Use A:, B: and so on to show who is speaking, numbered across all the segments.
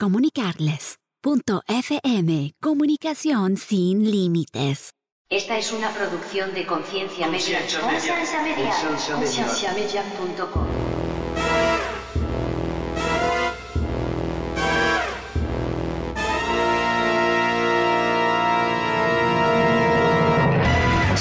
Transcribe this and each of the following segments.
A: comunicarles. Punto FM, comunicación sin límites.
B: Esta es una producción de Conciencia Media. Conciencia Media. Concienciamedia.com.
C: O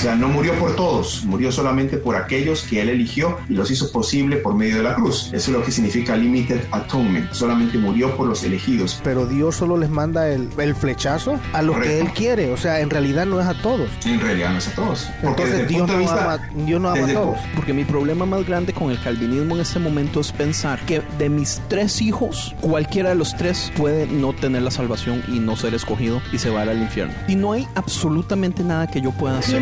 C: sea, no murió por todos, murió solamente por aquellos que él eligió y los hizo posible por medio de la cruz. Eso es lo que significa limited atonement. Solamente murió por los elegidos.
D: Pero Dios solo les manda el, el flechazo a los que. Él quiere. O sea, en realidad no es a todos.
C: En realidad no es a todos. Porque
D: Entonces Dios
C: punto
D: no,
C: vista-
D: ama, Dios no ama a todos.
E: Porque mi problema más grande con el calvinismo en este momento es pensar que de mis tres hijos, cualquiera de los tres puede no tener la salvación y no ser escogido y se va al infierno. Y no hay absolutamente nada que yo pueda hacer.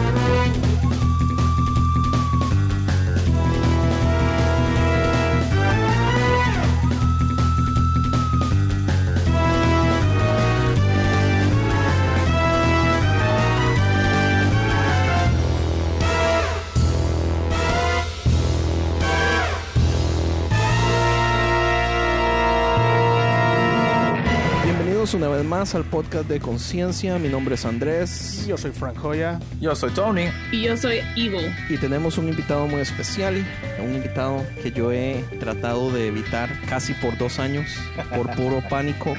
E: más al podcast de Conciencia. Mi nombre es Andrés
D: Yo soy Frank Joya.
F: Yo soy Tony.
G: Y yo soy Evil.
E: y tenemos un invitado muy especial, un invitado que yo he tratado de evitar casi por dos años por puro pánico.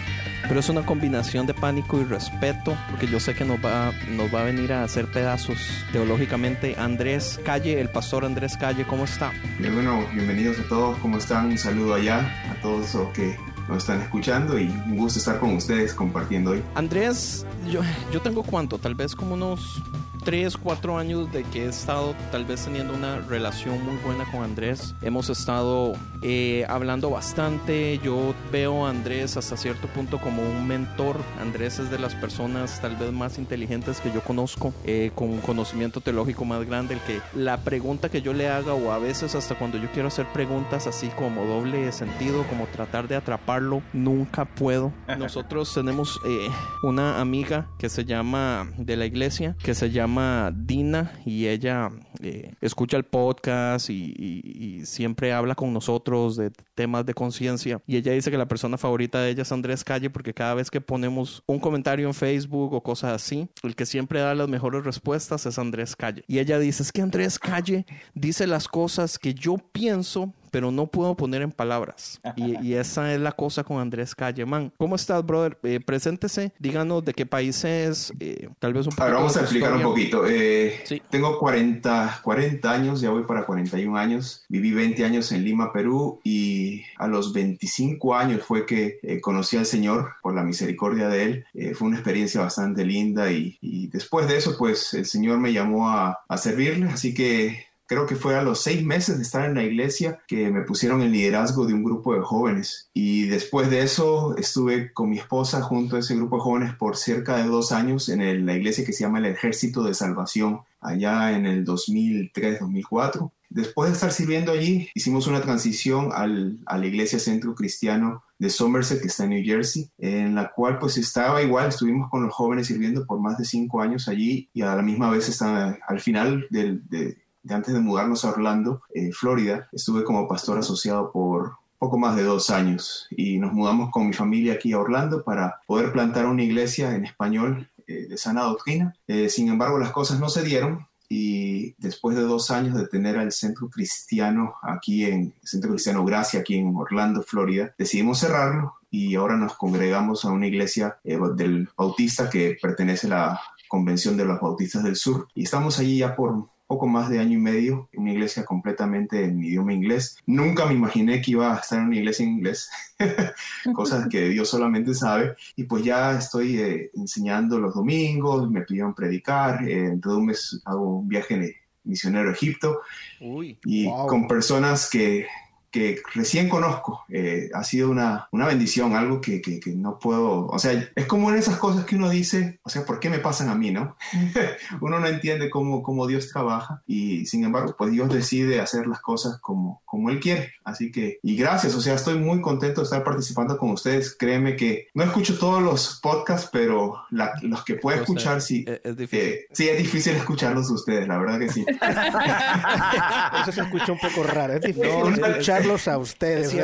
E: Pero es una combinación de pánico y respeto, porque yo sé que nos va, nos va a venir a hacer pedazos teológicamente. Andrés Calle, el pastor Andrés Calle, ¿cómo está?
C: Bien, bueno, bienvenidos a todos. ¿Cómo están? Un saludo allá a todos los que nos están escuchando y un gusto estar con ustedes compartiendo hoy.
E: Andrés, yo, yo tengo cuánto, tal vez como unos 3, 4 años de que he estado tal vez teniendo una relación muy buena con Andrés. Hemos estado eh, hablando bastante. Yo veo a Andrés hasta cierto punto como un mentor. Andrés es de las personas tal vez más inteligentes que yo conozco, eh, con un conocimiento teológico más grande. El que la pregunta que yo le haga o a veces hasta cuando yo quiero hacer preguntas así como doble sentido, como tratar de atraparlo, nunca puedo. Nosotros tenemos eh, una amiga que se llama de la iglesia, que se llama Dina y ella eh, escucha el podcast y, y- y siempre habla con nosotros de temas de conciencia. Y ella dice que la persona favorita de ella es Andrés Calle porque cada vez que ponemos un comentario en Facebook o cosas así, el que siempre da las mejores respuestas es Andrés Calle. Y ella dice, es que Andrés Calle dice las cosas que yo pienso pero no puedo poner en palabras. Y, y esa es la cosa con Andrés Calle, man. ¿Cómo estás, brother? Eh, preséntese, díganos de qué país es, eh, tal vez un poco.
C: Ahora vamos a explicar un poquito. Eh,
E: Sí.
C: Tengo 40, 40 años, ya voy para 41 años. Viví 20 años en Lima, Perú y a los 25 años fue que eh, conocí al Señor por la misericordia de Él. Eh, fue una experiencia bastante linda y, y después de eso pues el Señor me llamó a, a servirle. Así que creo que fue a los seis meses de estar en la iglesia que me pusieron el liderazgo de un grupo de jóvenes. Y después de eso estuve con mi esposa junto a ese grupo de jóvenes por cerca de dos años en el- la iglesia que se llama el Ejército de Salvación, allá en el 2003-2004. Después de estar sirviendo allí, hicimos una transición al- a la iglesia Centro Cristiano de Somerset, que está en New Jersey, en la cual pues estaba igual, estuvimos con los jóvenes sirviendo por más de cinco años allí y a la misma vez estaba al final del, de, antes de mudarnos a Orlando, eh, Florida, estuve como pastor asociado por poco más de dos años y nos mudamos con mi familia aquí a Orlando para poder plantar una iglesia en español eh, de sana doctrina. Eh, sin embargo, las cosas no se dieron y después de dos años de tener al centro cristiano aquí en el Centro Cristiano Gracia, aquí en Orlando, Florida, decidimos cerrarlo y ahora nos congregamos a una iglesia eh, del Bautista que pertenece a la Convención de los Bautistas del Sur y estamos allí ya por poco más de año y medio en una iglesia completamente en idioma inglés. Nunca me imaginé que iba a estar en una iglesia en inglés, cosas que Dios solamente sabe. Y pues ya estoy eh, enseñando los domingos, me pidieron predicar, eh, dentro de un mes hago un viaje misionero a Egipto y con personas que que recién conozco. Eh, ha sido una, una bendición, algo que, que, no puedo, o sea, es como en esas cosas que uno dice, o sea, ¿por qué me pasan a mí, no? uno no entiende cómo, cómo Dios trabaja y sin embargo, pues Dios decide hacer las cosas como, como Él quiere. Así que, y gracias, o sea, estoy muy contento de estar participando con ustedes. Créeme que no escucho todos los podcasts, pero los que puedo escuchar, sí. Es, difícil. Eh, sí, es difícil escucharlos ustedes, la verdad que sí.
D: Eso se escucha un poco raro, es difícil escuchar a ustedes.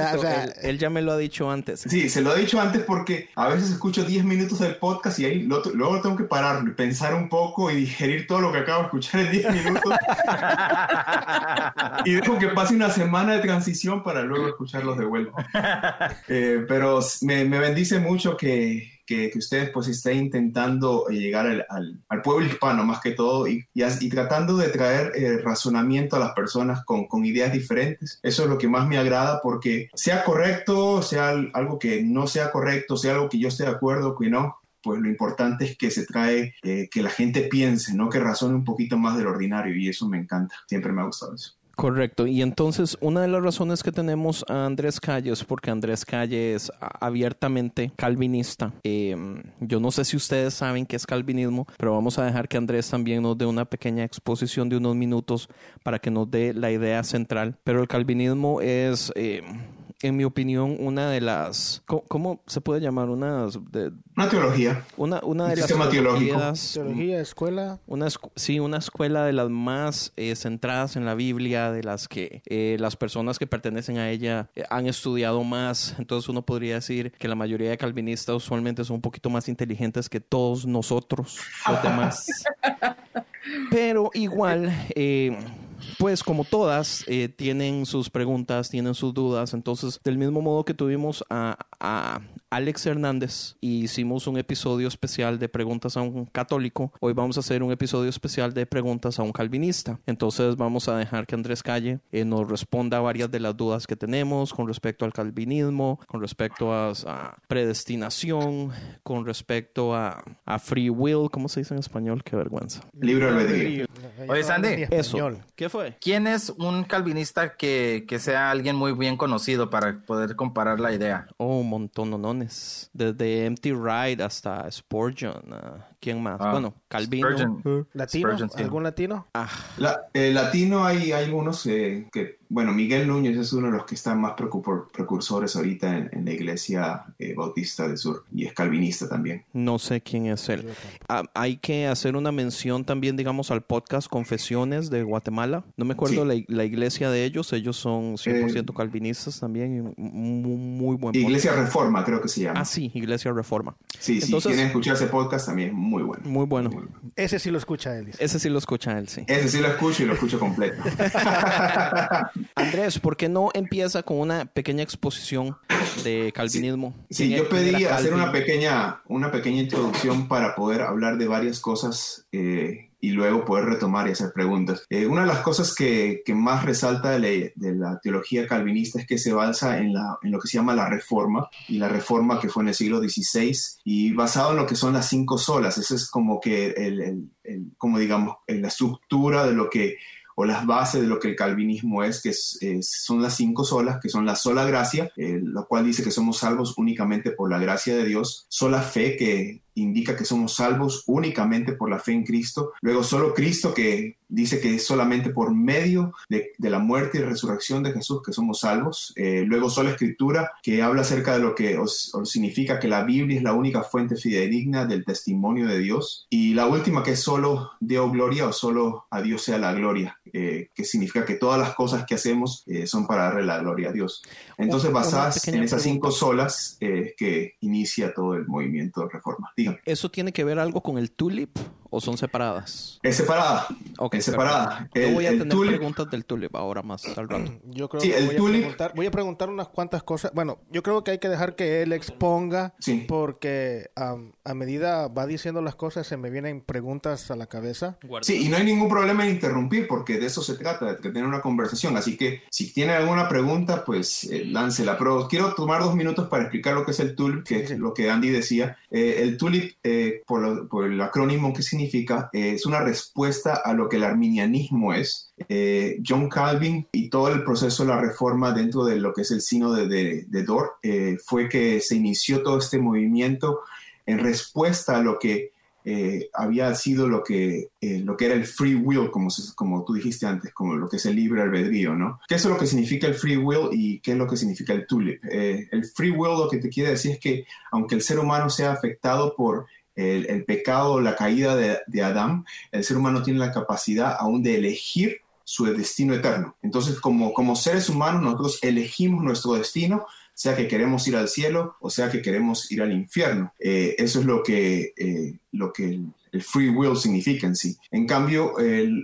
E: él, ya me lo ha dicho antes.
C: Sí, se lo he dicho antes porque a veces escucho 10 minutos del podcast y ahí luego tengo que parar, pensar un poco y digerir todo lo que acabo de escuchar en 10 minutos. y dejo que pase una semana de transición para luego escucharlos de vuelta. Eh, pero me, me bendice mucho que, que, ustedes pues estén intentando eh, llegar al, al, pueblo hispano más que todo y, y, tratando de traer eh, razonamiento a las personas con, con, ideas diferentes. Eso es lo que más me agrada porque sea correcto, sea algo que no sea correcto, sea algo que yo esté de acuerdo, que no, pues lo importante es que se trae, eh, que la gente piense, ¿no? Que razone un poquito más del ordinario y eso me encanta. Siempre me ha gustado eso.
E: Correcto. Y entonces, una de las razones que tenemos a Andrés Calle es porque Andrés Calle es abiertamente calvinista. Em, yo no sé si ustedes saben qué es calvinismo, pero vamos a dejar que Andrés también nos dé una pequeña exposición de unos minutos para que nos dé la idea central. Pero el calvinismo es... Em, en mi opinión, una de las, ¿cómo, se puede llamar? Una, de,
C: una teología.
E: Una, una de
C: las
D: Teología, escuela.
E: Una, sí, una escuela de las más eh, centradas en la Biblia, de las que eh, las personas que pertenecen a ella eh, han estudiado más. Entonces uno podría decir que la mayoría de calvinistas usualmente son un poquito más inteligentes que todos nosotros, los demás. Pero igual, pues como todas, eh, tienen sus preguntas, tienen sus dudas. Entonces, del mismo modo que tuvimos a, Alex Hernández y hicimos un episodio especial de preguntas a un católico, hoy vamos a hacer un episodio especial de preguntas a un calvinista. Entonces, vamos a dejar que Andrés Calle eh, nos responda a varias de las dudas que tenemos con respecto al calvinismo, con respecto a, predestinación, con respecto a, free will, ¿cómo se dice en español? Qué vergüenza.
C: Libro albedrío.
F: Oye, Sandy.
E: Eso. ¿Qué fue?
F: ¿Quién es un calvinista que, que, sea alguien muy bien conocido para poder comparar la idea?
E: Oh, un montón, no, Desde Empty Ride hasta Spurgeon. Uh, ¿Quién más? Ah, bueno, Calvino.
D: ¿Latino? ¿Algún latino?
C: Ah. Eh, latino hay, hay algunos eh, que, bueno, Miguel Núñez es uno de los que están más precursores ahorita en, la iglesia eh, bautista del sur y es calvinista también.
E: No sé quién es él. Ah, hay que hacer una mención también, digamos, al podcast Confesiones de Guatemala. No me acuerdo la, iglesia de ellos, ellos son 100% calvinistas también, muy, muy buen
C: Iglesia Reforma, creo que se llama.
E: Ah, sí, Iglesia Reforma.
C: Sí, si quieren escuchar ese podcast también muy bueno.
E: Muy bueno.
D: Ese sí lo escucha él.
E: Ese sí lo escucha él, sí.
C: Ese sí lo escucho y lo escucho completo.
E: Andrés, ¿por qué no empieza con una pequeña exposición de calvinismo?
C: Sí, yo pedí hacer una pequeña, una pequeña introducción para poder hablar de varias cosas eh, y luego poder retomar y hacer preguntas. Eh, una de las cosas que, que más resalta de la, teología calvinista es que se basa en, la, lo que se llama la reforma, y la reforma que fue en el siglo XVI, y basado en lo que son las cinco solas. Eso es como que, el, como digamos, la estructura de lo que o las bases de lo que el calvinismo es, que son las cinco solas, que son la sola gracia, eh, lo cual dice que somos salvos únicamente por la gracia de Dios, sola fe, que indica que somos salvos únicamente por la fe en Cristo. Luego solo Cristo que dice que es solamente por medio de, la muerte y resurrección de Jesús que somos salvos. Eh, luego solo Escritura que habla acerca de lo que os, significa que la Biblia es la única fuente fidedigna del testimonio de Dios. Y la última que es solo Deo gloria o solo a Dios sea la gloria, eh, que significa que todas las cosas que hacemos eh, son para darle la gloria a Dios. Entonces basadas en esas cinco solas que inicia todo el movimiento de reforma.
E: ¿Eso tiene que ver algo con el tulip o son separadas?
C: Es separada.
E: Ok,
C: es separada.
E: Yo
C: El-
E: voy a tener
C: tulip-
E: preguntas del tulip ahora más al rato.
D: Yo creo
C: Sí,
D: que
C: el
D: voy,
C: tulip-
D: a preguntar, voy a preguntar unas cuantas cosas. Bueno, yo creo que hay que dejar que él exponga,
C: Sí.
D: porque am, a medida va diciendo las cosas se me vienen preguntas a la cabeza.
C: Sí, y no hay ningún problema en interrumpir porque de eso se trata, de tener una conversación. Así que si tiene alguna pregunta, pues eh, láncela. Pero quiero tomar dos minutos para explicar lo que es el tulip, que es lo que Andy decía. Eh, el tulip, eh, por, lo- por el acrónimo que significa, eh, es una respuesta a lo que el arminianismo es. Eh, John Calvin y todo el proceso de la reforma dentro de lo que es el sino de, de, de Dort eh, fue que se inició todo este movimiento en respuesta a lo que eh, había sido lo que, eh, lo que era el free will, como, se- como tú dijiste antes, como lo que es el libre albedrío, ¿no? ¿Qué es lo que significa el free will y qué es lo que significa el tulip? Eh, el free will lo que te quiere decir es que aunque el ser humano sea afectado por el, pecado la caída de, de Adán, el ser humano tiene la capacidad aún de elegir su destino eterno. Entonces, como, como seres humanos, nosotros elegimos nuestro destino, sea que queremos ir al cielo o sea que queremos ir al infierno. Eh, eso es lo que, eh, lo que el, free will significa en sí. En cambio,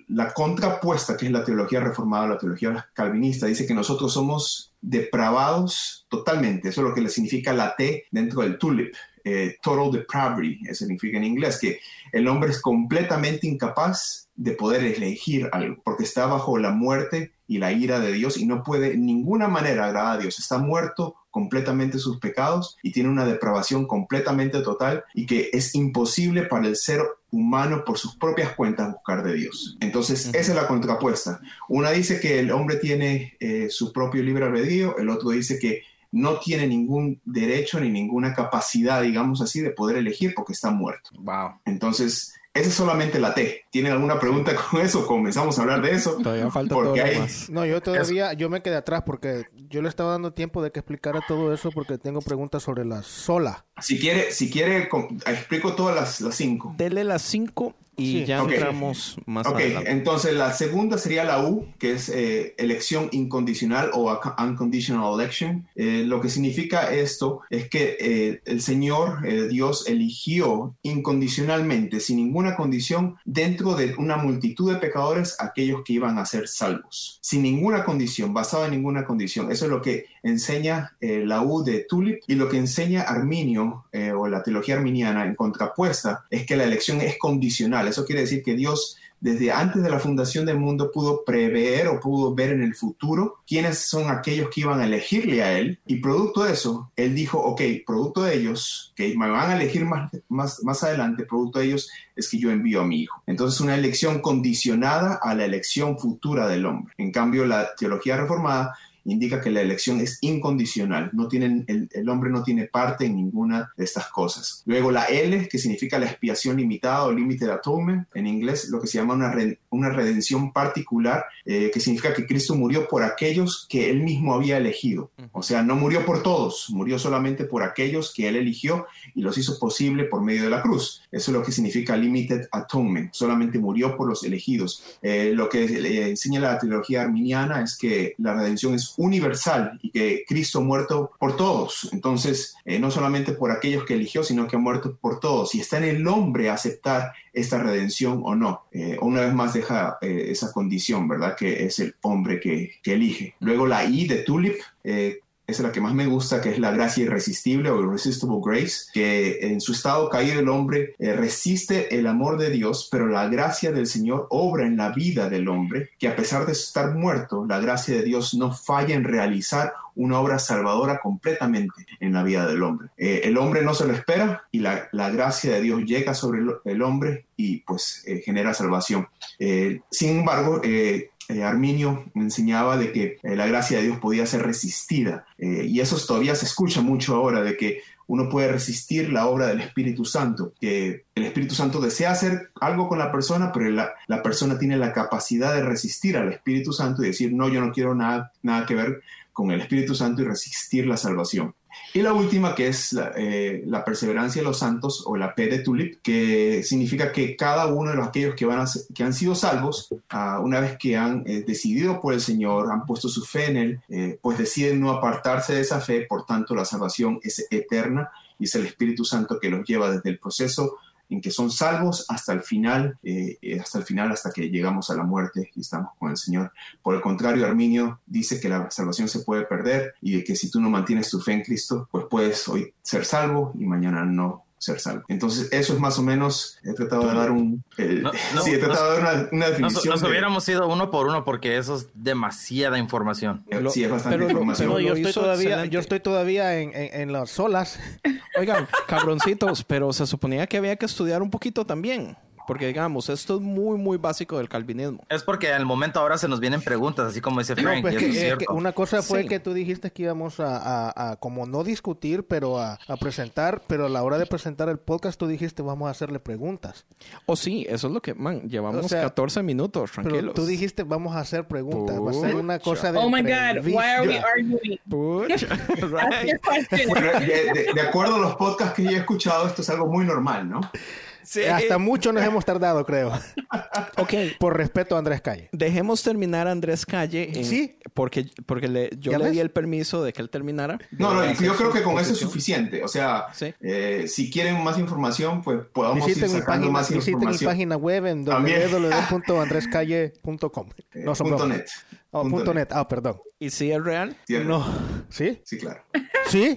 C: la contrapuesta, que es la teología reformada, la teología calvinista, dice que nosotros somos depravados totalmente. Eso es lo que le significa la T dentro del tulip. Eh, total depravity, eso significa en inglés, que el hombre es completamente incapaz de poder elegir algo, porque está bajo la muerte y la ira de Dios y no puede en ninguna manera agradar a Dios. Está muerto completamente sus pecados y tiene una depravación completamente total y que es imposible para el ser humano por sus propias cuentas buscar de Dios. Entonces, esa es la contrapuesta. Una dice que el hombre tiene eh, su propio libre albedrío, el otro dice que no tiene ningún derecho ni ninguna capacidad, digamos así, de poder elegir porque está muerto.
F: Wow.
C: Entonces, esa es solamente la T. ¿Tienen alguna pregunta con eso? Comenzamos a hablar de eso.
E: Todavía falta
C: Porque
E: todo
C: hay-
E: más.
D: No, yo todavía, yo me quedé atrás porque yo le estaba dando tiempo de que explicara todo eso porque tengo preguntas sobre la sola.
C: Si quiere, si quiere, explico todas las, las cinco.
E: Dele las 5 y
D: Sí.
E: ya
C: Ok.
E: entramos más
C: Ok,
E: adelante.
C: entonces la segunda sería la U, que es eh, elección incondicional o unconditional election. Eh, lo que significa esto es que eh, el Señor, Dios, eligió incondicionalmente, sin ninguna condición, dentro de una multitud de pecadores, aquellos que iban a ser salvos. Sin ninguna condición, basado en ninguna condición. Eso es lo que enseña eh, la U de Tulip y lo que enseña Arminio eh, o la teología arminiana en contrapuesta es que la elección es condicional. Eso quiere decir que Dios desde antes de la fundación del mundo pudo prever o pudo ver en el futuro quiénes son aquellos que iban a elegirle a él y producto de eso, él dijo, ok, producto de ellos, que me van a elegir más, más, más adelante, producto de ellos es que yo envío a mi hijo. Entonces una elección condicionada a la elección futura del hombre. En cambio, la teología reformada indica que la elección es incondicional, no tienen, el, el, hombre no tiene parte en ninguna de estas cosas. Luego la L, que significa la expiación limitada o limited atonement, en inglés lo que se llama una, re, una redención particular, eh, que significa que Cristo murió por aquellos que él mismo había elegido. O sea, no murió por todos, murió solamente por aquellos que él eligió y los hizo posible por medio de la cruz. Eso es lo que significa limited atonement, solamente murió por los elegidos. Eh, lo que le enseña la teología arminiana es que la redención es universal y que Cristo muerto por todos. Entonces, eh, no solamente por aquellos que eligió, sino que ha muerto por todos. Y está en el hombre aceptar esta redención o no. Eh, una vez más deja eh, esa condición, ¿verdad? Que es el hombre que, que elige. Luego la I de Tulip. Eh, es la que más me gusta, que es la gracia irresistible o irresistible grace, que en su estado caído el hombre eh, resiste el amor de Dios, pero la gracia del Señor obra en la vida del hombre, que a pesar de estar muerto, la gracia de Dios no falla en realizar una obra salvadora completamente en la vida del hombre. Eh, el hombre no se lo espera y la, la gracia de Dios llega sobre el, hombre y pues eh, genera salvación. Sin embargo, eh, Arminio enseñaba de que la gracia de Dios podía ser resistida y eso todavía se escucha mucho ahora de que uno puede resistir la obra del Espíritu Santo, que el Espíritu Santo desea hacer algo con la persona, pero la, la, persona tiene la capacidad de resistir al Espíritu Santo y decir, no, yo no quiero nada, nada que ver con el Espíritu Santo y resistir la salvación. Y la última, que es la, eh, perseverancia de los santos, o la P de Tulip, que significa que cada uno de los, aquellos que, van a, que han sido salvos, uh, una vez que han eh, decidido por el Señor, han puesto su fe en Él, eh, pues deciden no apartarse de esa fe, por tanto la salvación es eterna y es el Espíritu Santo que los lleva desde el proceso que son salvos hasta el final, eh, eh, hasta el final, hasta que llegamos a la muerte y estamos con el Señor. Por el contrario, Arminio dice que la salvación se puede perder y de que si tú no mantienes tu fe en Cristo, pues puedes hoy ser salvo y mañana no ser salvo. Entonces, eso es más o menos, he tratado de dar un... sí, he tratado de dar una, definición.
F: Nos, hubiéramos ido uno por uno porque eso es demasiada información.
C: Eh, sí, es bastante información.
D: Pero yo, estoy todavía, yo estoy todavía en, en, las olas.
E: Oigan, cabroncitos, pero se suponía que había que estudiar un poquito también. Porque digamos, esto es muy, muy básico del calvinismo.
F: Es porque al momento ahora se nos vienen preguntas, así como dice Frank.
D: Pues una cosa fue que tú dijiste que íbamos a, como no discutir, pero a, presentar, pero a la hora de presentar el podcast tú dijiste vamos a hacerle preguntas.
E: Oh, sí, eso es lo que, man, llevamos 14 minutos, tranquilos. Pero
D: tú dijiste vamos a hacer preguntas, va a ser una cosa de
G: Oh my God, why are we arguing?
C: de acuerdo a los podcasts que yo he escuchado, esto es algo muy normal, ¿no?
D: Hasta mucho nos hemos tardado, creo.
E: ok.
D: Por respeto a Andrés Calle.
E: Dejemos terminar a Andrés Calle. sí. Porque, porque le, yo le di el permiso de que él terminara.
C: No, no, yo creo que con eso es suficiente. O sea, eh, si quieren más información, pues podamos ir sacando
D: página,
C: más información.
D: Visiten mi página web en www.andrescalle.com.
C: No, eh, punto .net.
D: Oh, punto net. Ah, perdón.
E: ¿Y si es real?
D: No. ¿Sí?
C: Sí, claro.
D: ¿Sí?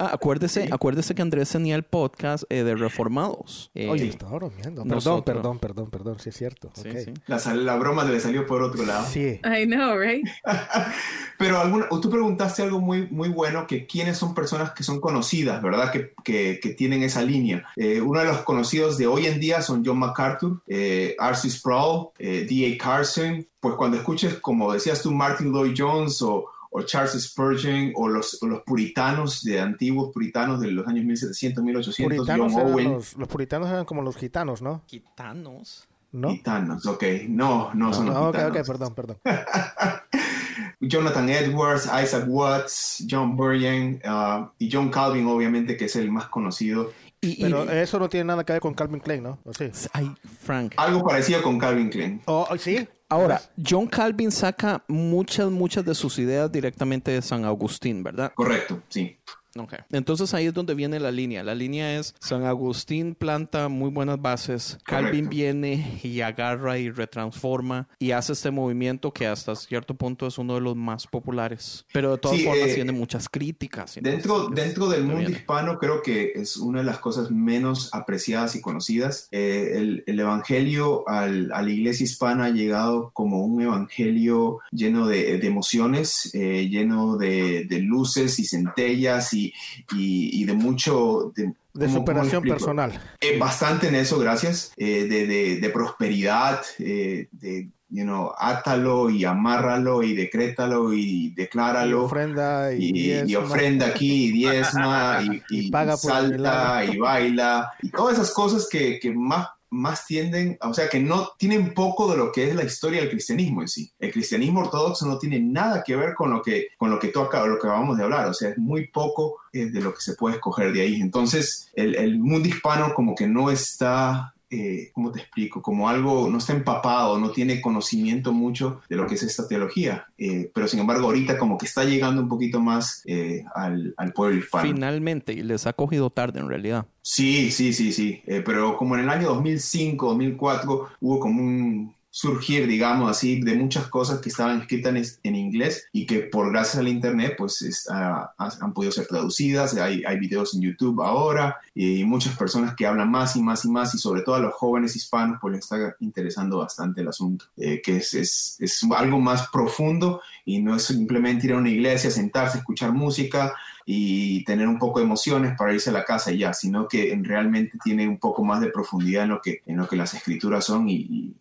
E: Ah, acuérdese, acuérdese que Andrés tenía el podcast eh, de Reformados.
D: Eh, Oye, estaba bromeando. Perdón, perdón, perdón, perdón. Sí es cierto. Sí, sí.
C: La, la, broma le salió por otro lado.
D: Sí.
G: I know, right?
C: Pero alguna, tú preguntaste algo muy, muy bueno, que quiénes son personas que son conocidas, ¿verdad? Que, que, que tienen esa línea. Eh, uno de los conocidos de hoy en día son John MacArthur, eh, R.C. Sproul, eh, D.A. Carson. Pues cuando escuches, como decías tú, Martin Lloyd Jones o o Charles Spurgeon o los, los, puritanos de antiguos puritanos de los años 1700, 1800, John Owen.
D: Los, los, puritanos eran como los gitanos, ¿no?
E: Gitanos.
C: ¿No? Gitanos, ok. No, no, son los
D: no,
C: gitanos.
D: Ok, ok, perdón, perdón.
C: Jonathan Edwards, Isaac Watts, John Buryan uh, y John Calvin, obviamente, que es el más conocido.
D: Pero eso no tiene nada que ver con Calvin Klein, ¿no? ¿O sí?
E: Ay, Frank.
C: Algo parecido con Calvin Klein.
D: Oh, ¿Sí?
E: Ahora, John Calvin saca muchas, muchas de sus ideas directamente de San Agustín, ¿verdad?
C: Correcto, sí.
E: Okay. Entonces ahí es donde viene la línea. La línea es San Agustín planta muy buenas bases, Calvin viene y agarra y retransforma y hace este movimiento que hasta cierto punto es uno de los más populares. Pero de todas formas eh, tiene muchas críticas.
C: Dentro, dentro del mundo hispano creo que es una de las cosas menos apreciadas y conocidas. Eh, el, Evangelio al, a la iglesia hispana ha llegado como un evangelio lleno de, emociones, eh, lleno de, de luces y centellas y y, de mucho...
D: De, superación personal.
C: Eh, bastante en eso, gracias. Eh, de, prosperidad, eh, de you know, átalo y amárralo y decrétalo y decláralo.
D: Y ofrenda
C: y, ofrenda aquí y diezma y, paga salta y baila y todas esas cosas que, que más más tienden, o sea, que no tienen poco de lo que es la historia del cristianismo en sí. El cristianismo ortodoxo no tiene nada que ver con lo que, con lo que acá, lo que acabamos de hablar, o sea, es muy poco eh, de lo que se puede escoger de ahí. Entonces, el, el mundo hispano como que no está eh, ¿cómo te explico? Como algo, no está empapado, no tiene conocimiento mucho de lo que es esta teología, eh, pero sin embargo ahorita como que está llegando un poquito más eh, al, al, pueblo hispano.
E: Finalmente, y les ha cogido tarde en realidad.
C: Sí, sí, sí, sí, pero como en el año 2005, 2004 hubo como un surgir, digamos así, de muchas cosas que estaban escritas en, inglés y que por gracias al Internet pues han podido ser traducidas. Hay, videos en YouTube ahora y muchas personas que hablan más y más y más y sobre todo a los jóvenes hispanos pues les está interesando bastante el asunto, eh, que es, es, es algo más profundo y no es simplemente ir a una iglesia, sentarse, escuchar música y tener un poco de emociones para irse a la casa y ya, sino que realmente tiene un poco más de profundidad en lo que, en lo que las escrituras son y,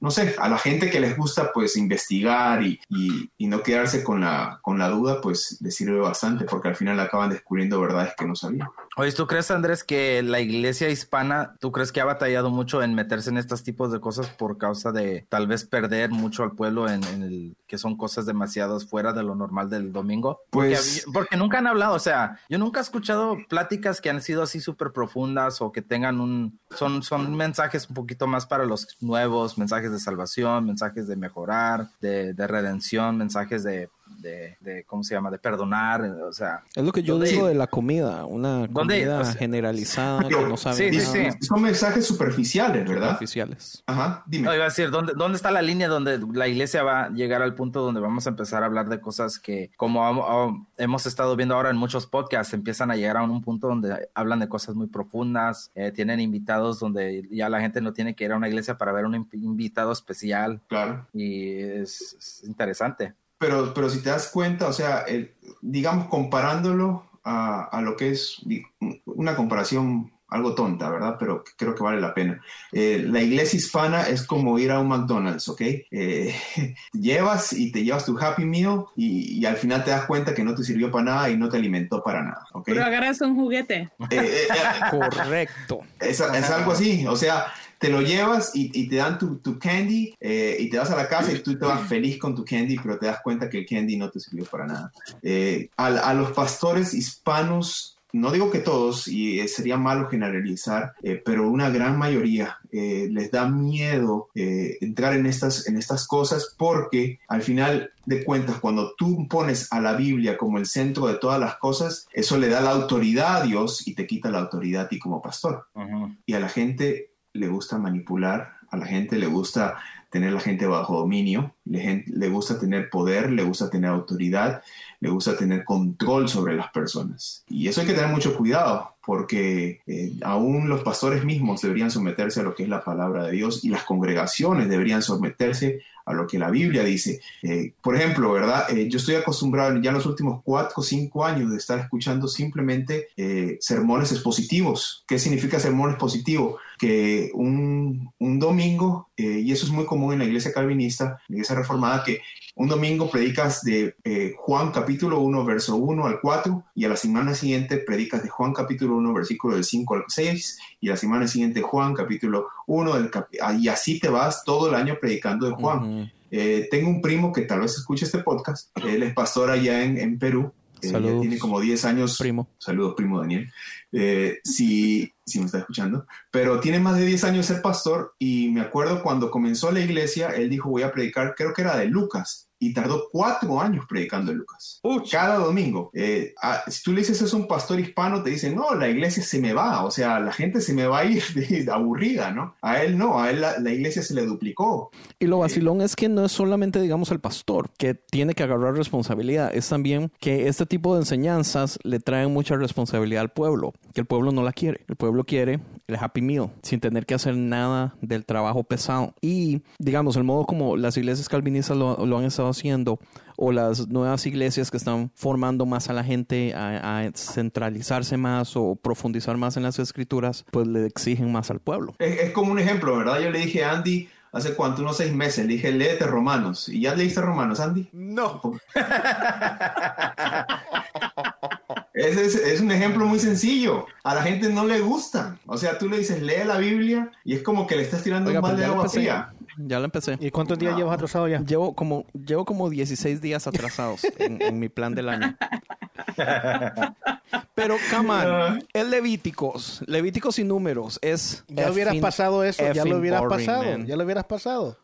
C: no sé, a la gente que les gusta pues investigar y, no quedarse con la, con la duda pues les sirve bastante porque al final acaban descubriendo verdades que no sabían.
F: Oye, ¿tú crees Andrés que la iglesia hispana, tú crees que ha batallado mucho en meterse en estos tipos de cosas por causa de tal vez perder mucho al pueblo en, el que son cosas demasiadas fuera de lo normal del domingo?
C: Pues...
F: Porque, porque nunca han hablado, o sea, yo nunca he escuchado pláticas que han sido así súper profundas o que tengan un, son, son mensajes un poquito más para los nuevos, mensajes de salvación, mensajes de mejorar, de, de redención, mensajes de de, ¿cómo se llama? De perdonar, o sea.
E: Es lo que yo digo de la comida, una comida generalizada que no sabe
C: sí, Sí, Son mensajes superficiales, ¿verdad?
E: Superficiales.
C: Ajá, dime.
F: No, iba a decir, ¿dónde, ¿dónde está la línea donde la iglesia va a llegar al punto donde vamos a empezar a hablar de cosas que, como hemos estado viendo ahora en muchos podcasts, empiezan a llegar a un punto donde hablan de cosas muy profundas, eh, tienen invitados donde ya la gente no tiene que ir a una iglesia para ver un invitado especial.
C: Claro.
F: Y es, interesante.
C: Pero, pero si te das cuenta, o sea, digamos, comparándolo a, a, lo que es una comparación algo tonta, ¿verdad? Pero creo que vale la pena. Eh, la iglesia hispana es como ir a un McDonald's, ¿ok? Eh, llevas y te llevas tu Happy Meal y, al final te das cuenta que no te sirvió para nada y no te alimentó para nada, ¿ok?
G: Pero agarras un juguete.
E: Eh, Correcto.
C: Es, es, algo así, o sea, te lo llevas y, te dan tu, tu candy y te vas a la casa y tú te vas feliz con tu candy, pero te das cuenta que el candy no te sirvió para nada. a, a los pastores hispanos no digo que todos, y eh, sería malo generalizar, eh, pero una gran mayoría eh, les da miedo entrar en estas, en estas cosas porque al final de cuentas, cuando tú pones a la Biblia como el centro de todas las cosas, eso le da la autoridad a Dios y te quita la autoridad a ti como pastor. Y a la gente le gusta manipular, a la gente le gusta tener la gente bajo dominio, le, le gusta tener poder, le gusta tener autoridad le gusta tener control sobre las personas. Y eso hay que tener mucho cuidado, porque eh, aún los pastores mismos deberían someterse a lo que es la palabra de Dios y las congregaciones deberían someterse a lo que la Biblia dice. Eh, por ejemplo, ¿verdad? Eh, yo estoy acostumbrado ya en los últimos cuatro o cinco años de estar escuchando simplemente sermones expositivos. ¿Qué significa sermón expositivo? Que un, un domingo, y eso es muy común en la iglesia calvinista, la iglesia reformada, que un domingo predicas de eh, Juan capítulo 1, verso 1 al 4, y a la semana siguiente predicas de Juan capítulo 1, versículo del 5 al 6, y la semana siguiente Juan capítulo 1, del ah, y así te vas todo el año predicando de Juan. Eh, tengo un primo que tal vez escuche este podcast, él es pastor allá en, en Perú, eh, tiene como 10 años.
E: Primo.
C: Saludos, primo Daniel. Eh, si, si me está escuchando. Pero tiene más de 10 años ser pastor y me acuerdo cuando comenzó la iglesia, él dijo, voy a predicar, creo que era de Lucas y tardó cuatro años predicando en Lucas. Cada domingo. Eh, si tú le dices eso a un pastor hispano, te dicen, no, la iglesia se me va, o sea, la gente se me va a ir aburrida, ¿no? A él no, a él la, iglesia se le duplicó.
E: Y lo vacilón es que no es solamente, digamos, el pastor que tiene que agarrar responsabilidad, es también que este tipo de enseñanzas le traen mucha responsabilidad al pueblo, que el pueblo no la quiere. El pueblo quiere el Happy Meal sin tener que hacer nada del trabajo pesado. Y, digamos, el modo como las iglesias calvinistas lo, lo han estado haciendo o las nuevas iglesias que están formando más a la gente a, centralizarse más o profundizar más en las escrituras, pues le exigen más al pueblo.
C: Es, como un ejemplo, ¿verdad? Yo le dije a Andy hace cuánto, unos seis meses, le dije, léete Romanos. ¿Y ya leíste Romanos, Andy?
D: No.
C: Es, es, un ejemplo muy sencillo. A la gente no le gusta. O sea, tú le dices, lee la Biblia y es como que le estás tirando un balde de agua fría.
E: Ya lo empecé.
D: ¿Y cuántos días llevas atrasado ya?
E: Llevo como, llevo como 16 días atrasados en, mi plan del año. Pero, Kaman, es Levíticos. Levíticos y números es.
D: Ya hubieras pasado eso, ya lo hubieras pasado. Ya lo hubieras pasado.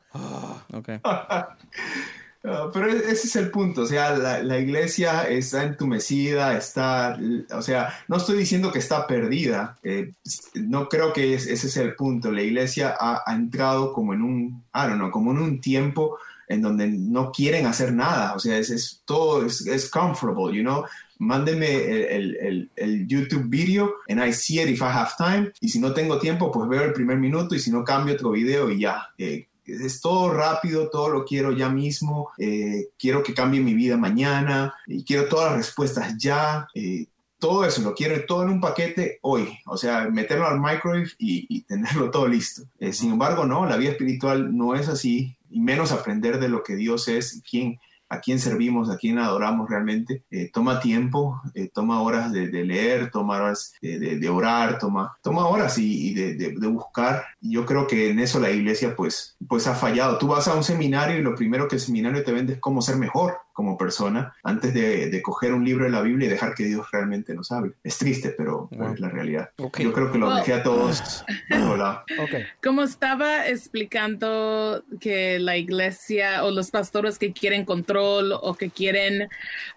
E: ok.
C: Ah, pero e-, ese es el punto, o sea, la, iglesia está entumecida, está, o sea, no estoy diciendo que está perdida, eh, no creo que ese es el punto, la iglesia ha, entrado como en un, I don't know, como en un tiempo en donde no quieren hacer nada, o sea, es, todo, es, es, comfortable, you know, mándeme el, el, el, YouTube video and I see it if I have time, y si no tengo tiempo, pues veo el primer minuto, y si no cambio otro video y ya. Eh, es todo rápido, todo lo quiero ya mismo, eh, quiero que cambie mi vida mañana y quiero todas las respuestas ya. Eh, todo eso lo quiero todo en un paquete hoy, o sea, meterlo al microwave y, tenerlo todo listo. Eh, sin embargo, no, la vida espiritual no es así, y menos aprender de lo que Dios es y quién, a quién servimos, a quién adoramos realmente. Eh, toma tiempo, eh, toma horas de, leer, toma horas de, orar, toma, toma horas y, de, buscar. yo creo que en eso la iglesia pues, pues ha fallado. Tú vas a un seminario y lo primero que el seminario te vende es cómo ser mejor. Como persona antes de, coger un libro de la Biblia y dejar que Dios realmente nos hable. Es triste, pero es la realidad. Yo creo que lo dejé a todos.
G: Como estaba explicando que la iglesia o los pastores que quieren control o que quieren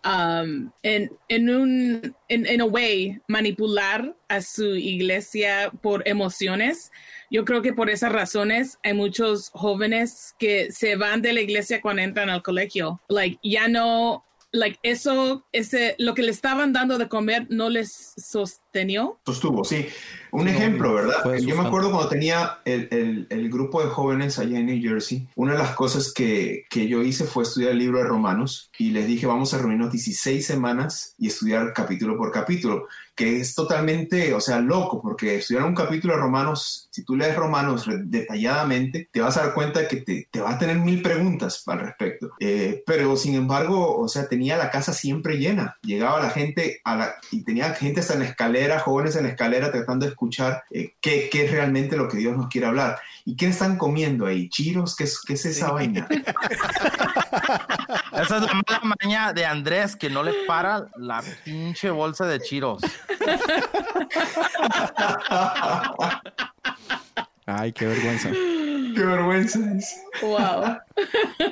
G: um, en, en un en, en a way manipular a su iglesia por emociones. Yo creo que por esas razones hay muchos jóvenes que se van de la iglesia cuando entran al colegio. Like, ya no, like, eso, ese, lo que le estaban dando de comer no les sostenió.
C: Sostuvo, sí. Un ejemplo, ¿verdad? Yo me acuerdo cuando tenía el, el, grupo de jóvenes allá en New Jersey, una de las cosas que, que, yo hice fue estudiar el libro de Romanos y les dije, vamos a reunirnos 16 semanas y estudiar capítulo por capítulo que es totalmente, o sea, loco, porque estudiar un capítulo de Romanos, si tú lees Romanos detalladamente, te vas a dar cuenta que te, te va a tener mil preguntas al respecto. Eh, pero sin embargo, o sea, tenía la casa siempre llena. Llegaba la gente a la, y tenía gente hasta en la escalera, jóvenes en la escalera tratando de escuchar eh, qué, qué, es realmente lo que Dios nos quiere hablar. ¿Y qué están comiendo ahí? ¿Chiros? ¿Qué es, qué es esa vaina?
F: Esa es la mala maña de Andrés, que no le para la pinche bolsa de chiros.
E: Ay, qué vergüenza.
C: Qué vergüenza es.
G: Wow.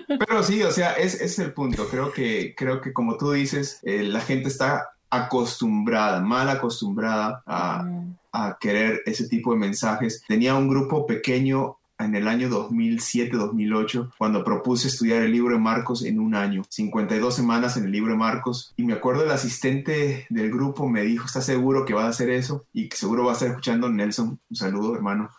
C: Pero sí, o sea, es, es el punto. Creo que, creo que como tú dices, eh, la gente está acostumbrada, mal acostumbrada a, a querer ese tipo de mensajes. Tenía un grupo pequeño en el año 2007-2008 cuando propuse estudiar el libro de Marcos en un año, 52 semanas en el libro de Marcos y me acuerdo el asistente del grupo me dijo, ¿estás seguro que vas a hacer eso? Y que seguro va a estar escuchando Nelson, un saludo hermano.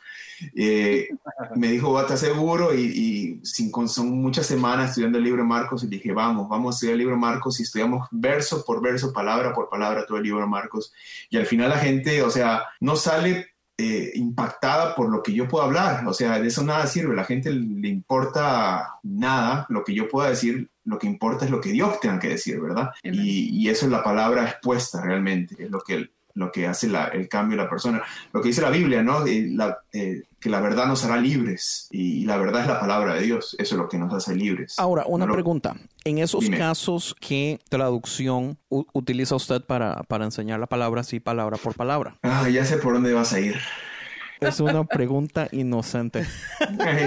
C: Eh, me dijo, ¿estás seguro? Y, sin, son muchas semanas estudiando el libro de Marcos y dije, vamos, vamos a estudiar el libro de Marcos y estudiamos verso por verso, palabra por palabra todo el libro de Marcos. Y al final la gente, o sea, no sale eh, impactada por lo que yo puedo hablar. O sea, de eso nada sirve. La gente le importa nada lo que yo pueda decir. Lo que importa es lo que Dios tenga que decir, ¿verdad? Y, y, eso es la palabra expuesta realmente. Es lo que lo que hace el cambio de la persona. Lo que dice la Biblia, ¿no? Eh, que la verdad nos hará libres y, la verdad es la palabra de Dios. Eso es lo que nos hace libres.
E: Ahora, una pregunta. En esos casos, ¿qué traducción utiliza usted para, para enseñar la palabra así, palabra por palabra?
C: Ah, ya sé por dónde vas a ir.
E: Es una pregunta inocente.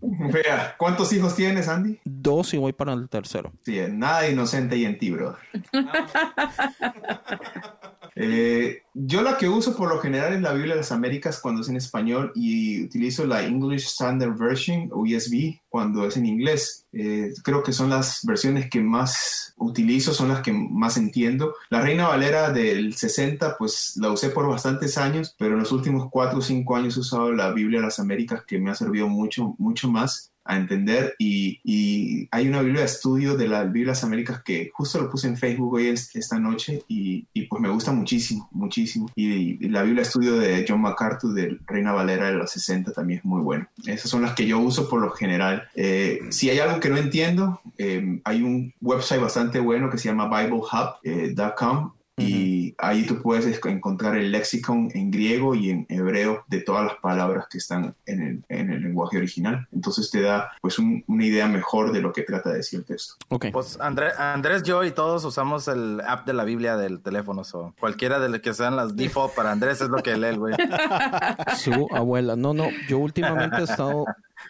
C: Vea, ¿cuántos hijos tienes, Andy?
E: Dos y voy para el tercero.
C: Sí, nada inocente y en ti, bro. Eh, yo la que uso por lo general es la Biblia de las Américas cuando es en español y utilizo la English Standard Version o ESV cuando es en inglés. Eh, creo que son las versiones que más utilizo, son las que más entiendo. La Reina Valera del 60, pues la usé por bastantes años, pero en los últimos 4 o 5 años he usado la Biblia de las Américas que me ha servido mucho, mucho más a entender y, y, hay una Biblia de estudio de las Américas que justo lo puse en Facebook hoy esta noche y, y pues me gusta muchísimo, muchísimo. Y, la Biblia de estudio de John MacArthur de Reina Valera de los 60 también es muy buena. Esas son las que yo uso por lo general. Eh, si hay algo que no entiendo, eh, hay un website bastante bueno que se llama BibleHub.com y ahí tú puedes encontrar el lexicon en griego y en hebreo de todas las palabras que están en el, en el lenguaje original. Entonces te da pues una idea mejor de lo que trata de decir el texto.
F: Okay. Pues Andrés, yo y todos usamos el app de la Biblia del teléfono. o cualquiera de los que sean las default para Andrés es lo que lee, güey.
E: Su abuela. No, no, yo últimamente he estado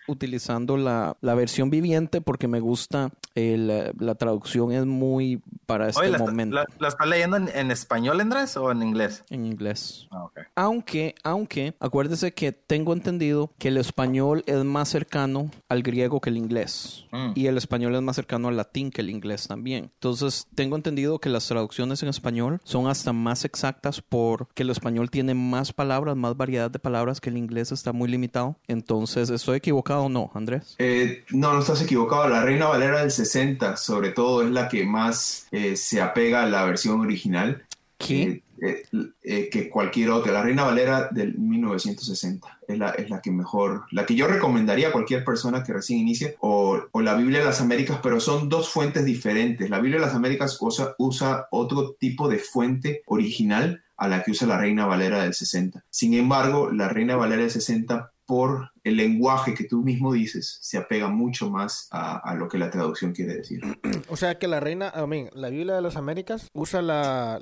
E: utilizando la, la versión viviente porque me gusta el, la traducción es muy para este momento.
F: La, la, estás leyendo en, español, Andrés, o en inglés?
E: En inglés. Ah, aunque, aunque, acuérdese que tengo entendido que el español es más cercano al griego que el inglés. Mm. Y el español es más cercano al latín que el inglés también. Entonces, tengo entendido que las traducciones en español son hasta más exactas porque el español tiene más palabras, más variedad de palabras que el inglés está muy limitado. Entonces, ¿estoy equivocado o no, Andrés?
C: Eh, no, no estás equivocado. La Reina Valera del 60, sobre todo, es la que más eh, se apega a la versión original.
E: ¿Qué?
C: Eh, eh, que cualquier otra. La Reina Valera del 1960 es la, es la que mejor, la que yo recomendaría a cualquier persona que recién inicie, o, o, la Biblia de las Américas, pero son dos fuentes diferentes. La Biblia de las Américas usa, usa otro tipo de fuente original a la que usa la Reina Valera del 60. Sin embargo, la Reina Valera del 60 por el lenguaje que tú mismo dices, se apega mucho más a, lo que la traducción quiere decir.
D: O sea que la reina, I mean, la Biblia de las Américas usa la...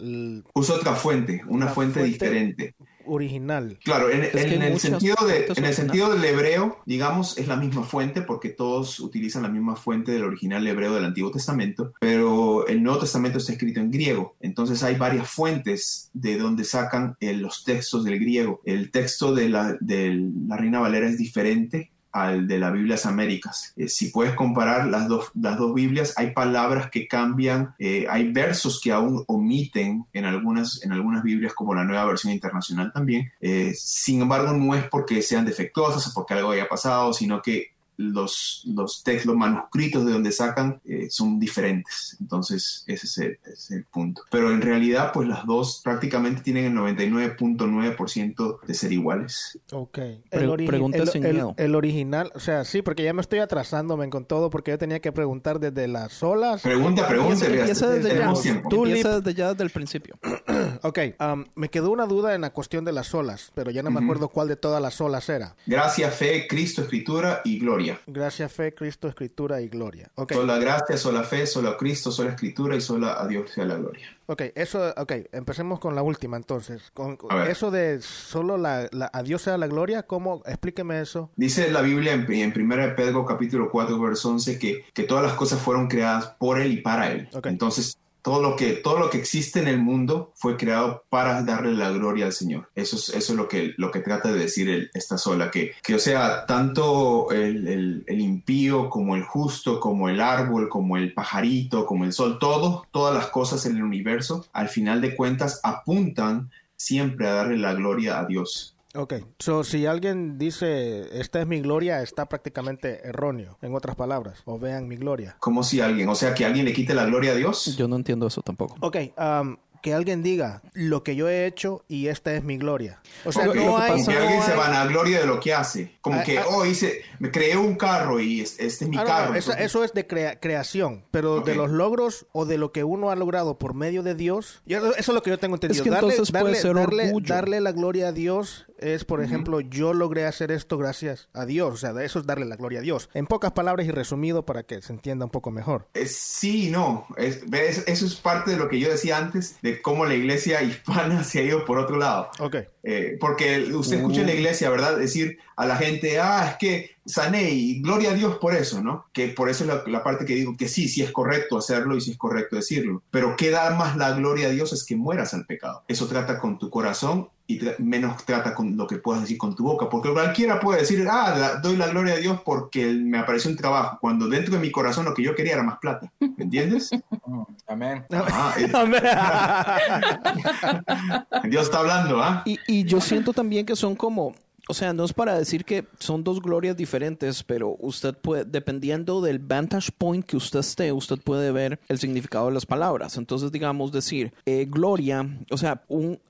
C: Usa otra fuente, una fuente, diferente
D: original.
C: Claro, en, el sentido de, en el sentido del hebreo, digamos, es la misma fuente porque todos utilizan la misma fuente del original hebreo del Antiguo Testamento, pero el Nuevo Testamento está escrito en griego. Entonces hay varias fuentes de donde sacan eh, los textos del griego. El texto de la, de la Reina Valera es diferente al de las Biblias Américas. Eh, si puedes comparar las dos, las dos Biblias, hay palabras que cambian, eh, hay versos que aún omiten en algunas, en algunas Biblias, como la nueva versión internacional también. Eh, sin embargo, no es porque sean defectuosas o porque algo haya pasado, sino que los, los textos, manuscritos de donde sacan eh, son diferentes. Entonces, ese es el, punto. Pero en realidad, pues las dos prácticamente tienen el 99.9% de ser iguales.
D: Ok. El, el, original, o sea, sí, porque ya me estoy atrasándome con todo porque yo tenía que preguntar desde las solas.
C: Pregunta, pregunta.
E: Empieza desde ya. Tú empieza desde ya desde el principio.
D: ok. Um, me quedó una duda en la cuestión de las olas, pero ya no me acuerdo cuál de todas las olas era.
C: Gracia, fe, Cristo, escritura y gloria.
D: Gracia, fe, Cristo, escritura y gloria. Okay.
C: Sola gracia, sola fe, sola Cristo, sola escritura y sola a Dios sea la gloria.
D: Ok, eso, ok, empecemos con la última entonces. Con, eso de solo la, a Dios sea la gloria, ¿cómo? Explíqueme eso.
C: Dice la Biblia en, en 1 Pedro capítulo 4, verso 11 que, que todas las cosas fueron creadas por Él y para Él. Entonces, todo lo que todo lo que existe en el mundo fue creado para darle la gloria al Señor. Eso es, eso es lo que lo que trata de decir esta sola que que o sea tanto el, el, impío como el justo como el árbol como el pajarito como el sol todo todas las cosas en el universo al final de cuentas apuntan siempre a darle la gloria a Dios.
D: Ok, so si alguien dice esta es mi gloria, está prácticamente erróneo, en otras palabras, o vean mi gloria.
C: ¿Cómo si alguien? O sea, que alguien le quite la gloria a Dios.
E: Yo no entiendo eso tampoco.
D: Ok, um, que alguien diga lo que yo he hecho y esta es mi gloria. O sea, no hay,
C: que alguien se van a gloria de lo que hace. Como ah, que, ah. oh, hice, me creé un carro y este es mi ah, carro.
D: eso, es de creación, pero de los logros o de lo que uno ha logrado por medio de Dios, eso es lo que yo tengo entendido.
E: Es que darle, darle,
D: darle, la gloria a Dios es, por ejemplo, yo logré hacer esto gracias a Dios. O sea, eso es darle la gloria a Dios. En pocas palabras y resumido para que se entienda un poco mejor.
C: sí, no. Es, eso es parte de lo que yo decía antes de cómo la iglesia hispana se ha ido por otro lado.
D: Ok.
C: Eh, porque usted escucha en la uh. iglesia, ¿verdad? Decir a la gente, ah, es que sané y gloria a Dios por eso, ¿no? Que por eso es la, parte que digo que sí, sí es correcto hacerlo y sí es correcto decirlo. Pero que da más la gloria a Dios es que mueras al pecado. Eso trata con tu corazón y menos trata con lo que puedas decir con tu boca. Porque cualquiera puede decir, ah, doy la gloria a Dios porque me apareció un trabajo, cuando dentro de mi corazón lo que yo quería era más plata. ¿Me entiendes?
F: Amén.
C: Ah, Dios está hablando, ¿ah?
E: Y, y yo siento también que son como o sea, no es para decir que son dos glorias diferentes, pero usted puede, dependiendo del vantage point que usted esté, usted puede ver el significado de las palabras. Entonces, digamos, decir, eh, gloria, o sea, un,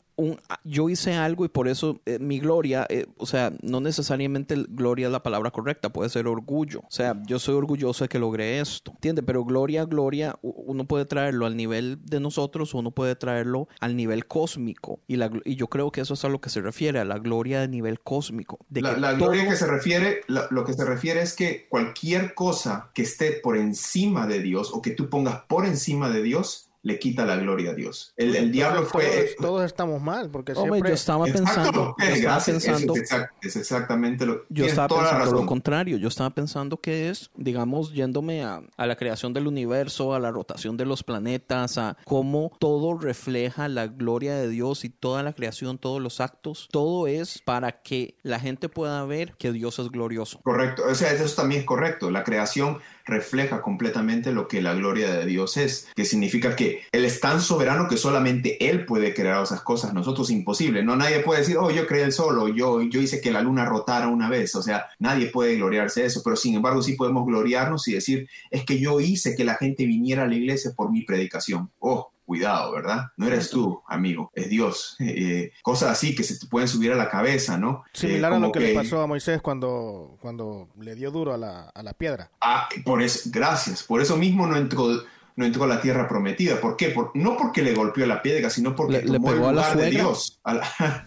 E: yo hice algo y por eso eh, mi gloria, eh, o sea, no necesariamente gloria es la palabra correcta, puede ser orgullo. O sea, yo soy orgulloso de que logré esto, ¿entiende? Pero gloria, gloria, uno puede traerlo al nivel de nosotros, uno puede traerlo al nivel cósmico. Y, la, y yo creo que eso es a lo que se refiere, a la gloria de nivel cósmico. De
C: la, gloria que se refiere, lo que se refiere es que cualquier cosa que esté por encima de Dios o que tú pongas por encima de Dios, le quita la gloria a Dios. El, diablo fue...
D: Todos, estamos mal, porque siempre...
E: yo estaba pensando...
C: es, exactamente lo...
E: Yo estaba pensando lo contrario. Yo estaba pensando que es, digamos, yéndome a, a, la creación del universo, a la rotación de los planetas, a cómo todo refleja la gloria de Dios y toda la creación, todos los actos, todo es para que la gente pueda ver que Dios es glorioso.
C: Correcto. O sea, eso también es correcto. La creación refleja completamente lo que la gloria de Dios es, que significa que Él es tan soberano que solamente Él puede crear esas cosas, nosotros imposible, no nadie puede decir, oh, yo creé el sol, yo, yo hice que la luna rotara una vez, o sea, nadie puede gloriarse de eso, pero sin embargo sí podemos gloriarnos y decir, es que yo hice que la gente viniera a la iglesia por mi predicación. Oh, cuidado, ¿verdad? No eres tú, amigo, es Dios. Eh, cosas así que se te pueden subir a la cabeza, ¿no?
D: Similar a lo que, le pasó a Moisés cuando, cuando le dio duro a la, a la piedra.
C: Ah, por eso, gracias. Por eso mismo no entró no entró a la tierra prometida. ¿Por qué? Por, no porque le golpeó la piedra, sino porque
E: le, tomó el lugar de
C: Dios. a la,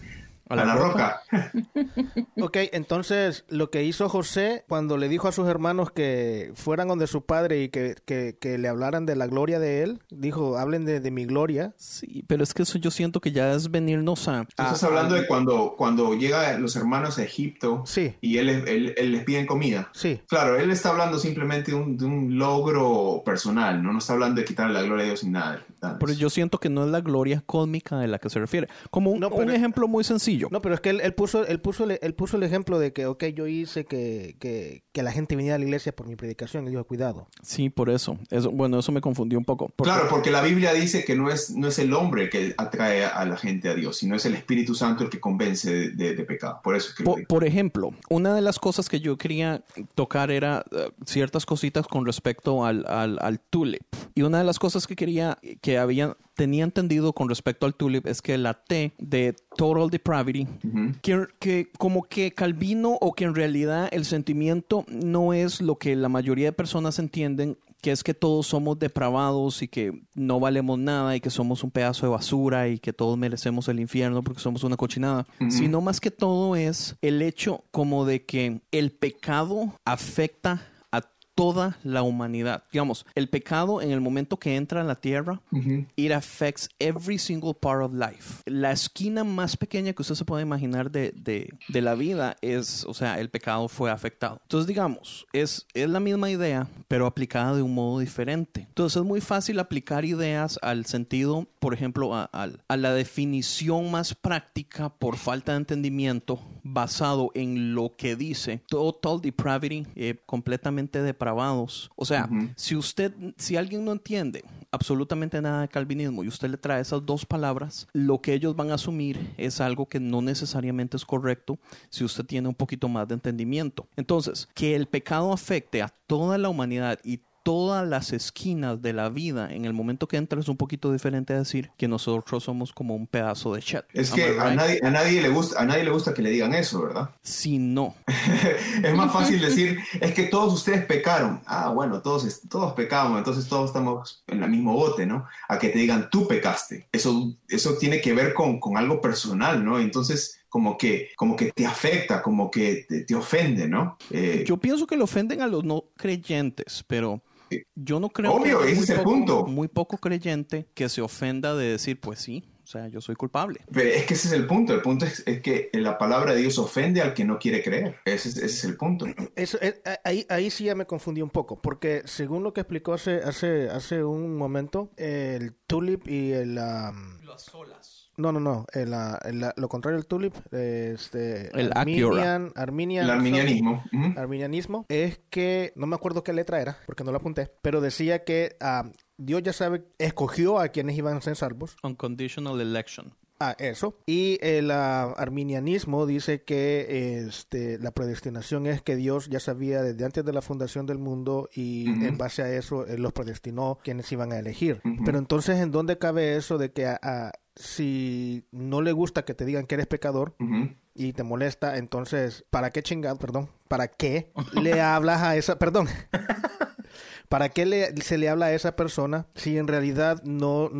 C: roca.
D: ok, entonces lo que hizo José cuando le dijo a sus hermanos que fueran donde su padre y que, que, le hablaran de la gloria de él, dijo, hablen de, mi gloria.
E: Sí, pero es que eso yo siento que ya es venirnos a...
C: Estás hablando de cuando, cuando llegan los hermanos a Egipto
D: sí.
C: y él, él, les piden comida.
D: Sí.
C: Claro, él está hablando simplemente de un, de un logro personal, ¿no? no está hablando de quitarle la gloria a Dios ni nada.
E: Pero yo siento que no es la gloria cósmica de la que se refiere. Como un, un ejemplo muy sencillo.
D: No, pero es que él, puso, él, puso, él puso el ejemplo de que, ok, yo hice que, que, que, la gente viniera a la iglesia por mi predicación y dijo, cuidado.
E: Sí, por eso. eso. Bueno, eso me confundió un poco.
C: Claro, porque la Biblia dice que no es, no es el hombre que atrae a la gente a Dios, sino es el Espíritu Santo el que convence de, pecado. Por eso que
E: por, por, ejemplo, una de las cosas que yo quería tocar era eh, ciertas cositas con respecto al, al, al tulip. Y una de las cosas que quería, que había tenía entendido con respecto al tulip es que la T de total depravity, que, como que Calvino o que en realidad el sentimiento no es lo que la mayoría de personas entienden que es que todos somos depravados y que no valemos nada y que somos un pedazo de basura y que todos merecemos el infierno porque somos una cochinada, sino más que todo es el hecho como de que el pecado afecta toda la humanidad. Digamos, el pecado en el momento que entra en la tierra, it affects every single part of life. La esquina más pequeña que usted se puede imaginar de, de, la vida es, o sea, el pecado fue afectado. Entonces, digamos, es, es la misma idea, pero aplicada de un modo diferente. Entonces, es muy fácil aplicar ideas al sentido, por ejemplo, a, a la definición más práctica por falta de entendimiento basado en lo que dice total depravity, eh, completamente de o sea, si usted, si alguien no entiende absolutamente nada de calvinismo y usted le trae esas dos palabras, lo que ellos van a asumir es algo que no necesariamente es correcto si usted tiene un poquito más de entendimiento. Entonces, que el pecado afecte a toda la humanidad y todas las esquinas de la vida en el momento que entra es un poquito diferente a decir que nosotros somos como un pedazo de chat.
C: Es que a nadie, a nadie, le gusta, a nadie le gusta que le digan eso, ¿verdad?
E: Sí, no.
C: es más fácil decir, es que todos ustedes pecaron. Ah, bueno, todos, todos pecamos, entonces todos estamos en el mismo bote, ¿no? A que te digan, tú pecaste. Eso, eso tiene que ver con, con algo personal, ¿no? Entonces, como que, como que te afecta, como que te, ofende, ¿no?
E: Eh, Yo pienso que le ofenden a los no creyentes, pero yo no creo
C: Obvio, que ese es el punto.
E: Muy poco creyente que se ofenda de decir, pues sí, o sea, yo soy culpable.
C: Pero es que ese es el punto. El punto es, que la palabra de Dios ofende al que no quiere creer. Ese, es el punto.
D: Eso, eh, ahí, ahí sí ya me confundí un poco, porque según lo que explicó hace, hace, hace un momento, el tulip y el...
E: Las olas.
D: No, no, no. lo contrario del tulip, este,
E: el
D: Arminian, Arminian,
C: el arminianismo.
D: Arminianismo es que no me acuerdo qué letra era, porque no lo apunté, pero decía que ah, Dios ya sabe, escogió a quienes iban a ser salvos.
E: Unconditional election.
D: Ah, eso. Y el ah, arminianismo dice que este, la predestinación es que Dios ya sabía desde antes de la fundación del mundo y en base a eso Él los predestinó quienes iban a elegir. Pero entonces, ¿en dónde cabe eso de que a, si no le gusta que te digan que eres pecador y te molesta, entonces, ¿para qué chingado, perdón? ¿Para qué le hablas a esa, perdón? ¿Para qué le, se le habla a esa persona si en realidad no,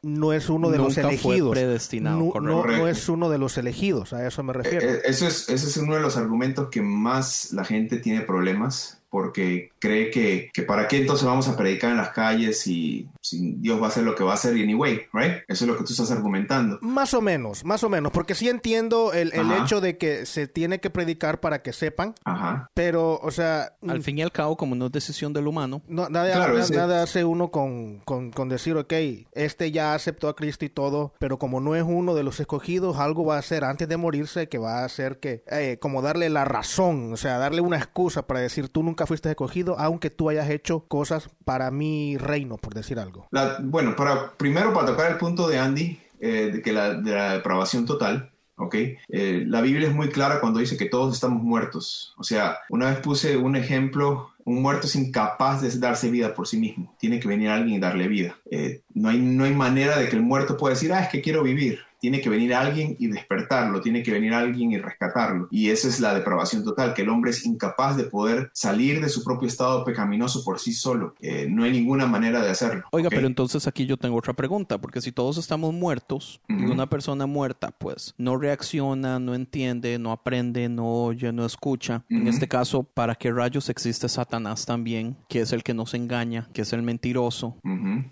D: no es uno de los elegidos?
E: predestinado,
D: no, no, es uno de los elegidos, a eso me refiero.
C: Eh, eh, eso es, ese es uno de los argumentos que más la gente tiene problemas porque cree que, que, para qué entonces vamos a predicar en las calles y si Dios va a hacer lo que va a hacer anyway, right? Eso es lo que tú estás argumentando.
D: Más o menos, más o menos, porque sí entiendo el, el hecho de que se tiene que predicar para que sepan,
C: Ajá.
D: pero, o sea...
E: Al fin y al cabo, como no es decisión del humano.
D: No, nada, nada, hace uno con, con, con, decir, ok, este ya aceptó a Cristo y todo, pero como no es uno de los escogidos, algo va a hacer antes de morirse que va a hacer que, eh, como darle la razón, o sea, darle una excusa para decir, tú nunca fuiste escogido, aunque tú hayas hecho cosas para mi reino, por decir algo.
C: bueno, para, primero para tocar el punto de Andy, eh, de, que la, de la depravación total, ¿ok? Eh, la Biblia es muy clara cuando dice que todos estamos muertos. O sea, una vez puse un ejemplo, un muerto es incapaz de darse vida por sí mismo. Tiene que venir alguien y darle vida. Eh, no, hay, no hay manera de que el muerto pueda decir, ah, es que quiero vivir. Tiene que venir alguien y despertarlo, tiene que venir alguien y rescatarlo. Y esa es la depravación total, que el hombre es incapaz de poder salir de su propio estado pecaminoso por sí solo. Eh, no hay ninguna manera de hacerlo.
E: Oiga, pero entonces aquí yo tengo otra pregunta, porque si todos estamos muertos y una persona muerta pues no reacciona, no entiende, no aprende, no oye, no escucha, en este caso, ¿para qué rayos existe Satanás también, que es el que nos engaña, que es el mentiroso,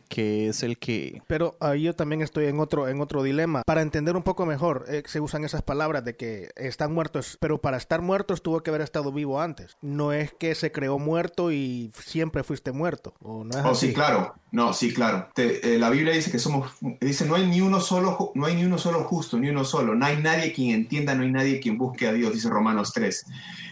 E: que es el que...
D: Pero ahí yo también estoy en otro, en otro dilema. Para entender un poco mejor, eh, se usan esas palabras de que están muertos, pero para estar muertos tuvo que haber estado vivo antes. No es que se creó muerto y siempre fuiste muerto. ¿o no es
C: oh, sí, claro. No, sí, claro. Eh, la Biblia dice que somos, dice, no hay ni uno solo, no hay ni uno solo justo, ni uno solo. No hay nadie quien entienda, no hay nadie quien busque a Dios, dice Romanos 3.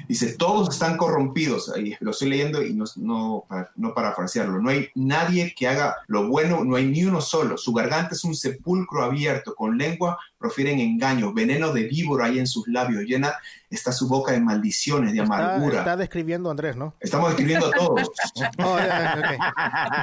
C: Dice, todos están corrompidos. Ahí lo estoy leyendo y no, no, no parafrasearlo. No hay nadie que haga lo bueno, no hay ni uno solo. Su garganta es un sepulcro abierto, con lengua profieren engaños, veneno de víbora hay en sus labios, llena está su boca de maldiciones, de amargura.
D: Está describiendo Andrés, ¿no?
C: Estamos describiendo a todos. Oh,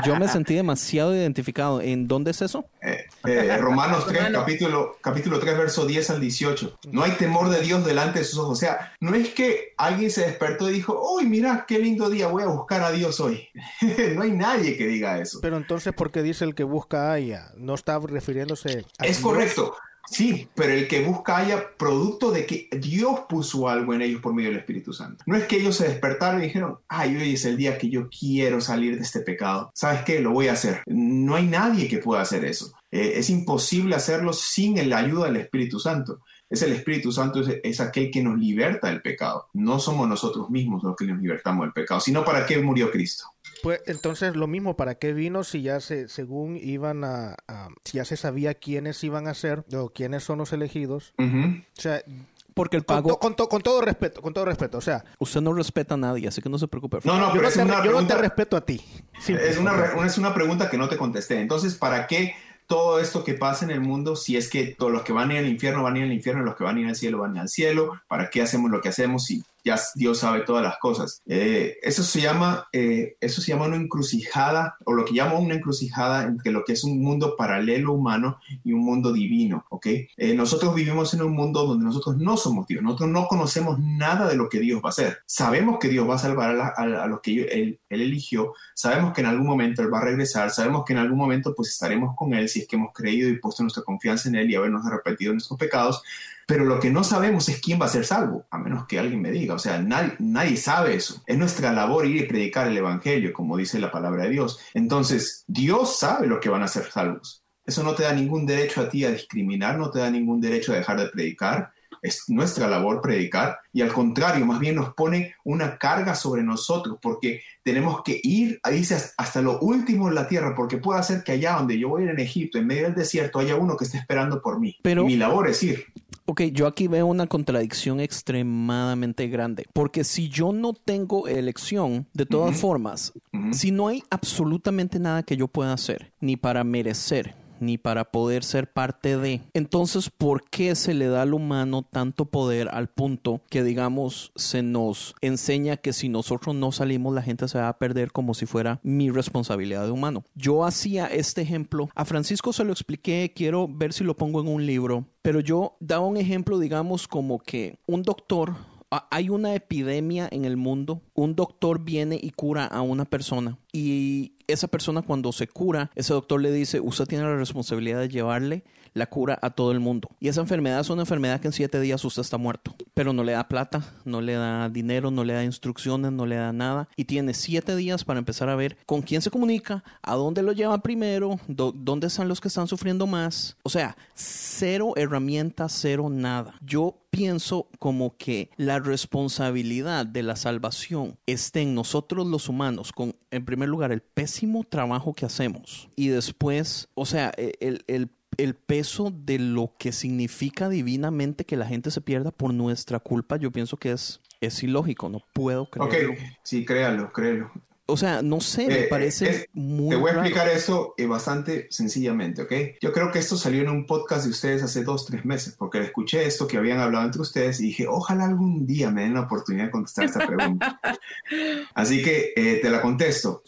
E: Yo me sentí demasiado identificado. ¿En dónde es eso?
C: Eh, eh, Romanos 3, capítulo, capítulo 3, verso 10 al 18. No hay temor de Dios delante de sus ojos. O sea, no es que alguien se despertó y dijo, uy, mira, qué lindo día, voy a buscar a Dios hoy. no hay nadie que diga eso.
D: Pero entonces, ¿por qué dice el que busca a ella? ¿No está refiriéndose
C: a Es correcto. Sí, pero el que busca haya producto de que Dios puso algo en ellos por medio del Espíritu Santo. No es que ellos se despertaron y dijeron, ay, hoy es el día que yo quiero salir de este pecado. ¿Sabes qué? Lo voy a hacer. No hay nadie que pueda hacer eso. Eh, es imposible hacerlo sin la ayuda del Espíritu Santo. Es el Espíritu Santo, es, es, aquel que nos liberta del pecado. No somos nosotros mismos los que nos libertamos del pecado, sino para qué murió Cristo.
D: Pues entonces lo mismo, ¿para qué vino si ya se, según iban a, si ya se sabía quiénes iban a ser o quiénes son los elegidos? O sea,
E: porque el pago...
D: Con, todo respeto, con todo respeto, o sea...
E: Usted no respeta a nadie, así que no se preocupe.
C: No, no, pero
D: yo, no, te, yo no te respeto a ti.
C: Es una, es una pregunta que no te contesté. Entonces, ¿para qué todo esto que pasa en el mundo, si es que todos los que van a ir al infierno van a ir al infierno, los que van a ir al cielo van a ir al cielo, ¿para qué hacemos lo que hacemos si ya Dios sabe todas las cosas. Eh, eso, se llama, eh, eso se llama una encrucijada, o lo que llamo una encrucijada entre lo que es un mundo paralelo humano y un mundo divino, ¿ok? Eh, nosotros vivimos en un mundo donde nosotros no somos Dios, nosotros no conocemos nada de lo que Dios va a hacer. Sabemos que Dios va a salvar a, los que él, él, eligió, sabemos que en algún momento Él va a regresar, sabemos que en algún momento pues estaremos con Él si es que hemos creído y puesto nuestra confianza en Él y habernos arrepentido de nuestros pecados, pero lo que no sabemos es quién va a ser salvo, a menos que alguien me diga. O sea, nadie, nadie sabe eso. Es nuestra labor ir y predicar el Evangelio, como dice la palabra de Dios. Entonces, Dios sabe lo que van a ser salvos. Eso no te da ningún derecho a ti a discriminar, no te da ningún derecho a dejar de predicar. Es nuestra labor predicar y al contrario, más bien nos pone una carga sobre nosotros porque tenemos que ir, dice, hasta lo último de la tierra, porque puede ser que allá donde yo voy en Egipto, en medio del desierto, haya uno que esté esperando por mí. Pero, mi labor es ir.
E: Ok, yo aquí veo una contradicción extremadamente grande, porque si yo no tengo elección, de todas formas, si no hay absolutamente nada que yo pueda hacer, ni para merecer, ni para poder ser parte de. Entonces, ¿por qué se le da al humano tanto poder al punto que, digamos, se nos enseña que si nosotros no salimos, la gente se va a perder como si fuera mi responsabilidad de humano? Yo hacía este ejemplo, a Francisco se lo expliqué, quiero ver si lo pongo en un libro, pero yo daba un ejemplo, digamos, como que un doctor hay una epidemia en el mundo, un doctor viene y cura a una persona y esa persona cuando se cura, ese doctor le dice, usted tiene la responsabilidad de llevarle la cura a todo el mundo. Y esa enfermedad es una enfermedad que en siete días usted está muerto, pero no le da plata, no le da dinero, no le da instrucciones, no le da nada. Y tiene siete días para empezar a ver con quién se comunica, a dónde lo lleva primero, dónde están los que están sufriendo más. O sea, cero herramientas, cero nada. Yo pienso como que la responsabilidad de la salvación está en nosotros los humanos, con en primer lugar el pésimo trabajo que hacemos y después, o sea, e, el, el el peso de lo que significa divinamente que la gente se pierda por nuestra culpa, yo pienso que es, es ilógico, no puedo creerlo.
C: Ok, sí, créalo, créelo.
E: O sea, no sé, me eh, parece muy.
C: Te voy a explicar eso eh, bastante sencillamente, ¿ok? Yo creo que esto salió en un podcast de ustedes hace dos, tres meses, porque escuché esto que habían hablado entre ustedes y dije, ojalá algún día me den la oportunidad de contestar esta pregunta. Así que eh, te la contesto.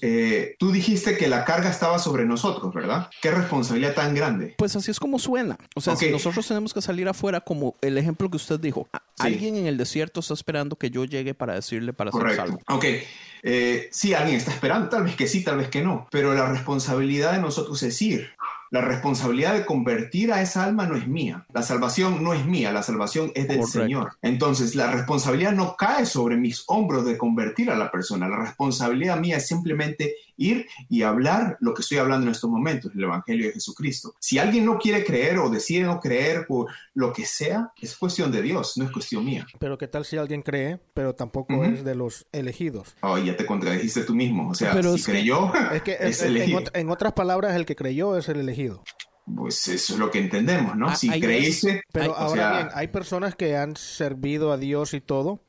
C: tú dijiste que la carga estaba sobre nosotros, ¿verdad? ¿Qué responsabilidad tan grande?
E: Pues así es como suena. O sea, si nosotros tenemos que salir afuera, como el ejemplo que usted dijo, alguien en el desierto está esperando que yo llegue para decirle para
C: Correcto. ser salvo. Ok. Eh, sí, alguien está esperando, tal vez que sí, tal vez que no, pero la responsabilidad de nosotros es ir. La responsabilidad de convertir a esa alma no es mía. La salvación no es mía, la salvación es del Señor. Entonces, la responsabilidad no cae sobre mis hombros de convertir a la persona. La responsabilidad mía es simplemente ir y hablar lo que estoy hablando en estos momentos, el Evangelio de Jesucristo. Si alguien no quiere creer o decide no creer o lo que sea, es cuestión de Dios, no es cuestión mía.
D: Pero ¿qué tal si alguien cree, pero tampoco es de los elegidos?
C: Oh, ya te contradijiste tú mismo. O sea, si creyó, es, que, es,
D: en otras palabras, el que creyó es el elegido.
C: Pues eso es lo que entendemos, ¿no? Ah, si creíste...
D: Pero ahora bien, hay personas que han servido a Dios y todo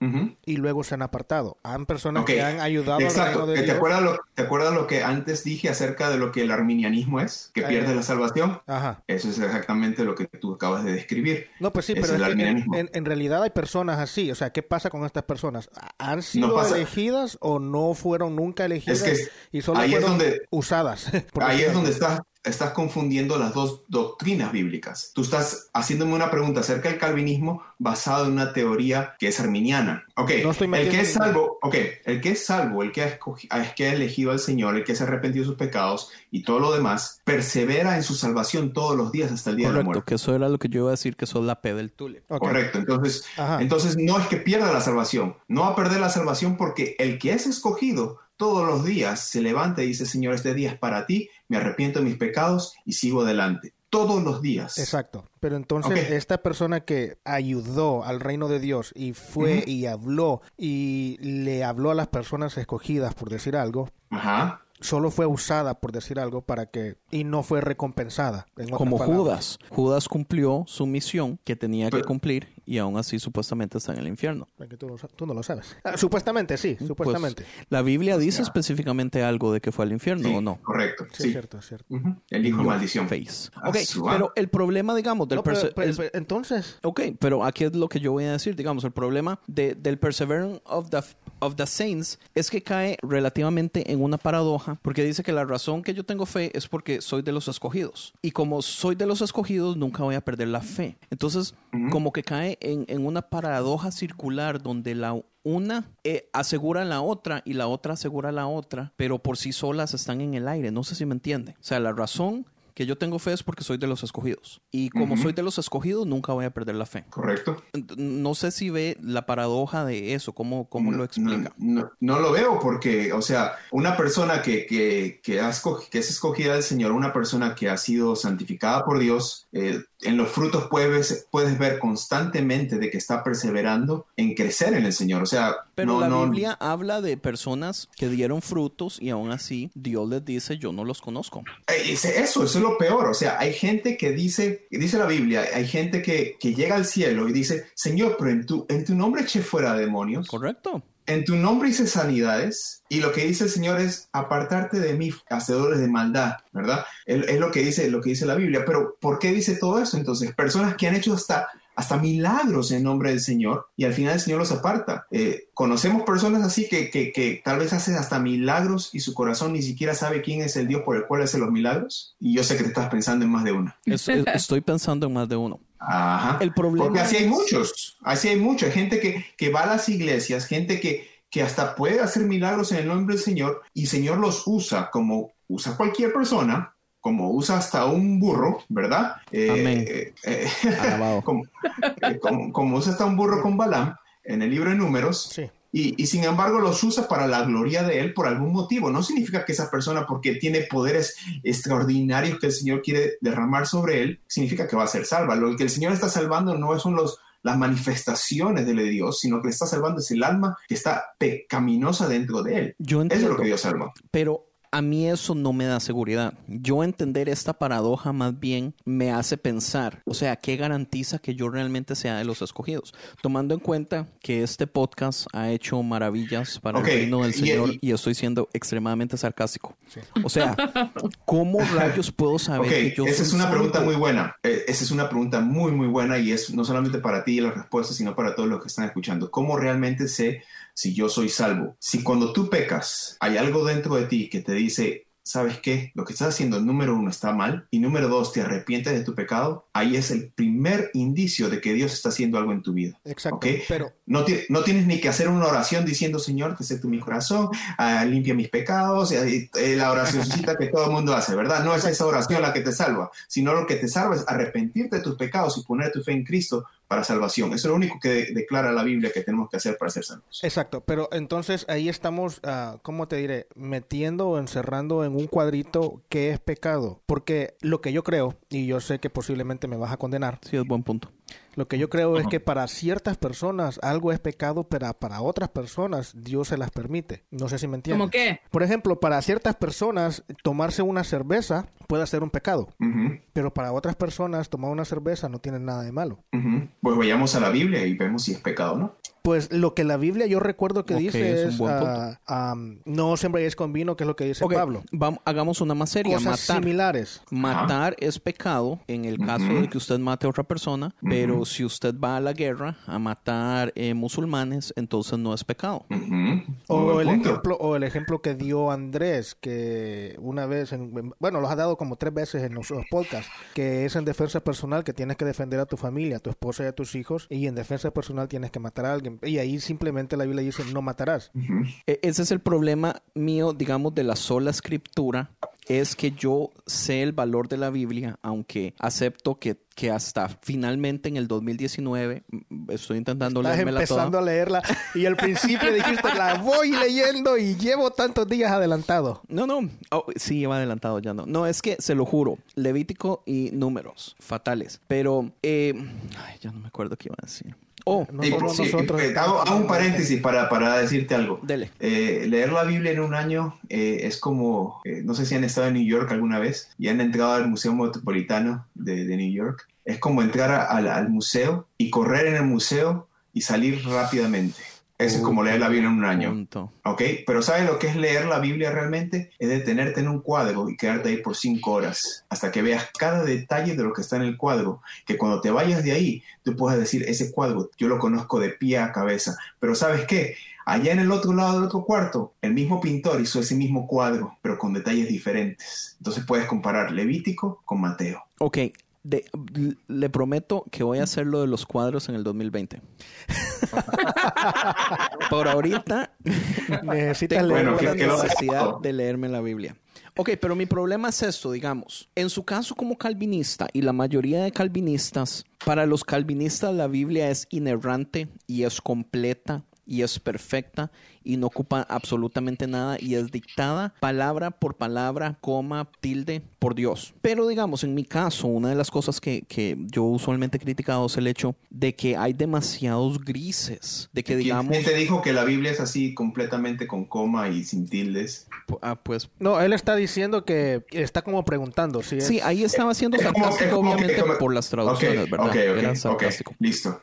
D: y luego se han apartado. Hay personas que han ayudado
C: Exacto. al reino de ¿Te, Dios. Acuerdas lo, ¿Te acuerdas lo que antes dije acerca de lo que el arminianismo es? Que pierde la salvación. Ajá. Eso es exactamente lo que tú acabas de describir.
D: No, pues sí, pero en, realidad hay personas así. O sea, ¿qué pasa con estas personas? ¿Han sido elegidas o no fueron nunca elegidas y solo fueron usadas?
C: ahí es donde está estás confundiendo las dos doctrinas bíblicas. Tú estás haciéndome una pregunta acerca del calvinismo basado en una teoría que es arminiana. Ok, el que es salvo, ok, el que es salvo, el que ha, que ha elegido al Señor, el que se ha arrepentido de sus pecados y todo lo demás, persevera en su salvación todos los días hasta el día de la muerte.
E: que eso era lo que yo iba a decir, que son la P del tule.
C: Correcto, entonces, entonces no es que pierda la salvación, no va a perder la salvación porque el que es escogido todos los días se levanta y dice, Señor, este día es para ti, me arrepiento de mis pecados y sigo adelante. Todos los días.
D: Exacto. Pero entonces esta persona que ayudó al reino de Dios y fue y habló y le habló a las personas escogidas, por decir algo, Ajá solo fue usada, por decir algo, para que... y no fue recompensada.
E: Como Judas. Judas cumplió su misión que tenía que cumplir y aún así supuestamente está en el infierno.
D: Tú, no lo sabes. Ah, supuestamente, sí, pues, supuestamente.
E: la Biblia dice específicamente algo de que fue al infierno o no.
C: Correcto.
D: Sí, cierto, cierto.
C: El hijo de maldición.
E: Face. Ah, ok, pero el problema, digamos, del...
D: entonces...
E: Ok, pero aquí es lo que yo voy a decir, digamos, el problema de, del Perseverance of the, of the Saints es que cae relativamente en una paradoja porque dice que la razón que yo tengo fe es porque soy de los escogidos. Y como soy de los escogidos, nunca voy a perder la fe. Entonces, como que cae en, una paradoja circular donde la una eh, asegura la otra y la otra asegura la otra, pero por sí solas están en el aire. No sé si me entiende. O sea, la razón que yo tengo fe es porque soy de los escogidos. Y como soy de los escogidos, nunca voy a perder la fe.
C: Correcto.
E: No sé si ve la paradoja de eso, cómo, cómo lo explica.
C: No, lo veo porque, o sea, una persona que, que, que, que es escogida del Señor, una persona que ha sido santificada por Dios, eh, en los frutos puedes, puedes ver constantemente de que está perseverando en crecer en el Señor. O sea,
E: pero la Biblia habla de personas que dieron frutos y aún así Dios les dice, yo no los conozco.
C: Eh, eso, eso es lo peor. O sea, hay gente que dice, dice la Biblia, hay gente que, que llega al cielo y dice, Señor, pero en tu, en tu nombre eché fuera demonios.
E: Correcto.
C: En tu nombre hice sanidades y lo que dice el Señor es apartarte de mí, hacedores de maldad, ¿verdad? Es, lo que dice lo que dice la Biblia. Pero ¿por qué dice todo eso? Entonces, personas que han hecho hasta hasta milagros en nombre del Señor y al final el Señor los aparta. Eh, conocemos personas así que, que, tal vez hacen hasta milagros y su corazón ni siquiera sabe quién es el Dios por el cual hace los milagros y yo sé que te estás pensando en más de uno.
E: Estoy pensando en más de uno.
C: Ajá. El problema Porque así hay muchos, así hay mucha gente que, que va a las iglesias, gente que, que hasta puede hacer milagros en el nombre del Señor y el Señor los usa como usa cualquier persona como usa hasta un burro, ¿verdad?
E: Eh,
C: eh, como, como, usa hasta un burro con Balaam en el libro de números. Y, y, sin embargo los usa para la gloria de él por algún motivo. No significa que esa persona, porque tiene poderes extraordinarios que el Señor quiere derramar sobre él, significa que va a ser salva. Lo que el Señor está salvando no son los, las manifestaciones de Dios, sino que está salvando es el alma que está pecaminosa dentro de él.
E: Yo
C: Eso es lo que Dios salva.
E: Pero a mí eso no me da seguridad. Yo entender esta paradoja más bien me hace pensar, o sea, ¿qué garantiza que yo realmente sea de los escogidos? Tomando en cuenta que este podcast ha hecho maravillas para el reino del Señor y, estoy siendo extremadamente sarcástico. O sea, ¿cómo rayos puedo saber que yo
C: Esa es una pregunta muy buena. Eh, esa es una pregunta muy, muy buena y es no solamente para ti la respuesta, sino para todos los que están escuchando. ¿Cómo realmente sé si yo soy salvo? Si cuando tú pecas hay algo dentro de ti que te dice, ¿sabes qué? Lo que estás haciendo, número uno, está mal. Y número dos, te arrepientes de tu pecado. Ahí es el primer indicio de que Dios está haciendo algo en tu vida.
D: Exacto.
C: Pero no, no tienes ni que hacer una oración diciendo, Señor, que acepto mi corazón, uh, limpia mis pecados. Eh, la oración que todo el mundo hace, ¿verdad? No es esa oración la que te salva, sino lo que te salva es arrepentirte de tus pecados y poner tu fe en Cristo para salvación. Eso es lo único que declara la Biblia que tenemos que hacer para ser salvos.
D: Exacto, pero entonces ahí estamos, uh, ¿cómo te diré? Metiendo o encerrando en un cuadrito qué es pecado. Porque lo que yo creo, y yo sé que posiblemente me vas a condenar.
E: Sí, es buen punto.
D: Lo que yo creo es que para ciertas personas algo es pecado, pero para otras personas Dios se las permite. No sé si me entiendes.
G: ¿Cómo qué?
D: Por ejemplo, para ciertas personas tomarse una cerveza puede ser un pecado, pero para otras personas tomar una cerveza no tiene nada de malo.
C: Pues vayamos a la Biblia y vemos si es pecado o no.
D: Pues lo que la Biblia yo recuerdo que dice es, uh, no sembréis con vino, que es lo que dice Pablo.
E: Vamos, hagamos una más seria.
D: Cosas similares.
E: Matar es pecado en el caso de que usted mate a otra persona, pero si usted va a la guerra a matar eh, musulmanes, entonces no es pecado.
D: o, el ejemplo, o el ejemplo que dio Andrés, que una vez, en, bueno, los ha dado como tres veces en los podcasts, que es en defensa personal, que tienes que defender a tu familia, a tu esposa y a tus hijos, y en defensa personal tienes que matar a alguien y ahí simplemente la Biblia dice no matarás.
E: E, ese es el problema mío, digamos, de la sola escritura, es que yo sé el valor de la Biblia, aunque acepto que, que hasta finalmente en el 2019 mm, estoy intentando
D: Estás empezando a leerla y al principio dijiste la voy leyendo y llevo tantos días adelantado.
E: No, no, oh, sí lleva adelantado ya no. No, es que se lo juro, Levítico y números fatales, pero eh, ya no me acuerdo qué iba a decir.
C: Oh, eh, hago, un paréntesis para, para decirte algo. Eh, leer la Biblia en un año eh, es como, no sé si han estado en New York alguna vez y han entrado al Museo Metropolitano de, de New York. Es como entrar al museo y correr en el museo y salir rápidamente. Eso es como leer la Biblia en un año. ¿Ok? Pero ¿sabes lo que es leer la Biblia realmente? Es detenerte en un cuadro y quedarte ahí por cinco horas hasta que veas cada detalle de lo que está en el cuadro. Que cuando te vayas de ahí, tú puedas decir, ese cuadro yo lo conozco de pie a cabeza. Pero ¿sabes qué? Allá en el otro lado del otro cuarto, el mismo pintor hizo ese mismo cuadro, pero con detalles diferentes. Entonces puedes comparar Levítico con Mateo.
E: Ok, le prometo que voy a hacer lo de los cuadros en el 2020. Por ahorita necesitas leer la necesidad de leerme la Biblia. Ok, pero mi problema es esto, digamos. En su caso como calvinista y la mayoría de calvinistas, para los calvinistas la Biblia es inerrante y es completa y es perfecta y no ocupa absolutamente nada y es dictada palabra por palabra, coma, tilde por Dios. Pero digamos, en mi caso, una de las cosas que, que yo usualmente he criticado es el hecho de que hay demasiados grises, de que digamos...
C: ¿Quién te dijo que la Biblia es así completamente con coma y sin tildes?
E: Ah, pues...
D: No, él está diciendo que está como preguntando. Si
E: Sí, ahí estaba siendo sarcástico, obviamente, por las traducciones, ¿verdad?
C: Ok, listo.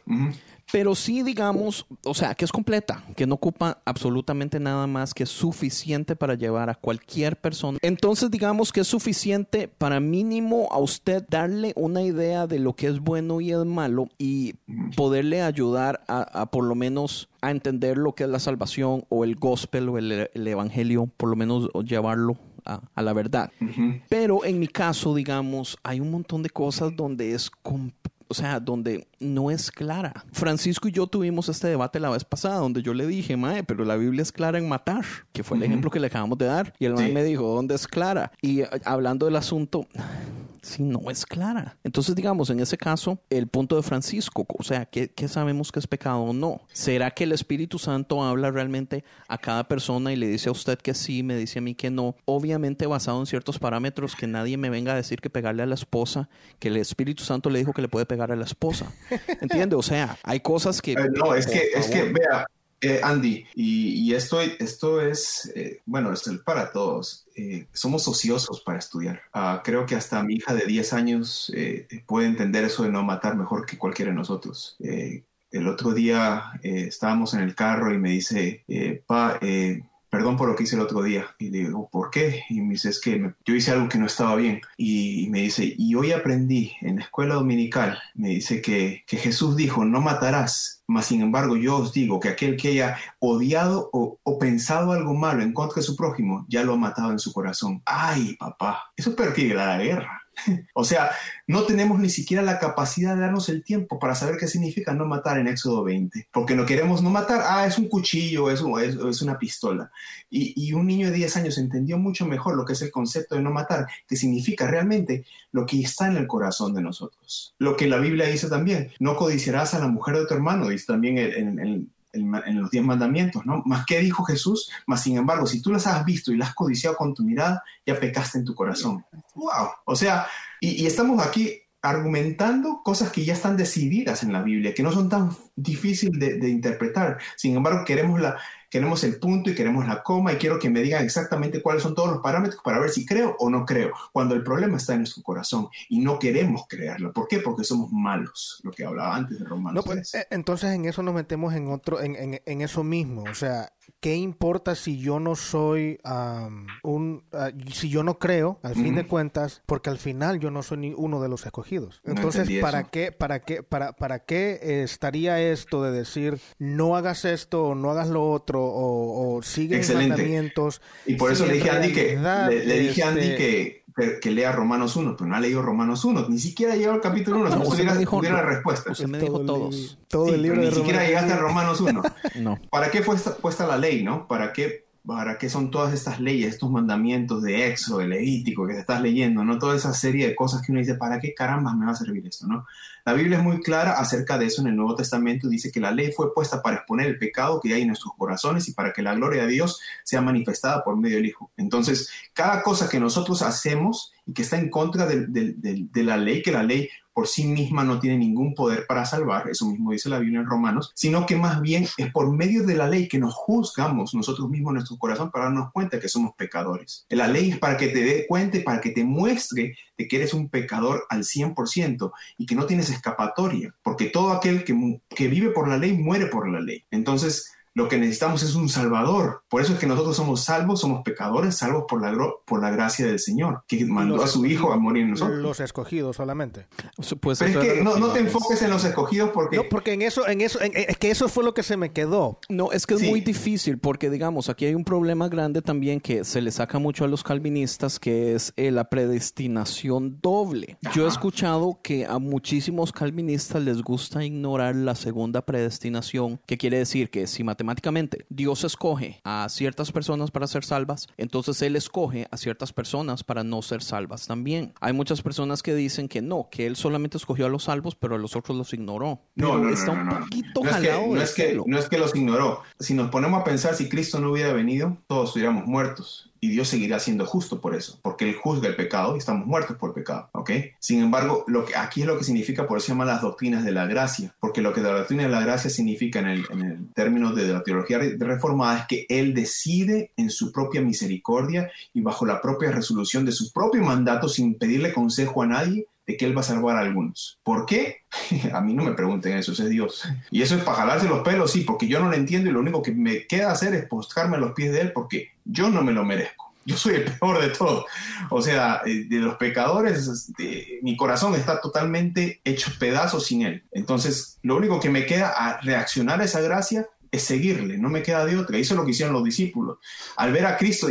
E: Pero sí, digamos, o sea, que es completa, que no ocupa absolutamente nada más, que es suficiente para llevar a cualquier persona. Entonces, digamos que es suficiente para mínimo a usted darle una idea de lo que es bueno y es malo y poderle ayudar a, por lo menos a entender lo que es la salvación o el gospel o el, evangelio, por lo menos llevarlo a, la verdad. Pero en mi caso, digamos, hay un montón de cosas donde es o sea, donde no es clara. Francisco y yo tuvimos este debate la vez pasada, donde yo le dije, Mae, pero la Biblia es clara en matar, que fue el ejemplo que le acabamos de dar. Y el Mae me dijo, ¿dónde es clara? Y eh, hablando del asunto, si no es clara. Entonces, digamos, en ese caso, el punto de Francisco, o sea, ¿qué, sabemos que es pecado o no? ¿Será que el Espíritu Santo habla realmente a cada persona y le dice a usted que sí, me dice a mí que no? Obviamente basado en ciertos parámetros, que nadie me venga a decir que pegarle a la esposa, que el Espíritu Santo le dijo que le puede pegar a la esposa. ¿Entiende? O sea, hay cosas que...
C: No, es que, es que, vea, Eh, Andy, y, esto, esto es, eh, bueno, es para todos. Eh, somos ociosos para estudiar. Ah, creo que hasta mi hija de 10 años puede entender eso de no matar mejor que cualquiera de nosotros. el otro día estábamos en el carro y me dice, pa, perdón por lo que hice el otro día. Y le digo, ¿por qué? Y me dice, es que yo hice algo que no estaba bien. Y, me dice, y hoy aprendí en la escuela dominical, me dice que, que Jesús dijo, no matarás. Mas sin embargo, yo os digo que aquel que haya odiado o, pensado algo malo en contra de su prójimo, ya lo ha matado en su corazón. Ay, papá, eso es que la guerra. o sea, no tenemos ni siquiera la capacidad de darnos el tiempo para saber qué significa no matar en Éxodo 20, porque no queremos no matar, ah, es un cuchillo, es, es, una pistola. Y, un niño de 10 años entendió mucho mejor lo que es el concepto de no matar, que significa realmente lo que está en el corazón de nosotros. Lo que la Biblia dice también, no codiciarás a la mujer de tu hermano, dice también en, en en, los diez mandamientos, ¿no? Más que dijo Jesús, más sin embargo, si tú las has visto y las has codiciado con tu mirada, ya pecaste en tu corazón. ¡Wow! O sea, y, estamos aquí argumentando cosas que ya están decididas en la Biblia, que no son tan difíciles de interpretar. Sin embargo, queremos la, queremos el punto y queremos la coma y quiero que me digan exactamente cuáles son todos los parámetros para ver si creo o no creo, cuando el problema está en nuestro corazón y no queremos creerlo. ¿Por qué? Porque somos malos, lo que hablaba antes de Romanos.
D: Pues, eh, entonces en eso nos metemos en otro, en, en, en eso mismo, o sea, ¿qué importa si yo no soy un, ah, si yo no creo, al fin de cuentas, porque al final yo no soy ni uno de los escogidos? Entonces, ¿para qué, para qué, para, para qué estaría esto de decir no hagas esto o no hagas lo otro o, o sigue mandamientos?
C: Y por eso le dije a Andy que le, dije a Andy este que que, lea Romanos 1, pero no ha leído Romanos 1, ni siquiera ha llegado al capítulo 1, no, tuviera la respuesta.
E: Usted me dijo todos.
C: Todo el libro ni siquiera llegaste a Romanos 1. no. ¿Para qué fue puesta la ley, no? ¿Para qué ¿Para qué son todas estas leyes, estos mandamientos de Éxodo, de Levítico que te estás leyendo? ¿no? Toda esa serie de cosas que uno dice, ¿para qué caramba me va a servir esto? ¿no? La Biblia es muy clara acerca de eso en el Nuevo Testamento. Dice que la ley fue puesta para exponer el pecado que hay en nuestros corazones y para que la gloria de Dios sea manifestada por medio del Hijo. Entonces, cada cosa que nosotros hacemos y que está en contra de, la ley, que la ley por sí misma no tiene ningún poder para salvar, eso mismo dice la Biblia en Romanos, sino que más bien es por medio de la ley que nos juzgamos nosotros mismos en nuestro corazón para darnos cuenta que somos pecadores. La ley es para que te dé cuenta y para que te muestre que eres un pecador al 100% y que no tienes escapatoria, porque todo aquel que, que vive por la ley muere por la ley. Entonces, lo que necesitamos es un Salvador. Por eso es que nosotros somos salvos, somos pecadores, salvos por la, por la gracia del Señor, que mandó a su Hijo a morir en nosotros.
D: Los escogidos solamente.
C: Pues Pero es que no, te enfoques en los escogidos porque...
D: No, porque en eso, en eso, es que eso fue lo que se me quedó.
E: No, es que es muy difícil porque, digamos, aquí hay un problema grande también que se le saca mucho a los calvinistas, que es eh, la predestinación doble. Yo he escuchado que a muchísimos calvinistas les gusta ignorar la segunda predestinación, que quiere decir que si matemáticamente Dios escoge a ciertas personas para ser salvas, entonces Él escoge a ciertas personas para no ser salvas también. Hay muchas personas que dicen que no, que Él solamente escogió a los salvos, pero a los otros los ignoró.
C: No, no, está un poquito jalado. no, es que, no es que los ignoró. Si nos ponemos a pensar si Cristo no hubiera venido, todos estuviéramos muertos y Dios seguirá siendo justo por eso, porque Él juzga el pecado y estamos muertos por pecado, ¿ok? Sin embargo, lo que aquí es lo que significa, por eso se llama las doctrinas de la gracia, porque lo que la doctrina de la gracia significa en el, en el término de la teología reformada es que Él decide en su propia misericordia y bajo la propia resolución de su propio mandato, sin pedirle consejo a nadie, que Él va a salvar a algunos. ¿Por qué? a mí no me pregunten eso, es Dios. Y eso es para jalarse los pelos, sí, porque yo no lo entiendo y lo único que me queda hacer es postrarme a los pies de Él porque yo no me lo merezco. Yo soy el peor de todos. O sea, eh, de los pecadores, mi corazón está totalmente hecho pedazos sin Él. Entonces, lo único que me queda a reaccionar a esa gracia es seguirle, no me queda de otra. Eso es lo que hicieron los discípulos. Al ver a Cristo,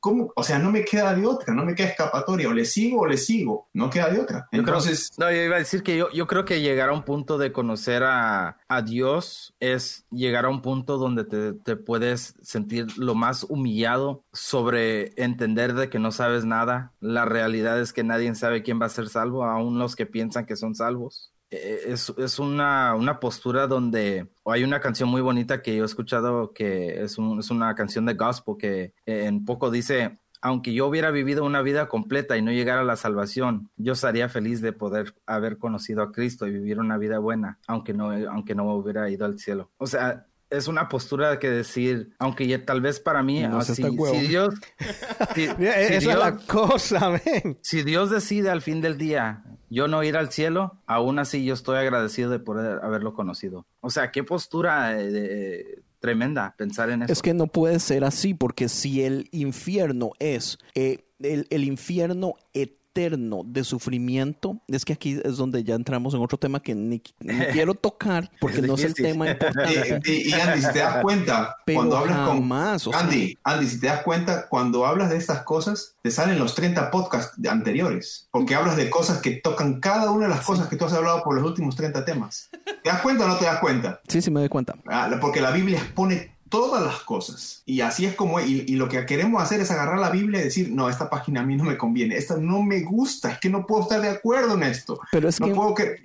C: ¿cómo? O sea, no me queda de otra, no me queda escapatoria. O le sigo o le sigo, no queda de otra. Entonces.
F: no, yo iba a decir que yo, yo creo que llegar a un punto de conocer a, a Dios es llegar a un punto donde te, te, puedes sentir lo más humillado sobre entender de que no sabes nada. La realidad es que nadie sabe quién va a ser salvo, aún los que piensan que son salvos. Eh, es, es una, una, postura donde hay una canción muy bonita que yo he escuchado que es, es una canción de gospel que en poco dice, aunque yo hubiera vivido una vida completa y no llegara a la salvación, yo estaría feliz de poder haber conocido a Cristo y vivir una vida buena, aunque no, aunque no hubiera ido al cielo. O sea, es una postura que decir, aunque ya, tal vez para mí, así, si Dios,
D: esa es la cosa,
F: Si Dios decide al fin del día yo no ir al cielo, aún así yo estoy agradecido de poder haberlo conocido. O sea, qué postura eh, tremenda pensar en eso.
E: Es que no puede ser así, porque si el infierno es eh, el, el infierno eterno, eterno de sufrimiento, es que aquí es donde ya entramos en otro tema que ni, quiero tocar porque no es el tema importante.
C: Y, Andy, si te das cuenta, cuando hablas con Andy, Andy, si te das cuenta, cuando hablas de estas cosas, te salen los 30 podcasts anteriores, porque hablas de cosas que tocan cada una de las cosas que tú has hablado por los últimos 30 temas. ¿Te das cuenta o no te das cuenta?
E: Sí, sí me doy cuenta.
C: Ah, porque la Biblia expone todas las cosas. Y así es como, y, lo que queremos hacer es agarrar la Biblia y decir, no, esta página a mí no me conviene, esta no me gusta, es que no puedo estar de acuerdo en esto.
E: Pero es que,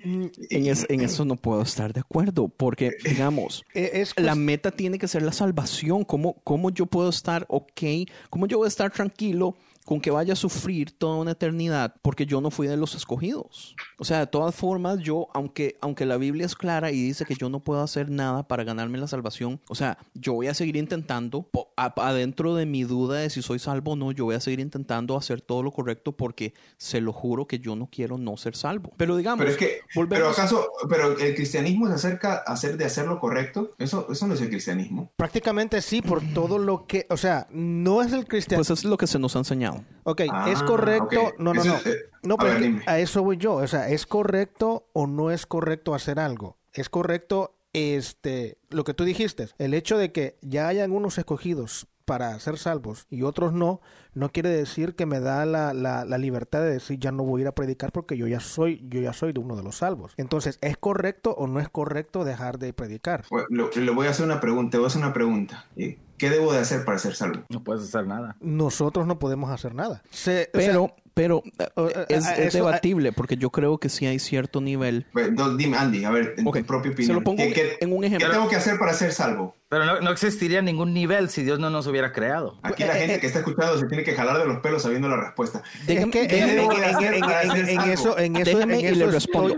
E: En, eso no puedo estar de acuerdo, porque, digamos, e, es, la meta tiene que ser la salvación. ¿Cómo, ¿Cómo yo puedo estar ok? ¿Cómo yo voy a estar tranquilo? Con que vaya a sufrir toda una eternidad porque yo no fui de los escogidos. O sea, de todas formas, yo, aunque, aunque la Biblia es clara y dice que yo no puedo hacer nada para ganarme la salvación, o sea, yo voy a seguir intentando, adentro de mi duda de si soy salvo o no, yo voy a seguir intentando hacer todo lo correcto porque se lo juro que yo no quiero no ser salvo. Pero digamos,
C: pero es que, pero acaso, pero el cristianismo se acerca a hacer de hacer lo correcto, eso, eso no es el cristianismo.
D: Prácticamente sí, por todo lo que, o sea, no es el cristianismo.
E: Pues es lo que se nos ha enseñado.
D: Ok, es ah, correcto. No, no, no. No, pero a, eso voy yo. O sea, ¿es correcto o no es correcto hacer algo? Es correcto este lo que tú dijiste, el hecho de que ya hayan unos escogidos para ser salvos y otros no, no quiere decir que me da la, la, libertad de decir ya no voy a ir a predicar porque yo ya soy, yo ya soy de uno de los salvos. Entonces, ¿es correcto o no es correcto dejar de predicar?
C: le voy a hacer una pregunta, te voy a hacer una pregunta. ¿Qué debo de hacer para ser salvo?
F: No puedes hacer nada.
D: Nosotros no podemos hacer nada.
E: pero, pero eh, es, debatible porque yo creo que sí hay cierto nivel.
C: Dime, Andy, a ver, en tu propia opinión. Se lo pongo en un ejemplo. ¿Qué tengo que hacer para ser salvo?
F: Pero no, existiría ningún nivel si Dios no nos hubiera creado.
C: Aquí la gente que está escuchando se tiene que jalar de los pelos sabiendo la respuesta.
D: Es que en eso, en eso,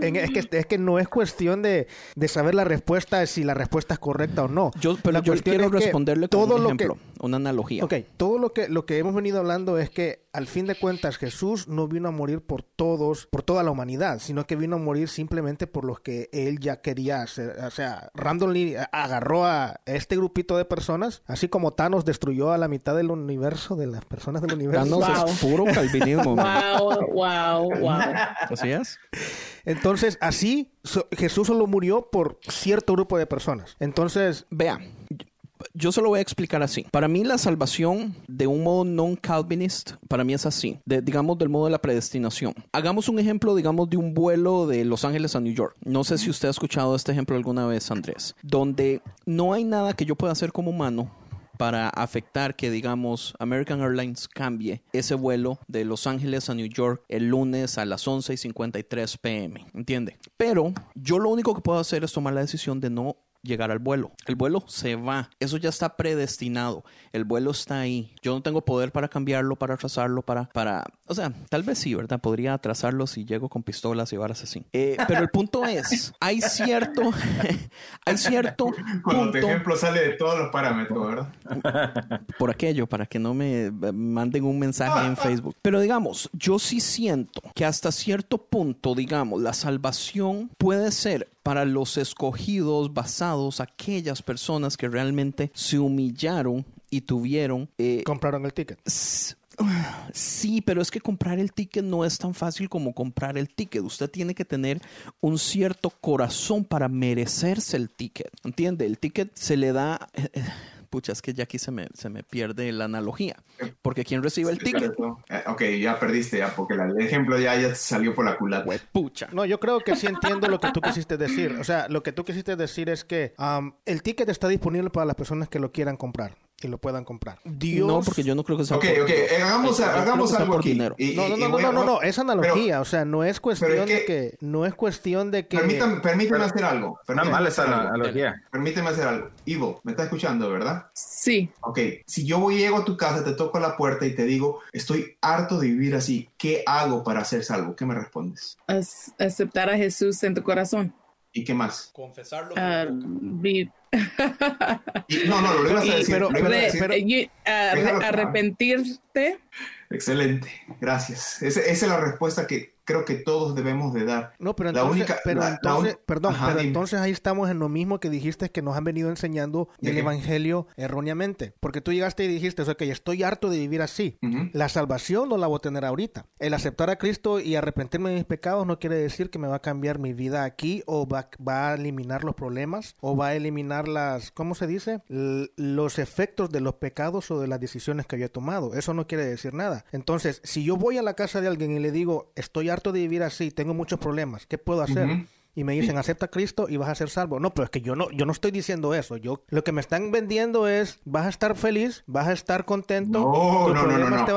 D: en eso es que no es cuestión de, de saber la respuesta si la respuesta es correcta o no.
E: Yo, pero yo quiero responderle con todo un ejemplo, una analogía.
D: Ok, todo lo que lo que hemos venido hablando es que al fin de cuentas Jesús no vino a morir por todos, por toda la humanidad, sino que vino a morir simplemente por los que él ya quería hacer. O sea, randomly agarró a este grupito de personas, así como Thanos destruyó a la mitad del universo, de las personas del universo.
E: Thanos es puro calvinismo.
G: wow, wow, wow.
E: Así es.
D: Entonces, así Jesús solo murió por cierto grupo de personas. Entonces,
E: vea, yo se lo voy a explicar así. Para mí la salvación de un modo non calvinist, para mí es así, digamos del modo de la predestinación. Hagamos un ejemplo, digamos, de un vuelo de Los Ángeles a New York. No sé si usted ha escuchado este ejemplo alguna vez, Andrés, donde no hay nada que yo pueda hacer como humano para afectar que, digamos, American Airlines cambie ese vuelo de Los Ángeles a New York el lunes a las 11 y 53 pm. ¿Entiende? Pero yo lo único que puedo hacer es tomar la decisión de no llegar al vuelo. El vuelo se va. Eso ya está predestinado. El vuelo está ahí. Yo no tengo poder para cambiarlo, para atrasarlo, para, para, o sea, tal vez sí, ¿verdad? Podría atrasarlo si llego con pistolas y varas así. Eh, pero el punto es, hay cierto, hay cierto
C: Cuando tu ejemplo sale de todos los parámetros, ¿verdad?
E: Por aquello, para que no me manden un mensaje en Facebook. Pero digamos, yo sí siento que hasta cierto punto, digamos, la salvación puede ser para los escogidos basados aquellas personas que realmente se humillaron y tuvieron...
D: Eh, Compraron el ticket.
E: Sí, pero es que comprar el ticket no es tan fácil como comprar el ticket. Usted tiene que tener un cierto corazón para merecerse el ticket. ¿Entiende? El ticket se le da... Pucha, es que ya aquí se me, se me pierde la analogía. Porque ¿quién recibe el ticket?
C: Eh, ok, ya perdiste ya, porque el ejemplo ya, ya salió por la culata.
D: Pucha. No, yo creo que sí entiendo lo que tú quisiste decir. O sea, lo que tú quisiste decir es que el ticket está disponible para las personas que lo quieran comprar que lo puedan comprar.
E: Dios... No, porque yo no creo que sea
C: Ok, ok, eh, hagamos, hagamos algo aquí.
D: no, no, no, no, no, no, es analogía, o sea, no es cuestión de que, no es cuestión de que...
C: Permítame, permíteme hacer algo.
F: Permíteme mal esa analogía.
C: Permíteme hacer algo. Ivo, ¿me estás escuchando, verdad?
G: Sí.
C: Ok, si yo voy llego a tu casa, te toco la puerta y te digo, estoy harto de vivir así, ¿qué hago para ser salvo? ¿Qué me respondes?
G: aceptar a Jesús en tu corazón.
C: ¿Y qué más?
E: Confesarlo.
G: Ah,
C: no, no, lo ibas a decir. Pero,
G: arrepentirte.
C: Excelente, gracias. esa es la respuesta que creo que todos debemos de dar.
D: No, pero entonces, pero entonces perdón, pero entonces ahí estamos en lo mismo que dijiste que nos han venido enseñando el evangelio erróneamente, porque tú llegaste y dijiste, o sea, que estoy harto de vivir así. La salvación no la voy a tener ahorita. El aceptar a Cristo y arrepentirme de mis pecados no quiere decir que me va a cambiar mi vida aquí o va, va a eliminar los problemas o va a eliminar las, ¿cómo se dice? los efectos de los pecados o de las decisiones que había tomado. Eso no quiere decir nada. Entonces, si yo voy a la casa de alguien y le digo, estoy harto de vivir así, tengo muchos problemas, ¿qué puedo hacer? y me dicen acepta a Cristo y vas a ser salvo. No, pero es que yo no, yo no estoy diciendo eso. Yo lo que me están vendiendo es vas a estar feliz, vas a estar contento.
C: No, no, no, no, Te,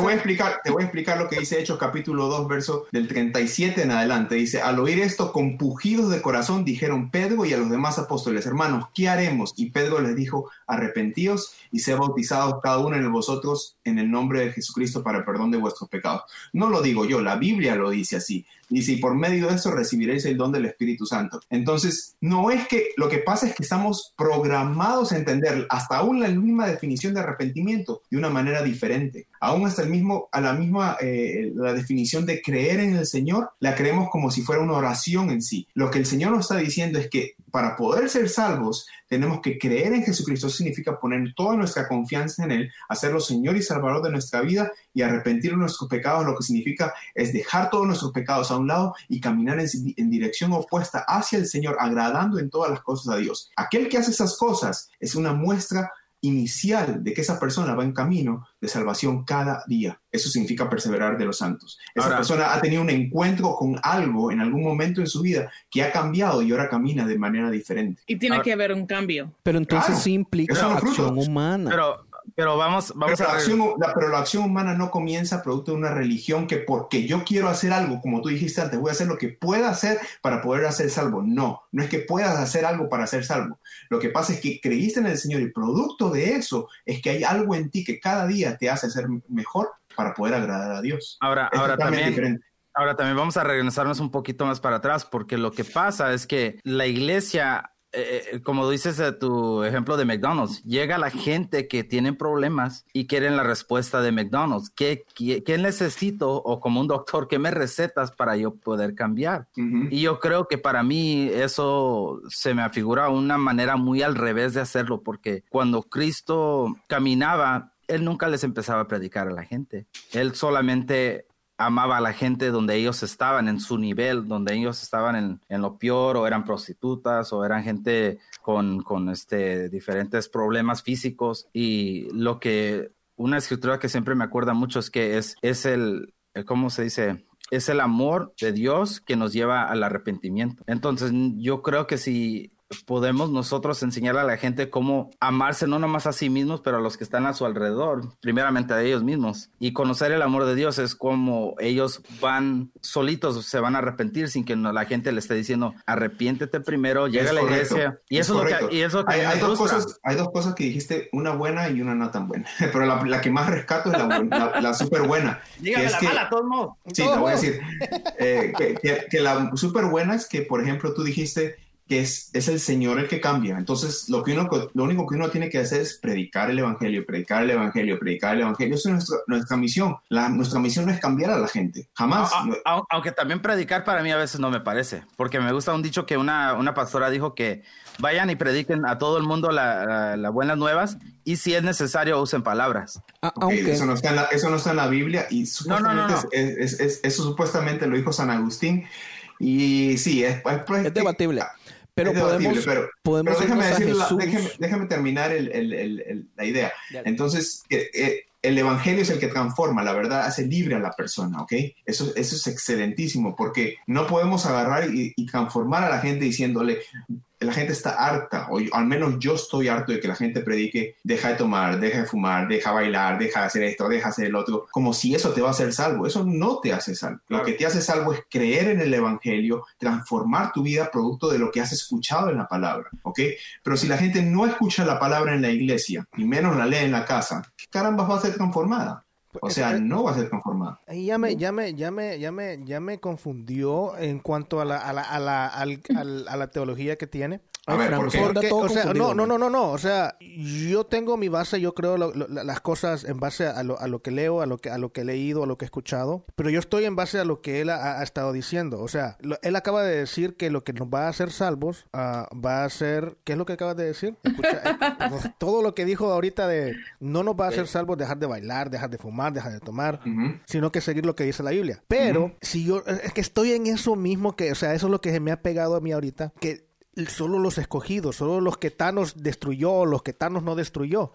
C: voy, a explicar, te voy a explicar lo que dice Hechos capítulo 2, verso del 37 en adelante. Dice, al oír esto, con pujidos de corazón, dijeron Pedro y a los demás apóstoles, hermanos, ¿qué haremos? Y Pedro les dijo, arrepentíos y sé bautizados cada uno en vosotros en el nombre de Jesucristo para el perdón de vuestros pecados. No lo digo yo, la Biblia lo dice así. Y si por medio de eso recibiréis el don del Espíritu Santo. Entonces, no es que lo que pasa es que estamos programados a entender hasta aún la misma definición de arrepentimiento de una manera diferente. Aún hasta el mismo, a la misma, eh, la definición de creer en el Señor, la creemos como si fuera una oración en sí. Lo que el Señor nos está diciendo es que para poder ser salvos, tenemos que creer en Jesucristo. significa poner toda nuestra confianza en Él, hacerlo Señor y Salvador de nuestra vida y arrepentir de nuestros pecados. Lo que significa es dejar todos nuestros pecados a un lado y caminar en, en dirección opuesta hacia el Señor, agradando en todas las cosas a Dios. Aquel que hace esas cosas es una muestra inicial de que esa persona va en camino de salvación cada día. Eso significa perseverar de los santos. Esa persona ha tenido un encuentro con algo en algún momento en su vida que ha cambiado y ahora camina de manera diferente.
G: Y tiene que haber un cambio.
E: Pero entonces sí implica acción humana.
F: Pero pero vamos, vamos
C: pero a la acción, la, pero la acción humana no comienza producto de una religión que porque yo quiero hacer algo, como tú dijiste antes, voy a hacer lo que pueda hacer para poder hacer salvo. No, no es que puedas hacer algo para ser salvo. Lo que pasa es que creíste en el Señor y producto de eso es que hay algo en ti que cada día te hace ser mejor para poder agradar a Dios.
F: Ahora, ahora también. Ahora también vamos a regresarnos un poquito más para atrás, porque lo que pasa es que la iglesia eh, eh, como dices tu ejemplo de McDonald's, llega la gente que tiene problemas y quieren la respuesta de McDonald's. ¿Qué, qué, necesito? O como un doctor, ¿qué me recetas para yo poder cambiar? Y yo creo que para mí eso se me afigura una manera muy al revés de hacerlo, porque cuando Cristo caminaba, él nunca les empezaba a predicar a la gente. Él solamente amaba a la gente donde ellos estaban, en su nivel, donde ellos estaban en, lo peor, o eran prostitutas, o eran gente con, con este, diferentes problemas físicos. Y lo que, una escritura que siempre me acuerda mucho es que es, es el, ¿cómo se dice? Es el amor de Dios que nos lleva al arrepentimiento. Entonces, yo creo que si podemos nosotros enseñar a la gente cómo amarse no nomás a sí mismos, pero a los que están a su alrededor, primeramente a ellos mismos. Y conocer el amor de Dios es como ellos van solitos, se van a arrepentir sin que la gente le esté diciendo, arrepiéntete primero, llega a la iglesia. Y eso, es lo que, y eso
C: hay, dos cosas, hay dos cosas que dijiste, una buena y una no tan buena. pero la, que más rescato es la, la, súper buena.
F: Dígame la mala, todos modos.
C: Sí, te voy a decir. Eh, que, que la súper buena es que, por ejemplo, tú dijiste que es, es, el Señor el que cambia. Entonces, lo, que uno, lo único que uno tiene que hacer es predicar el Evangelio, predicar el Evangelio, predicar el Evangelio. Esa es nuestra, nuestra misión. La, nuestra misión no es cambiar a la gente, jamás.
F: aunque también predicar para mí a veces no me parece, porque me gusta un dicho que una, una pastora dijo que vayan y prediquen a todo el mundo las la, buenas nuevas y si es necesario usen palabras.
C: Ah, eso, no está en la, eso no está en la Biblia y no, no, no, eso supuestamente lo dijo San Agustín. Y sí, es,
E: es, es debatible. Pero podemos,
C: déjame, terminar la idea. Entonces, eh, el evangelio es el que transforma, la verdad hace libre a la persona, ¿ok? Eso, eso es excelentísimo porque no podemos agarrar y, y transformar a la gente diciéndole, la gente está harta, o al menos yo estoy harto de que la gente predique, deja de tomar, deja de fumar, deja de bailar, deja de hacer esto, deja de hacer el otro, como si eso te va a hacer salvo. Eso no te hace salvo. Lo que te hace salvo es creer en el Evangelio, transformar tu vida producto de lo que has escuchado en la palabra, ¿ok? Pero si la gente no escucha la palabra en la iglesia, y menos la lee en la casa, ¿qué caramba va a ser transformada? O sea, no va a ser conformada.
D: Ahí ya me, ya me, ya me, ya me, confundió en cuanto a la, a la, a la, a la teología que tiene.
C: A ver, ¿por qué?
D: o sea, no, no, no, no, no. O sea, yo tengo mi base, yo creo las cosas en base a lo, a lo, que leo, a lo que, a lo que he leído, a lo que he escuchado. Pero yo estoy en base a lo que él ha, estado diciendo. O sea, él acaba de decir que lo que nos va a hacer salvos uh, va a ser. ¿Qué es lo que acabas de decir? Escucha, eh, todo lo que dijo ahorita de no nos va a hacer salvos dejar de bailar, dejar de fumar, dejar de tomar, sino que seguir lo que dice la Biblia. Pero si yo. Es que estoy en eso mismo que. O sea, eso es lo que me ha pegado a mí ahorita. Que solo los escogidos, solo los que Thanos destruyó, los que Thanos no destruyó.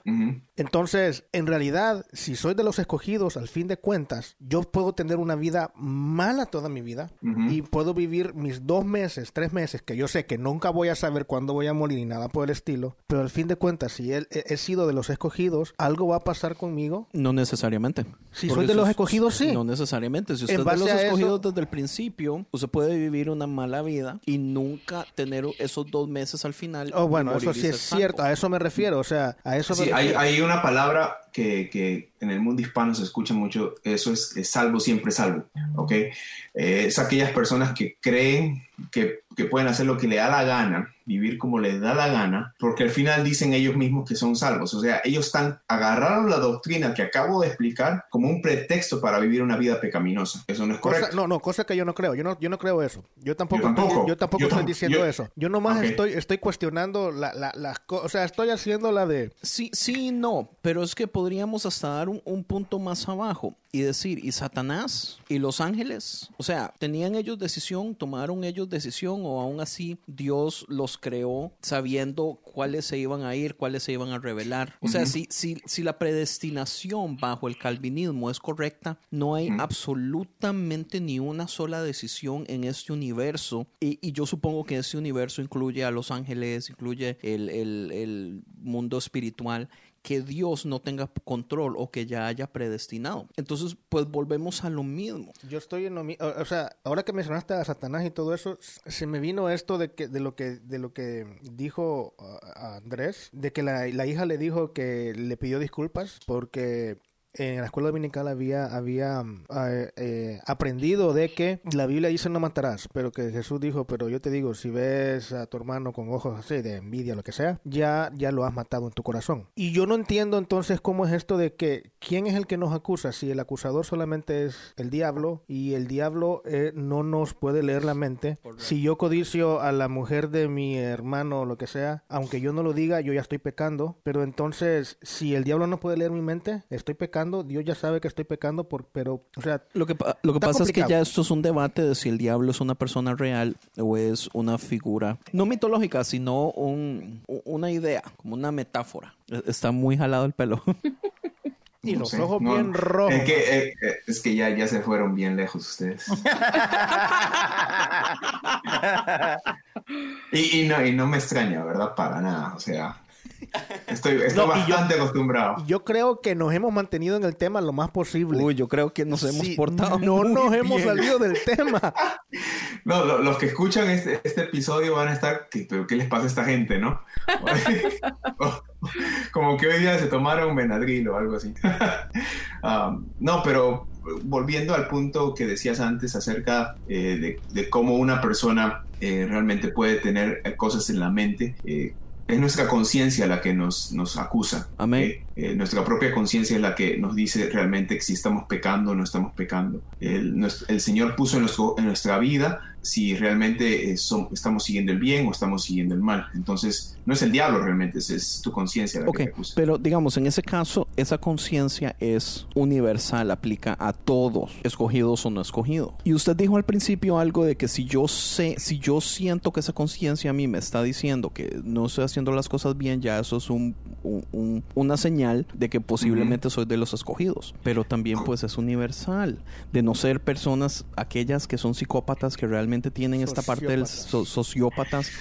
D: Entonces, en realidad, si soy de los escogidos, al fin de cuentas, yo puedo tener una vida mala toda mi vida y puedo vivir mis dos meses, tres meses, que yo sé que nunca voy a saber cuándo voy a morir ni nada por el estilo, pero al fin de cuentas, si él, he, sido de los escogidos, ¿algo va a pasar conmigo?
E: No necesariamente.
D: Si soy de los escogidos, sí.
E: No necesariamente. Si usted es de los escogidos desde el principio, usted puede vivir una mala vida y nunca tener esos dos meses al final.
D: Oh, bueno, eso sí es cierto, a eso me refiero, o sea, a eso
C: sí,
D: Hay,
C: hay una palabra que, que, en el mundo hispano se escucha mucho, eso es, salvo, siempre salvo, ¿ok? Eh, es aquellas personas que creen que, que, pueden hacer lo que le da la gana, vivir como les da la gana, porque al final dicen ellos mismos que son salvos. O sea, ellos están agarraron la doctrina que acabo de explicar como un pretexto para vivir una vida pecaminosa. Eso no es correcto.
D: no, no, cosa que yo no creo. Yo no, yo no creo eso. Yo tampoco, yo tampoco, estoy diciendo eso. Yo nomás estoy, estoy cuestionando las la, cosas. O sea, estoy haciendo la de...
E: Sí, sí, no, pero es que podríamos hasta dar un, un punto más abajo y decir, ¿y Satanás y los ángeles? O sea, ¿tenían ellos decisión? ¿Tomaron ellos decisión? ¿O aún así Dios los creó sabiendo cuáles se iban a ir, cuáles se iban a revelar? O sea, si, si, si la predestinación bajo el calvinismo es correcta, no hay absolutamente ni una sola decisión en este universo. Y, y, yo supongo que este universo incluye a los ángeles, incluye el, el, el mundo espiritual que Dios no tenga control o que ya haya predestinado. Entonces, pues volvemos a lo mismo.
D: Yo estoy en lo mismo, o sea, ahora que mencionaste a Satanás y todo eso, se me vino esto de que de lo que de lo que dijo uh, Andrés, de que la, la hija le dijo que le pidió disculpas porque en la escuela dominical había, había eh, eh, aprendido de que la Biblia dice no matarás, pero que Jesús dijo, pero yo te digo, si ves a tu hermano con ojos así de envidia, lo que sea, ya, ya lo has matado en tu corazón. Y yo no entiendo entonces cómo es esto de que, ¿quién es el que nos acusa? Si el acusador solamente es el diablo y el diablo eh, no nos puede leer la mente, si yo codicio a la mujer de mi hermano o lo que sea, aunque yo no lo diga, yo ya estoy pecando, pero entonces, si el diablo no puede leer mi mente, estoy pecando Dios ya sabe que estoy pecando, por, pero, o sea...
E: Lo que, lo que pasa es que ya esto es un debate de si el diablo es una persona real o es una figura, no mitológica, sino un, una idea, como una metáfora. E, está muy jalado el pelo.
D: Y los ojos bien rojos.
C: Es que, eh, eh, es que ya, ya se fueron bien lejos ustedes. y, y, no, y no me extraña, ¿verdad? Para nada. O sea, Estoy, bastante acostumbrado.
D: Yo creo que nos hemos mantenido en el tema lo más posible.
E: Uy, yo creo que nos hemos portado.
D: No nos hemos salido del tema.
C: No, los que escuchan este, este, episodio van a estar. ¿qué, ¿Qué les pasa a esta gente, no? Como que hoy día se tomaron Benadryl o algo así. Um, no, pero volviendo al punto que decías antes acerca eh, de, cómo una persona eh, realmente puede tener cosas en la mente. Eh, es nuestra conciencia la que nos, nos acusa.
E: Amén. Eh,
C: eh, nuestra propia conciencia es la que nos dice realmente si estamos pecando o no estamos pecando. El, el Señor puso en, nuestro, en nuestra vida si realmente eh, estamos siguiendo el bien o estamos siguiendo el mal. Entonces, no es el diablo realmente, es, tu conciencia la que te acusa.
E: Pero digamos, en ese caso, esa conciencia es universal, aplica a todos, escogidos o no escogidos. Y usted dijo al principio algo de que si yo sé, si yo siento que esa conciencia a mí me está diciendo que no estoy haciendo las cosas bien, ya eso es un, una señal de que posiblemente soy de los escogidos. Pero también pues es universal, de no ser personas, aquellas que son psicópatas que realmente tienen esta parte del sociópatas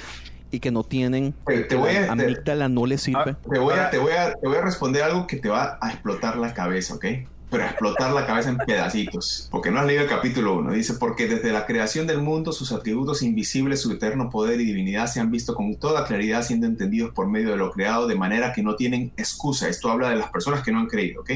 E: y que no tienen
C: te, voy a,
E: amígdala no les sirve.
C: Ah, te, voy a, te, voy a, te voy a responder algo que te va a explotar la cabeza, ¿ok? Pero explotar la cabeza en pedacitos. Porque no has leído el capítulo 1. Dice, porque desde la creación del mundo sus atributos invisibles, su eterno poder y divinidad se han visto con toda claridad siendo entendidos por medio de lo creado de manera que no tienen excusa. Esto habla de las personas que no han creído, ¿ok?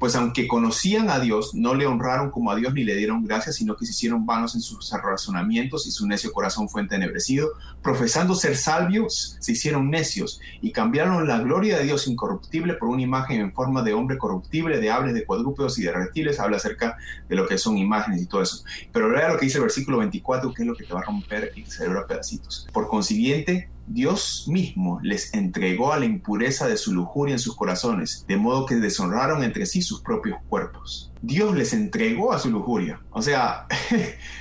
C: Pues aunque conocían a Dios, no le honraron como a Dios ni le dieron gracias, sino que se hicieron vanos en sus razonamientos y su necio corazón fue entenebrecido. Profesando ser salvios, se hicieron necios y cambiaron la gloria de Dios incorruptible por una imagen en forma de hombre corruptible, de aves, de cuadrúpedos y de reptiles. Habla acerca de lo que son imágenes y todo eso. Pero vea lo que dice el versículo 24, que es lo que te va a romper y te celebra pedacitos. Por consiguiente, Dios mismo les entregó a la impureza de su lujuria en sus corazones, de modo que deshonraron entre sí sus propios cuerpos. Dios les entregó a su lujuria. O sea,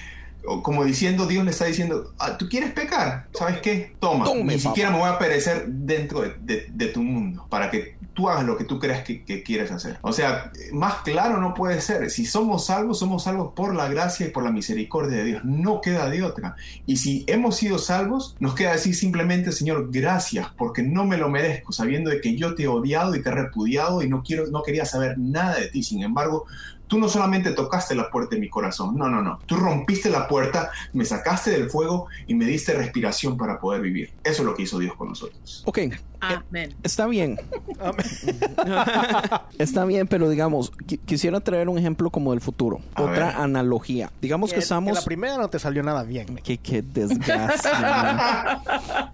C: como diciendo, Dios le está diciendo, ah, ¿tú quieres pecar? ¿Sabes qué? Toma, ni siquiera me voy a perecer dentro de, tu mundo para que tú hagas lo que tú creas que, quieres hacer. O sea, más claro no puede ser. Si somos salvos, somos salvos por la gracia y por la misericordia de Dios. No queda de otra. Y si hemos sido salvos, nos queda decir simplemente, Señor, gracias, porque no me lo merezco, sabiendo de que yo te he odiado y te he repudiado y no, quiero, no quería saber nada de ti. Sin embargo, tú no solamente tocaste la puerta de mi corazón, no, no, no. Tú rompiste la puerta, me sacaste del fuego y me diste respiración para poder vivir. Eso es lo que hizo Dios con nosotros.
E: Ok. Amén. Está bien. Está bien, pero digamos, quisiera traer un ejemplo como del futuro. Otra analogía. Digamos que, estamos.
D: la primera no te salió nada bien.
E: Qué, qué desgracia.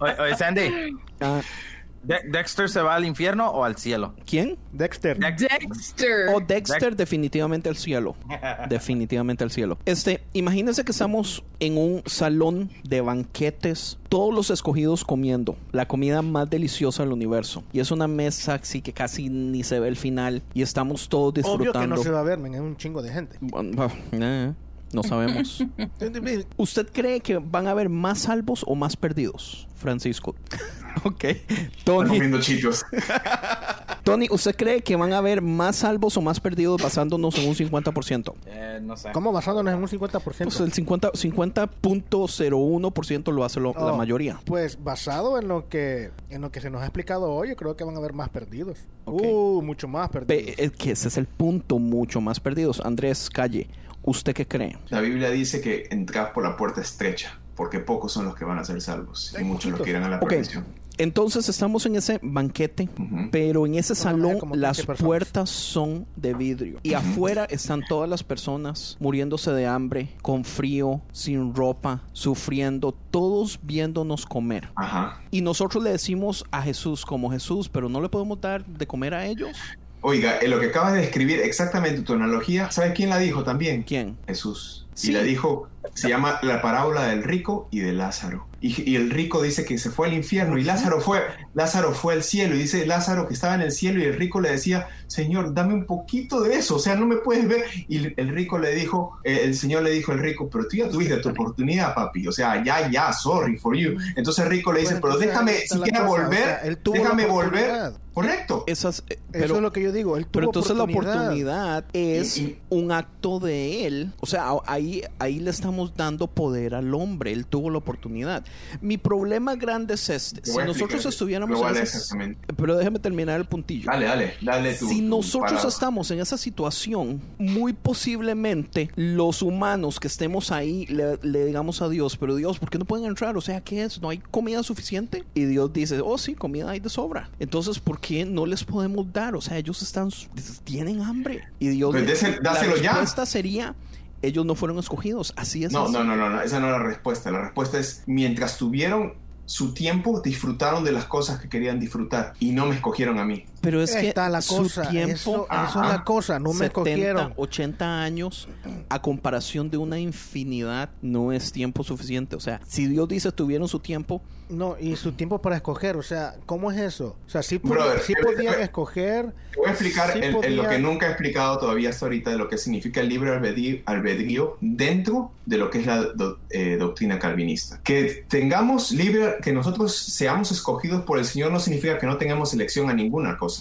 F: oye, Sandy. Ah. ¿Dexter se va al infierno o al cielo?
E: ¿Quién?
D: Dexter.
G: Dexter.
E: O Dexter, definitivamente al cielo. definitivamente al cielo. Este, imagínense que estamos en un salón de banquetes, todos los escogidos comiendo la comida más deliciosa del universo. Y es una mesa así que casi ni se ve el final y estamos todos disfrutando. Obvio que
D: no se va a ver, es un chingo de gente.
E: Eh, no sabemos. ¿Usted cree que van a haber más salvos o más perdidos, Francisco? ok.
C: Tony.
E: Tony, ¿usted cree que van a haber más salvos o más perdidos basándonos en un 50%?
F: Eh, no sé.
D: ¿Cómo basándonos en un 50%?
E: Pues el 50.01% lo hace la oh, mayoría.
D: Pues basado en lo que en lo que se nos ha explicado hoy, yo creo que van a haber más perdidos. Uh, mucho más perdidos.
E: es que ese es el punto, mucho más perdidos. Andrés Calle, ¿usted qué cree?
C: La Biblia dice que entras por la puerta estrecha, porque pocos son los que van a ser salvos y muchos los que irán a la perdición.
E: Entonces estamos en ese banquete, pero en ese salón las puertas son de vidrio y afuera están todas las personas muriéndose de hambre, con frío, sin ropa, sufriendo, todos viéndonos comer. Y nosotros le decimos a Jesús como Jesús, pero no le podemos dar de comer a ellos.
C: Oiga, en lo que acabas de describir, exactamente tu analogía, ¿sabes quién la dijo también?
E: ¿Quién?
C: Jesús. Y la dijo, se llama la parábola del rico y de Lázaro. Y, el rico dice que se fue al infierno y Lázaro fue, Lázaro fue al cielo y dice Lázaro que estaba en el cielo y el rico le decía, Señor, dame un poquito de eso, o sea, no me puedes ver. Y el rico le dijo, eh, el Señor le dijo al rico, pero tú ya tuviste tu oportunidad, papi, o sea, ya, ya, sorry for you. Entonces el rico le dice, pero déjame siquiera volver, déjame volver. Correcto.
E: Esas,
D: eh, Eso es lo que yo digo. Él tuvo
E: pero entonces la oportunidad es un acto de él. O sea, ahí, ahí le estamos dando poder al hombre. Él tuvo la oportunidad. Mi problema grande es este. Si nosotros estuviéramos en Pero déjame terminar el puntillo.
C: Dale, dale, dale
E: Si nosotros estamos en esa situación, muy posiblemente los humanos que estemos ahí le, digamos a Dios, pero Dios, ¿por qué no pueden entrar? O sea, ¿qué es? ¿No hay comida suficiente? Y Dios dice, oh sí, comida hay de sobra. Entonces, ¿por qué no les podemos dar? O sea, ellos están, tienen hambre. Y Dios,
C: pues
E: la respuesta sería ellos no fueron escogidos. Así es.
C: No, no, no, no, esa no es la respuesta. La respuesta es, mientras tuvieron su tiempo, disfrutaron de las cosas que querían disfrutar y no me escogieron a mí.
E: Pero es que
D: está la cosa,
E: su tiempo,
D: eso, es la cosa, no me 70,
E: 80 años a comparación de una infinidad no es tiempo suficiente. O sea, si Dios dice tuvieron su tiempo.
D: No, y su tiempo para escoger, o sea, ¿cómo es eso? O sea, sí, podían escoger.
C: Te voy a explicar lo que nunca he explicado todavía hasta ahorita de lo que significa el libre albedrío, dentro de lo que es la eh, doctrina calvinista. Que tengamos libre, que nosotros seamos escogidos por el Señor no significa que no tengamos elección a ninguna cosa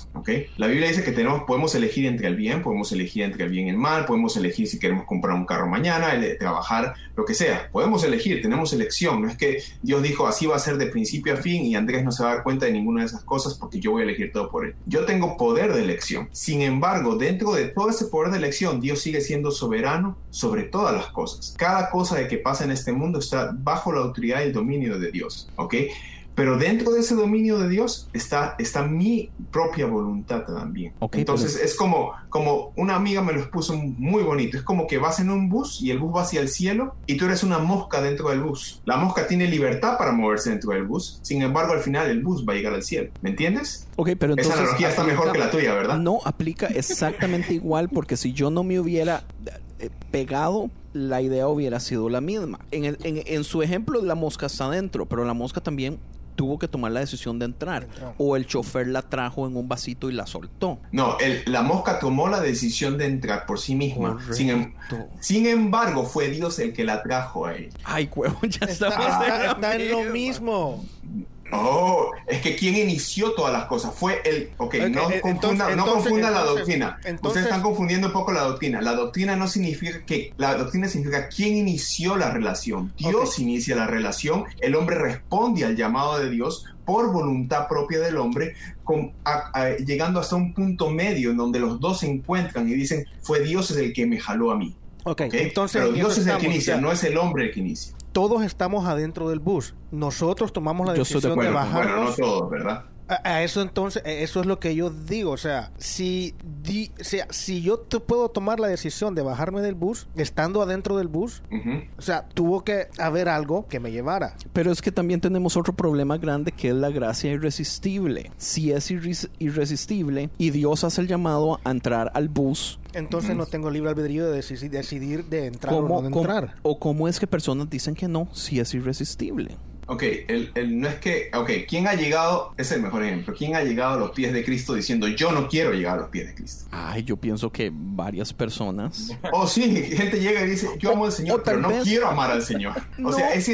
C: La Biblia dice que tenemos, podemos elegir entre el bien, podemos elegir entre el bien y el mal, podemos elegir si queremos comprar un carro mañana, trabajar, lo que sea. Podemos elegir, tenemos elección. No es que Dios dijo así va a ser de principio a fin y Andrés no se va a dar cuenta de ninguna de esas cosas porque yo voy a elegir todo por él. Yo tengo poder de elección. Sin embargo, dentro de todo ese poder de elección, Dios sigue siendo soberano sobre todas las cosas. Cada cosa de que pasa en este mundo está bajo la autoridad y el dominio de Dios, ¿ok? Pero dentro de ese dominio de Dios está, está mi propia voluntad también. Entonces es como, como una amiga me lo expuso muy bonito. Es como que vas en un bus y el bus va hacia el cielo y tú eres una mosca dentro del bus. La mosca tiene libertad para moverse dentro del bus. Sin embargo, al final el bus va a llegar al cielo. ¿Me entiendes?
E: Ok, pero entonces...
C: Esa analogía está mejor que la tuya, ¿verdad?
E: No, aplica exactamente igual porque si yo no me hubiera eh, pegado la idea hubiera sido la misma. En, en, en, su ejemplo, la mosca está adentro, pero la mosca también tuvo que tomar la decisión de entrar. O el chofer la trajo en un vasito y la soltó.
C: No, la mosca tomó la decisión de entrar por sí misma. Sin, em, sin, embargo, fue Dios el que la trajo a él.
E: Ay, huevo, ya
D: está, está, en lo mismo.
C: Oh, es que quien inició todas las cosas fue el. Ok, no, eh, confunda, no confunda la doctrina. Ustedes están confundiendo un poco la doctrina. La doctrina no significa que. La doctrina significa quién inició la relación. Dios inicia la relación. El hombre responde al llamado de Dios por voluntad propia del hombre, con, llegando hasta un punto medio en donde los dos se encuentran y dicen: Fue Dios el que me jaló a mí.
D: Ok, entonces.
C: Pero Dios es el que inicia, no es el hombre el que inicia
D: todos estamos adentro del bus. Nosotros tomamos la decisión de, bajar.
C: Bueno, no todos, ¿verdad?
D: A, eso entonces, eso es lo que yo digo, o sea, si, sea, si yo te puedo tomar la decisión de bajarme del bus, estando adentro del bus, o sea, tuvo que haber algo que me llevara.
E: Pero es que también tenemos otro problema grande que es la gracia irresistible. Si es irresistible y Dios hace el llamado a entrar al bus,
D: entonces no tengo libre albedrío de decidir, de entrar o no entrar.
E: o cómo es que personas dicen que no si es irresistible.
C: Ok, el, el, no es que, ok, ¿quién ha llegado? Es el mejor ejemplo. ¿Quién ha llegado a los pies de Cristo diciendo yo no quiero llegar a los pies de Cristo?
E: Ay, yo pienso que varias personas.
C: Oh, sí, gente llega y dice yo amo al Señor, pero no quiero amar al Señor. O sea, es,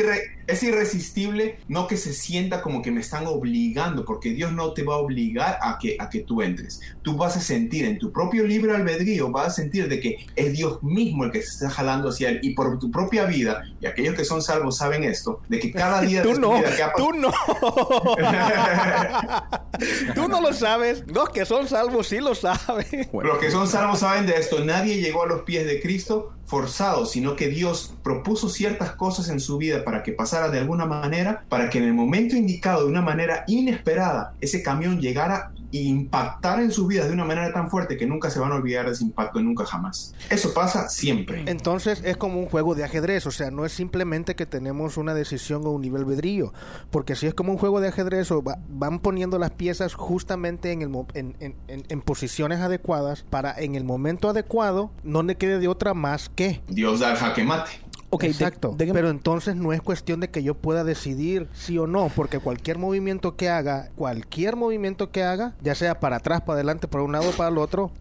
C: es irresistible no que se sienta como que me están obligando, porque Dios no te va a obligar a que, a que tú entres. Tú vas a sentir en tu propio libre albedrío, vas a sentir de que es Dios mismo el que se está jalando hacia él y por tu propia vida, y aquellos que son salvos saben esto, de que cada día
D: tú no, tú no. tú no lo sabes. Los que son salvos sí lo saben.
C: Los que son salvos saben de esto. Nadie llegó a los pies de Cristo forzado, sino que Dios propuso ciertas cosas en su vida para que pasara de alguna manera, para que en el momento indicado, de una manera inesperada, ese camión llegara impactar en sus vidas de una manera tan fuerte que nunca se van a olvidar de ese impacto, nunca jamás. Eso pasa siempre.
D: Entonces es como un juego de ajedrez, o sea, no es simplemente que tenemos una decisión o un nivel vedrillo, porque si es como un juego de ajedrez, o van poniendo las piezas justamente en, el, en, en, en, posiciones adecuadas para en el momento adecuado no le quede de otra más que...
C: Dios da el jaque mate.
D: Ok, Exacto. Pero entonces no es cuestión de que yo pueda decidir sí o no, porque cualquier movimiento que haga, cualquier movimiento que haga, ya sea para atrás, para adelante, para un lado o para el otro,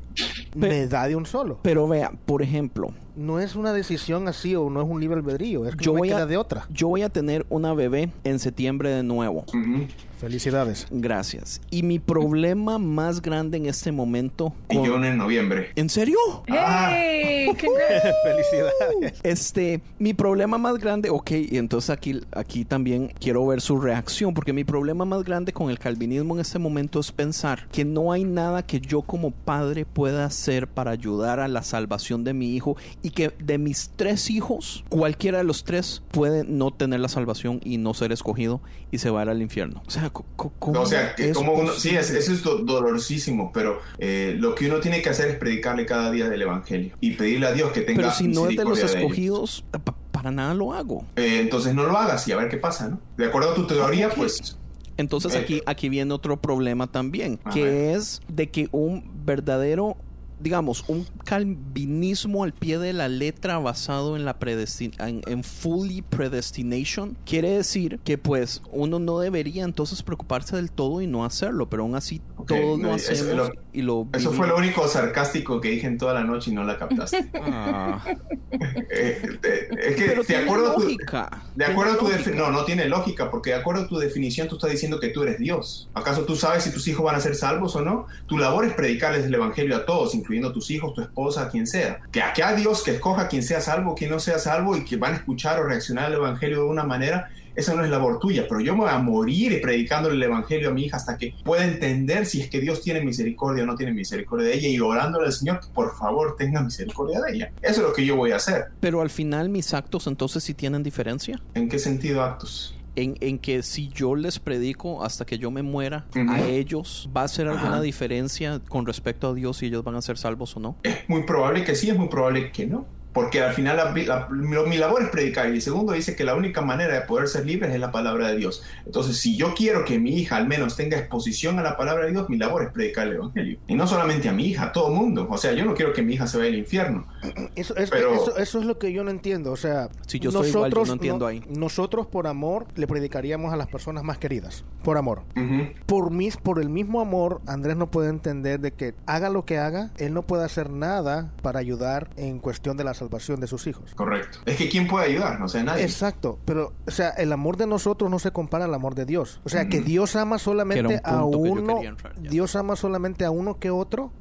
D: me da de un solo.
E: Pero vea, por ejemplo,
D: no es una decisión así o no es un libre albedrío, es que yo voy a, de otra.
E: Yo voy a tener una bebé en septiembre de nuevo.
D: Felicidades.
E: Gracias. Y mi problema más grande en este momento.
C: Y yo en noviembre.
E: ¿En serio?
G: ¡Hey! Ah.
D: Felicidades.
E: Este, mi problema más grande, ok, y entonces aquí, aquí también quiero ver su reacción, porque mi problema más grande con el calvinismo en este momento es pensar que no hay nada que yo como padre pueda hacer para ayudar a la salvación de mi hijo y que de mis tres hijos, cualquiera de los tres puede no tener la salvación y no ser escogido y se va a ir al infierno. O sea,
C: o sea, como uno, sí, eso es dolorosísimo, pero eh, lo que uno tiene que hacer es predicarle cada día del Evangelio y pedirle a Dios que tenga
E: Pero si no es de los escogidos, para nada lo hago.
C: Eh, entonces no lo hagas y a ver qué pasa, ¿no? De acuerdo a tu teoría, pues...
E: Entonces aquí, aquí viene otro problema también, que es de que un verdadero digamos, un calvinismo al pie de la letra basado en la predestin en, fully predestination, quiere decir que pues uno no debería entonces preocuparse del todo y no hacerlo, pero aún así todos lo hacemos y lo
C: Eso fue lo único sarcástico que dije en toda la noche y no la captaste. Ah. Eh, eh, es que de acuerdo lógica. de acuerdo a tu no, no tiene lógica porque de acuerdo a tu definición tú estás diciendo que tú eres Dios. ¿Acaso tú sabes si tus hijos van a ser salvos o no? Tu labor es predicarles el evangelio a todos, incluyendo tus hijos, tu esposa, quien sea. Que aquí a Dios que escoja quien sea salvo, quien no sea salvo y que van a escuchar o reaccionar al evangelio de una manera esa no es labor tuya, pero yo me voy a morir predicándole el evangelio a mi hija hasta que pueda entender si es que Dios tiene misericordia o no tiene misericordia de ella y orándole al Señor que por favor tenga misericordia de ella. Eso es lo que yo voy a hacer.
E: Pero al final mis actos entonces sí tienen diferencia.
C: ¿En qué sentido actos?
E: En, que si yo les predico hasta que yo me muera a ellos, ¿va a ser alguna diferencia con respecto a Dios si ellos van a ser salvos o no?
C: Es muy probable que sí, es muy probable que no porque al final mi labor es predicar y el segundo dice que la única manera de poder ser libres es la palabra de Dios. Entonces, si yo quiero que mi hija al menos tenga exposición a la palabra de Dios, mi labor es predicar el Evangelio. Y no solamente a mi hija, a todo el mundo. O sea, yo no quiero que mi hija se vaya al infierno.
D: Eso, es lo que yo no entiendo. O sea,
E: si yo nosotros, no entiendo ahí.
D: Nosotros por amor le predicaríamos a las personas más queridas. Por amor. por, mis, por el mismo amor, Andrés no puede entender de que haga lo que haga, él no puede hacer nada para ayudar en cuestión de las salvación de sus hijos.
C: Correcto. Es que ¿quién puede ayudar? No sé, nadie.
D: Exacto. Pero, o sea, el amor de nosotros no se compara al amor de Dios. O sea, que Dios ama solamente a uno. Dios ama solamente a uno que otro.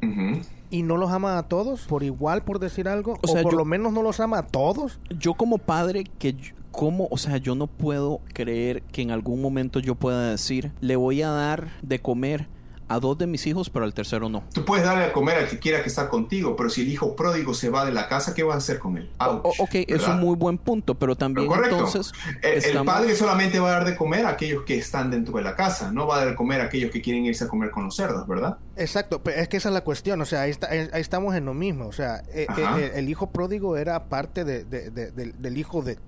D: y no los ama a todos por igual por decir algo o, sea, por lo menos no los ama a todos
E: yo como padre que ¿Cómo? O sea, yo no puedo creer que en algún momento yo pueda decir, le voy a dar de comer a dos de mis hijos, pero al tercero no.
C: Tú puedes darle a comer al que quiera que está contigo, pero si el hijo pródigo se va de la casa, ¿qué vas a hacer con él?
E: ok, es un muy buen punto, pero también entonces...
C: El, padre solamente va a dar de comer a aquellos que están dentro de la casa, no va a dar de comer a aquellos que quieren irse a comer con los cerdos, ¿verdad?
D: Exacto, es que esa es la cuestión, o sea, ahí, estamos en lo mismo, o sea, eh, eh, el, hijo pródigo era parte del, hijo del,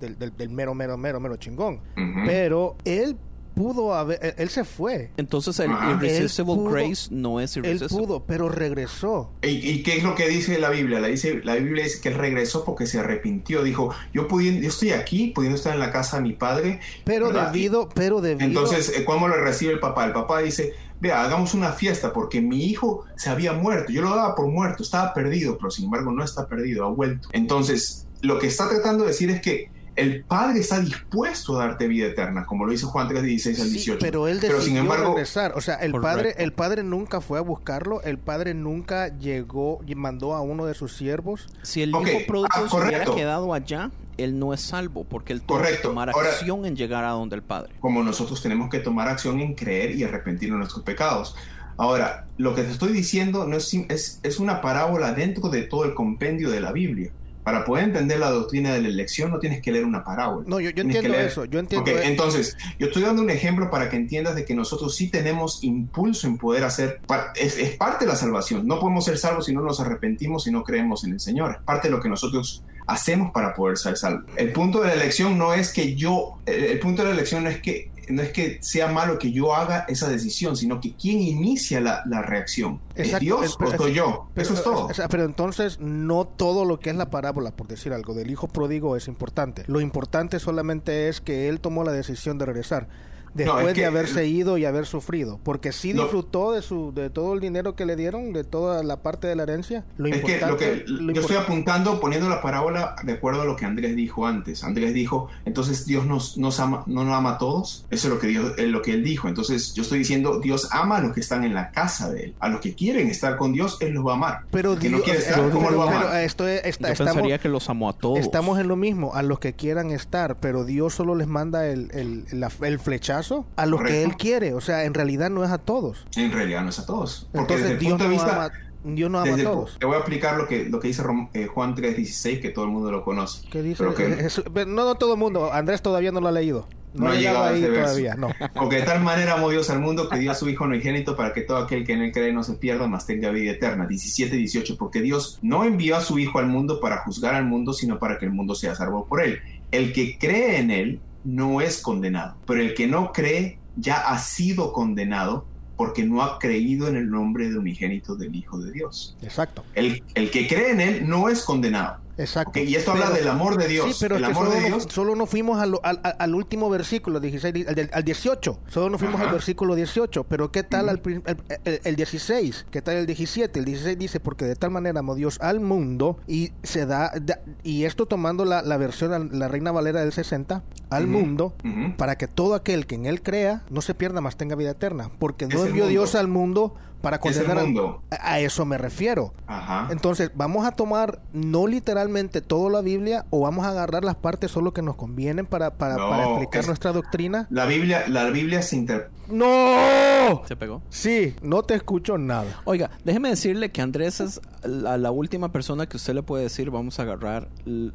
D: mero, mero, mero, mero chingón, pero él pudo haber, él se fue.
E: Entonces el irresistible grace no es irresistible.
D: Él pudo, pero regresó.
C: ¿Y, qué es lo que dice la Biblia? La, dice, la Biblia dice que él regresó porque se arrepintió. Dijo, yo, pudiendo, yo estoy aquí, pudiendo estar en la casa de mi padre.
D: Pero debido, pero debido...
C: Entonces, eh, ¿cómo lo recibe el papá? El papá dice, vea, hagamos una fiesta porque mi hijo se había muerto. Yo lo daba por muerto, estaba perdido, pero sin embargo no está perdido, ha vuelto. Entonces, lo que está tratando de decir es que el Padre está dispuesto a darte vida eterna, como lo dice Juan 3, 16 al 18.
D: pero él decidió sin embargo, regresar. O sea, el padre, el padre nunca fue a buscarlo, el Padre nunca llegó y mandó a uno de sus siervos.
E: Si el hijo pródigo ah, se hubiera quedado allá, él no es salvo, porque él tuvo que tomar acción en llegar a donde el Padre.
C: Como nosotros tenemos que tomar acción en creer y arrepentirnos de nuestros pecados. Ahora, lo que te estoy diciendo no es, es, es una parábola dentro de todo el compendio de la Biblia para poder entender la doctrina de la elección no tienes que leer una parábola.
D: No, yo, entiendo eso, yo entiendo
C: Entonces, yo estoy dando un ejemplo para que entiendas de que nosotros sí tenemos impulso en poder hacer, es, es, parte de la salvación. No podemos ser salvos si no nos arrepentimos y no creemos en el Señor. Es parte de lo que nosotros hacemos para poder ser salvos. El punto de la elección no es que yo, el punto de la elección no es que no es que sea malo que yo haga esa decisión, sino que quién inicia la, reacción. ¿Es Dios o soy yo? Eso es todo.
D: pero entonces no todo lo que es la parábola, por decir algo, del hijo pródigo es importante. Lo importante solamente es que él tomó la decisión de regresar después de haberse ido y haber sufrido, porque sí disfrutó de su de todo el dinero que le dieron, de toda la parte de la herencia.
C: Lo es que, lo que yo estoy apuntando, poniendo la parábola de acuerdo a lo que Andrés dijo antes. Andrés dijo, entonces Dios nos, nos ama, no nos ama a todos. Eso es lo que Dios, es lo que él dijo. Entonces yo estoy diciendo, Dios ama a los que están en la casa de él, a los que quieren estar con Dios, él los va a amar.
D: Pero
C: que
D: no quiere estar, ¿cómo lo va a amar? Esto
E: está, yo pensaría que los amó a todos.
D: Estamos en lo mismo, a los que quieran estar, pero Dios solo les manda el, el, el flechazo a los que él quiere. O sea, en realidad no es a todos.
C: En realidad no es a todos.
D: Porque Entonces, Dios, no ama, Dios no ama a todos.
C: Te voy a explicar lo que, lo que dice eh, Juan 3.16, que todo el mundo lo conoce.
D: ¿Qué dice? no, no todo el mundo. Andrés todavía no lo ha leído. No, ha llegado ahí todavía, no.
C: Porque de tal manera amó Dios al mundo que dio a su Hijo unigénito para que todo aquel que en él cree no se pierda, mas tenga vida eterna. 17 18. Porque Dios no envió a su Hijo al mundo para juzgar al mundo, sino para que el mundo sea salvo por él. El que cree en él no es condenado, pero el que no cree ya ha sido condenado porque no ha creído en el nombre de unigénito del Hijo de Dios.
D: Exacto.
C: El, el que cree en él no es condenado.
D: Exacto.
C: y esto habla del amor de Dios.
D: Sí, pero
C: el
D: es que
C: amor
D: solo,
C: de
D: no-
C: Dios.
D: solo nos fuimos al, al- al último versículo, 16, al, al 18. Solo nos fuimos
C: Ajá.
D: al versículo 18. Pero ¿qué tal al el, el- el 16? ¿Qué tal el 17? El 16 dice, porque de tal manera amó Dios al mundo y se da, da- y esto tomando la, la versión, la Reina Valera del 60, al mundo, para que todo aquel que en él crea no se pierda, más tenga vida eterna. Porque no envió. Dios al mundo para
C: Es el
D: condenar
C: mundo.
D: A, a eso me refiero.
C: Ajá.
D: Entonces, ¿vamos a tomar no literalmente toda la Biblia o vamos a agarrar las partes solo que nos convienen para, para,
C: No,
D: para explicar
C: es-
D: nuestra doctrina?
C: La Biblia, la Biblia se inter...
D: ¡No!
E: ¿Se pegó?
D: Sí, no te escucho nada.
E: Oiga, déjeme decirle que Andrés es la, la última persona que usted le puede decir vamos a agarrar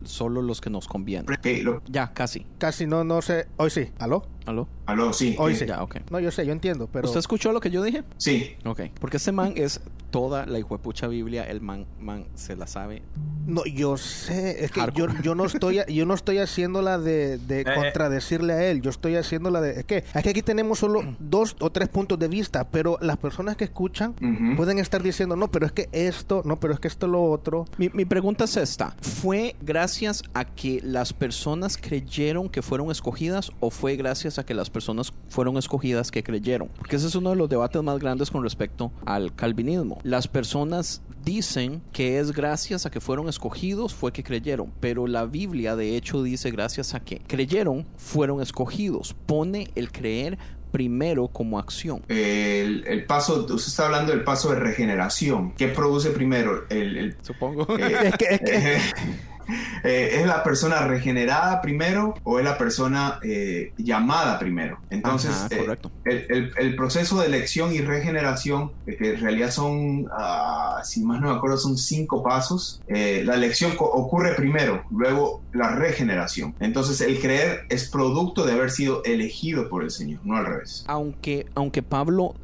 E: solo los que nos convienen. Ya, casi.
D: Casi no, no sé. Hoy sí. ¿Aló?
E: ¿Aló?
C: Aló, sí.
D: Hoy
C: eh,
D: sí.
E: Ya, ok.
D: No, yo sé, yo entiendo, pero...
E: ¿Usted escuchó lo que yo dije?
C: Sí.
E: Ok. Porque este man es toda la hijuepucha Biblia. El man, man se la sabe.
D: No, yo sé, es que yo, yo no estoy yo no estoy haciendo la de, de
F: eh.
D: contradecirle a él, yo estoy haciendo la de es que es que aquí tenemos solo dos o tres puntos de vista, pero las personas que escuchan
C: Ujú.
D: pueden estar diciendo, "No, pero es que esto, no, pero es que esto lo otro."
E: Mi, mi pregunta es esta. ¿Fue gracias a que las personas creyeron que fueron escogidas o fue gracias a que las personas fueron escogidas que creyeron? Porque ese es uno de los debates más grandes con respecto al calvinismo. Las personas dicen que es gracias a que fueron escogidos fue que creyeron, pero la Biblia de hecho dice gracias a que creyeron fueron escogidos. Pone el creer primero como acción.
C: El, el paso, usted está hablando del paso de regeneración. ¿Qué produce primero? El, el-
E: Supongo.
C: eh,
D: Es que- es que-
C: eh, ¿Es la persona regenerada primero o es la persona eh, llamada primero? Entonces,
E: Ajá,
C: eh, el, el- el proceso de elección y regeneración, que en realidad son, ah, si más no me acuerdo, son cinco pasos. La elección ocurre primero, luego la regeneración. Entonces, el creer es producto de haber sido elegido por el Señor, no al revés.
E: aunque, aunque Pablo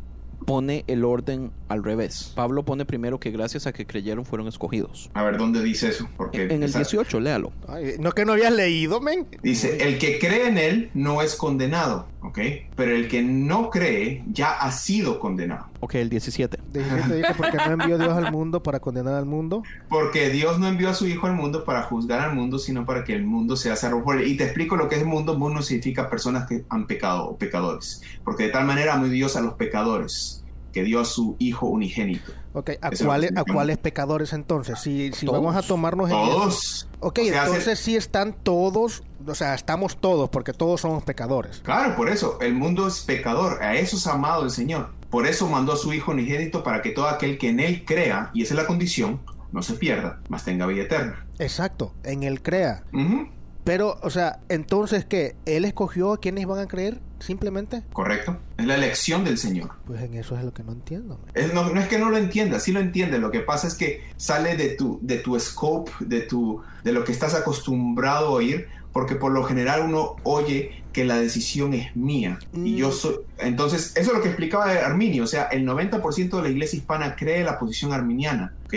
E: pone el orden al revés. Pablo pone primero que gracias a que creyeron fueron escogidos.
C: A ver, ¿dónde dice eso? Porque
E: En el
C: esa-
E: 18, léalo.
D: Ay, no que no habías leído, men.
C: Dice, el que cree en él no es condenado, ¿ok? Pero el que no cree ya ha sido condenado.
E: Ok, el 17.
D: Dijiste, dice, porque no envió Dios al mundo para condenar al mundo.
C: Porque Dios no envió a su Hijo al mundo para juzgar al mundo, sino para que el mundo sea salvo por él. Y te explico lo que es el mundo. Mundo significa personas que han pecado o pecadores. Porque de tal manera amó Dios a los pecadores, que dio a su Hijo unigénito.
D: Ok, ¿a cuáles, ¿a cuáles pecadores entonces? Si, si
E: Todos.
D: vamos a tomarnos en eso.
C: Todos.
D: Ok,
C: O sea,
D: entonces sí están todos, o sea, estamos todos, porque todos somos pecadores.
C: Claro, por eso, el mundo es pecador, a eso es amado el Señor. Por eso mandó a su Hijo unigénito para que todo aquel que en él crea, y esa es la condición, no se pierda, mas tenga vida eterna.
D: Exacto, en él crea. Pero, o sea, entonces, ¿qué? ¿Él escogió a quienes van a creer? Simplemente.
C: Correcto. Es la elección del Señor.
D: Pues en eso es lo que no entiendo.
C: Es- no, no es que no lo entienda, sí lo entiende. Lo que pasa es que sale de tu, de tu scope, de, tu, de lo que estás acostumbrado a oír, porque por lo general uno oye que la decisión es mía. Y
D: Mm.
C: yo soy. Entonces, eso es lo que explicaba Arminio. O sea, el 90% de la iglesia hispana cree la posición arminiana. ¿ok?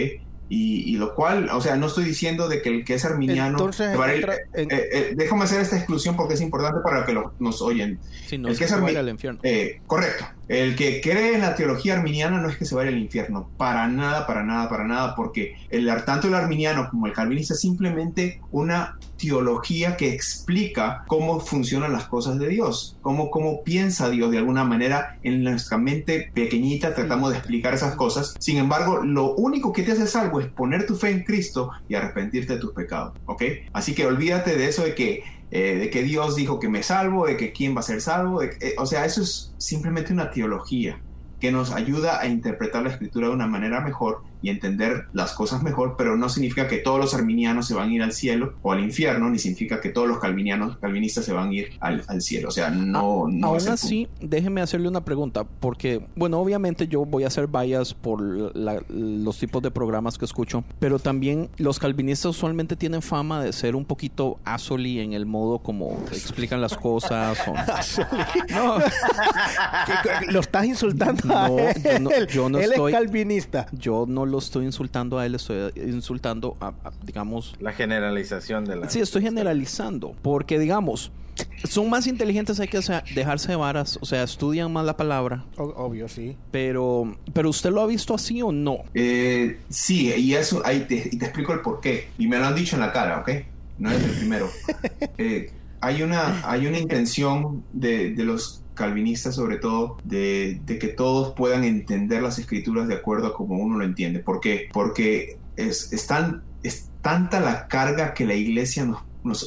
C: Y, y lo cual, o sea, no estoy diciendo de que el que es arminiano.
D: Entonces,
C: se va a ir-
D: entra en-
C: eh, eh, déjame hacer esta exclusión porque es importante para que lo- nos oyen.
E: Si no
C: El
E: es
C: que
E: que
C: es
E: se vaya
C: armi-
E: al infierno.
C: Eh, correcto. El que cree en la teología arminiana no es que se vaya al infierno, para nada, para nada, para nada, porque el, tanto el arminiano como el calvinista es simplemente una teología que explica cómo funcionan las cosas de Dios, cómo, cómo piensa Dios de alguna manera en nuestra mente pequeñita, tratamos de explicar esas cosas. Sin embargo, lo único que te hace salvo es poner tu fe en Cristo y arrepentirte de tus pecados, ¿ok? Así que olvídate de eso de que eh, de que Dios dijo que me salvo, de que quién va a ser salvo. de eh, o sea, eso es simplemente una teología que nos ayuda a interpretar la escritura de una manera mejor y entender las cosas mejor, pero no significa que todos los arminianos se van a ir al cielo o al infierno, ni significa que todos los calvinianos, calvinistas se van a ir al, al cielo. O sea, no, no
E: Aún
C: es el
E: así, déjeme hacerle una pregunta, porque, bueno, obviamente yo voy a hacer bias por la- los tipos de programas que escucho, pero también los calvinistas usualmente tienen fama de ser un poquito asoli en el modo como explican las cosas. o- No,
D: ¿Qué- qué- ¿Lo estás insultando a
E: No,
D: él?
E: yo no- yo no
D: él
E: estoy-
D: es calvinista.
E: yo no lo lo estoy insultando a él, estoy insultando a, digamos...
F: La generalización de la...
E: Sí, estoy generalizando, porque digamos, son más inteligentes, hay que dejarse de varas, o sea, estudian más la palabra.
D: Obvio, sí.
E: Pero, pero ¿usted lo ha visto así o no?
C: Eh, sí, y eso, ahí te, te, explico el por qué. Y me lo han dicho en la cara, ¿ok? No es el primero. Eh, hay, una, hay una intención de, de los calvinistas sobre todo, de, que todos puedan entender las escrituras de acuerdo a como uno lo entiende. ¿Por qué? Porque es, es, es tanta la carga que la iglesia nos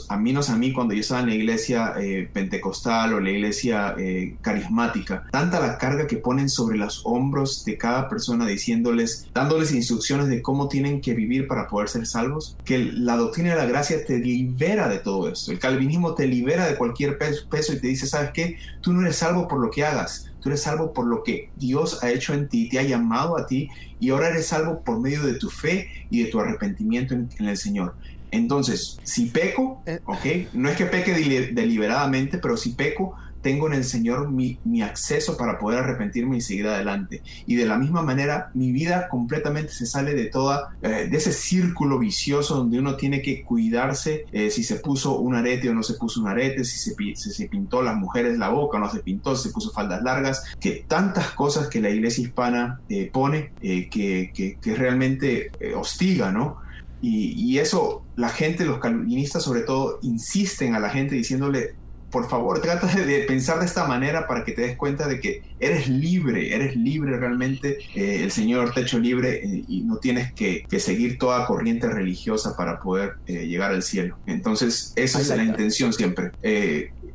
C: a a mí cuando yo estaba en la iglesia eh, pentecostal o la iglesia eh, carismática, tanta la carga que ponen sobre los hombros de cada persona diciéndoles, dándoles instrucciones de cómo tienen que vivir para poder ser salvos, que la doctrina de la gracia te libera de todo esto. El calvinismo te libera de cualquier peso y te dice, ¿sabes qué? Tú no eres salvo por lo que hagas. Tú eres salvo por lo que Dios ha hecho en ti, te ha llamado a ti y ahora eres salvo por medio de tu fe y de tu arrepentimiento en el Señor. Entonces, si peco, eh. ok, no es que peque deliberadamente, pero si peco, tengo en el Señor mi, acceso para poder arrepentirme y seguir adelante. Y de la misma manera, mi vida completamente se sale de toda, eh, de ese círculo vicioso donde uno tiene que cuidarse eh, si se puso un arete o no se puso un arete, si se, se pintó las mujeres la boca o no se pintó, si se puso faldas largas, que tantas cosas que la iglesia hispana pone que, que, realmente hostiga, ¿no? Y, eso, la gente, los calvinistas sobre todo, insisten a la gente diciéndole, por favor, trata de, pensar de esta manera para que te des cuenta de que eres libre, eres libre realmente, eh, el Señor te ha hecho libre eh, y no tienes que, seguir toda corriente religiosa para poder eh, llegar al cielo. Entonces, esa es la intención siempre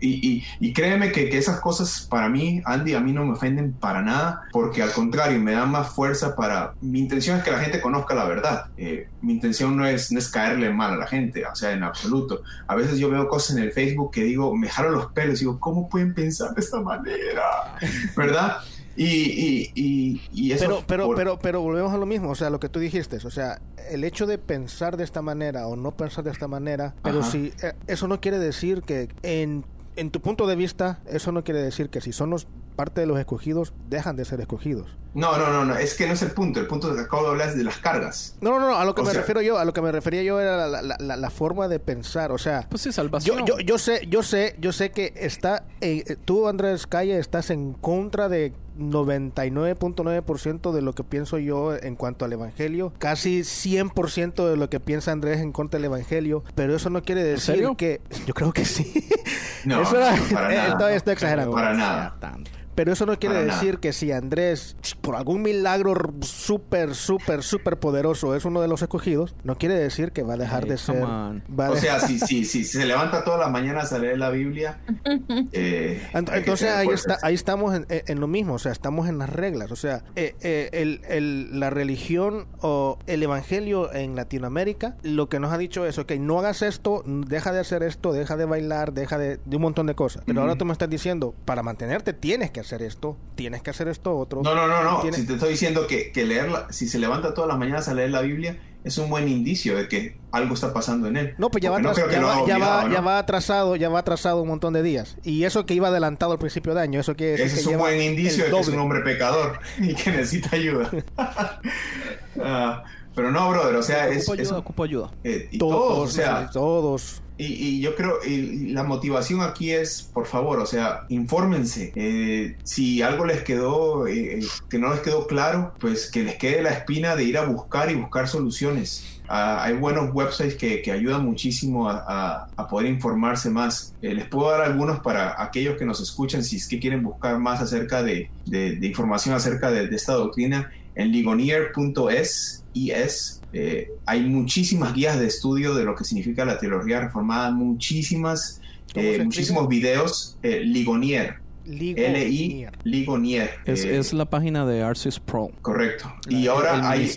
C: y, créeme que, esas cosas para mí, Andy, a mí no me ofenden para nada, porque al contrario, me dan más fuerza para... Mi intención es que la gente conozca la verdad. Eh, mi intención no es, no es caerle mal a la gente, o sea, en absoluto. A veces yo veo cosas en el Facebook que digo, me jalo los pelos, y digo, ¿cómo pueden pensar de esta manera? ¿Verdad? Y, y, y,
D: eso pero, pero, pero, pero volvemos a lo mismo, o sea, lo que tú dijiste, o sea, el hecho de pensar de esta manera o no pensar de esta manera, pero si eh, eso no quiere decir que en en tu punto de vista, eso no quiere decir que si son los parte de los escogidos, dejan de ser escogidos.
C: No, no, no, no, es que no es el punto. El punto que acabo de hablar es de las cargas.
D: No, no, no, a lo que me refiero yo, a lo que me refería yo era la, forma de pensar, o sea,
E: pues sí, salvación.
D: Yo, yo, sé, yo sé, yo sé que está, eh, tú Andrés Calle estás en contra de 99.9% de lo que pienso yo en cuanto al Evangelio, casi 100% de lo que piensa Andrés en contra del Evangelio, pero eso no quiere decir que yo creo que sí.
C: No, eso para nada.
D: Estoy, exagerando.
C: Para nada.
D: Pero eso no quiere decir que si Andrés, por algún milagro súper, súper, súper poderoso, es uno de los escogidos, no quiere decir que va a dejar de ser.
C: o sea, si, si, si, se levanta todas las mañanas a leer la Biblia.
D: Eh, entonces ahí, está, ahí estamos en, lo mismo, o sea, estamos en las reglas. O sea, eh, eh, el, el, la religión o el evangelio en Latinoamérica, lo que nos ha dicho es: ok, no hagas esto, deja de hacer esto, deja de bailar, deja de, de un montón de cosas. Pero ahora tú me estás diciendo: para mantenerte tienes que hacer esto, tienes que hacer esto otro.
C: No, no, no, no. Si te estoy diciendo que, que leerla, si se levanta todas las mañanas a leer la Biblia, es un buen indicio de que algo está pasando en él.
D: No, pues ya va, ya, va, atrasado, ya va atrasado un montón de días. Y eso que iba adelantado al principio de año, eso que
C: Ese es un buen indicio de que es un hombre pecador y que necesita ayuda. Ah, pero no, brother, o sea, es,
E: ayuda, ocupo ayuda.
C: Eh, y todos, o sea,
D: todos.
C: Y, yo creo, y la motivación aquí es, por favor, o sea, infórmense. Eh, si algo les quedó, eh, que no les quedó claro, pues que les quede la espina de ir a buscar y buscar soluciones. Ah, hay buenos websites que, que ayudan muchísimo a, a, poder informarse más. Eh, les puedo dar algunos para aquellos que nos escuchan, si es que quieren buscar más acerca de, de, información acerca de, de esta doctrina, en ligonier.es es eh, hay muchísimas guías de estudio de lo que significa la teología reformada, muchísimas, eh, muchísimos videos. Eh, Ligonier, L-I Ligonier.
E: Es, la página de Arcis Pro.
C: Correcto. y ahora hay,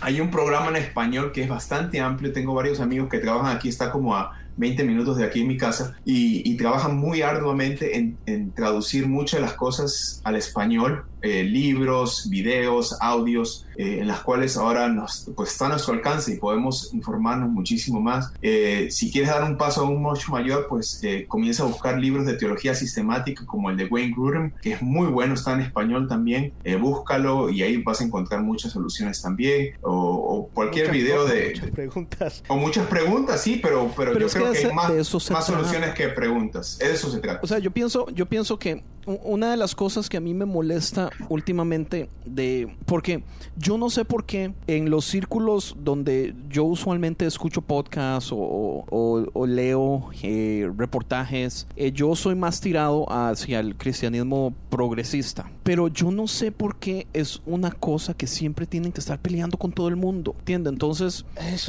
C: hay un programa en español que es bastante amplio. Tengo varios amigos que trabajan aquí. Está como a 20 minutos de aquí en mi casa, y, trabaja muy arduamente en, en traducir muchas de las cosas al español eh, libros, videos, audios, eh, en las cuales ahora nos, pues está a nuestro alcance y podemos informarnos muchísimo más. Eh, si quieres dar un paso aún mucho mayor, pues comienza a buscar libros de teología sistemática como el de Wayne Grudem, que es muy bueno, está en español también. búscalo y ahí vas a encontrar muchas soluciones también. O, cualquier video de...
D: Muchas preguntas.
C: O muchas preguntas, sí, pero, pero, yo creo que, hay más, más soluciones que preguntas. De eso se trata.
E: O sea, yo pienso, yo pienso que una de las cosas que a mí me molesta últimamente de porque yo no sé por qué en los círculos donde yo usualmente escucho podcasts o, leo eh, reportajes eh, yo soy más tirado hacia el cristianismo progresista pero yo no sé por qué es una cosa que siempre tienen que estar peleando con todo el mundo ¿entiendes? entonces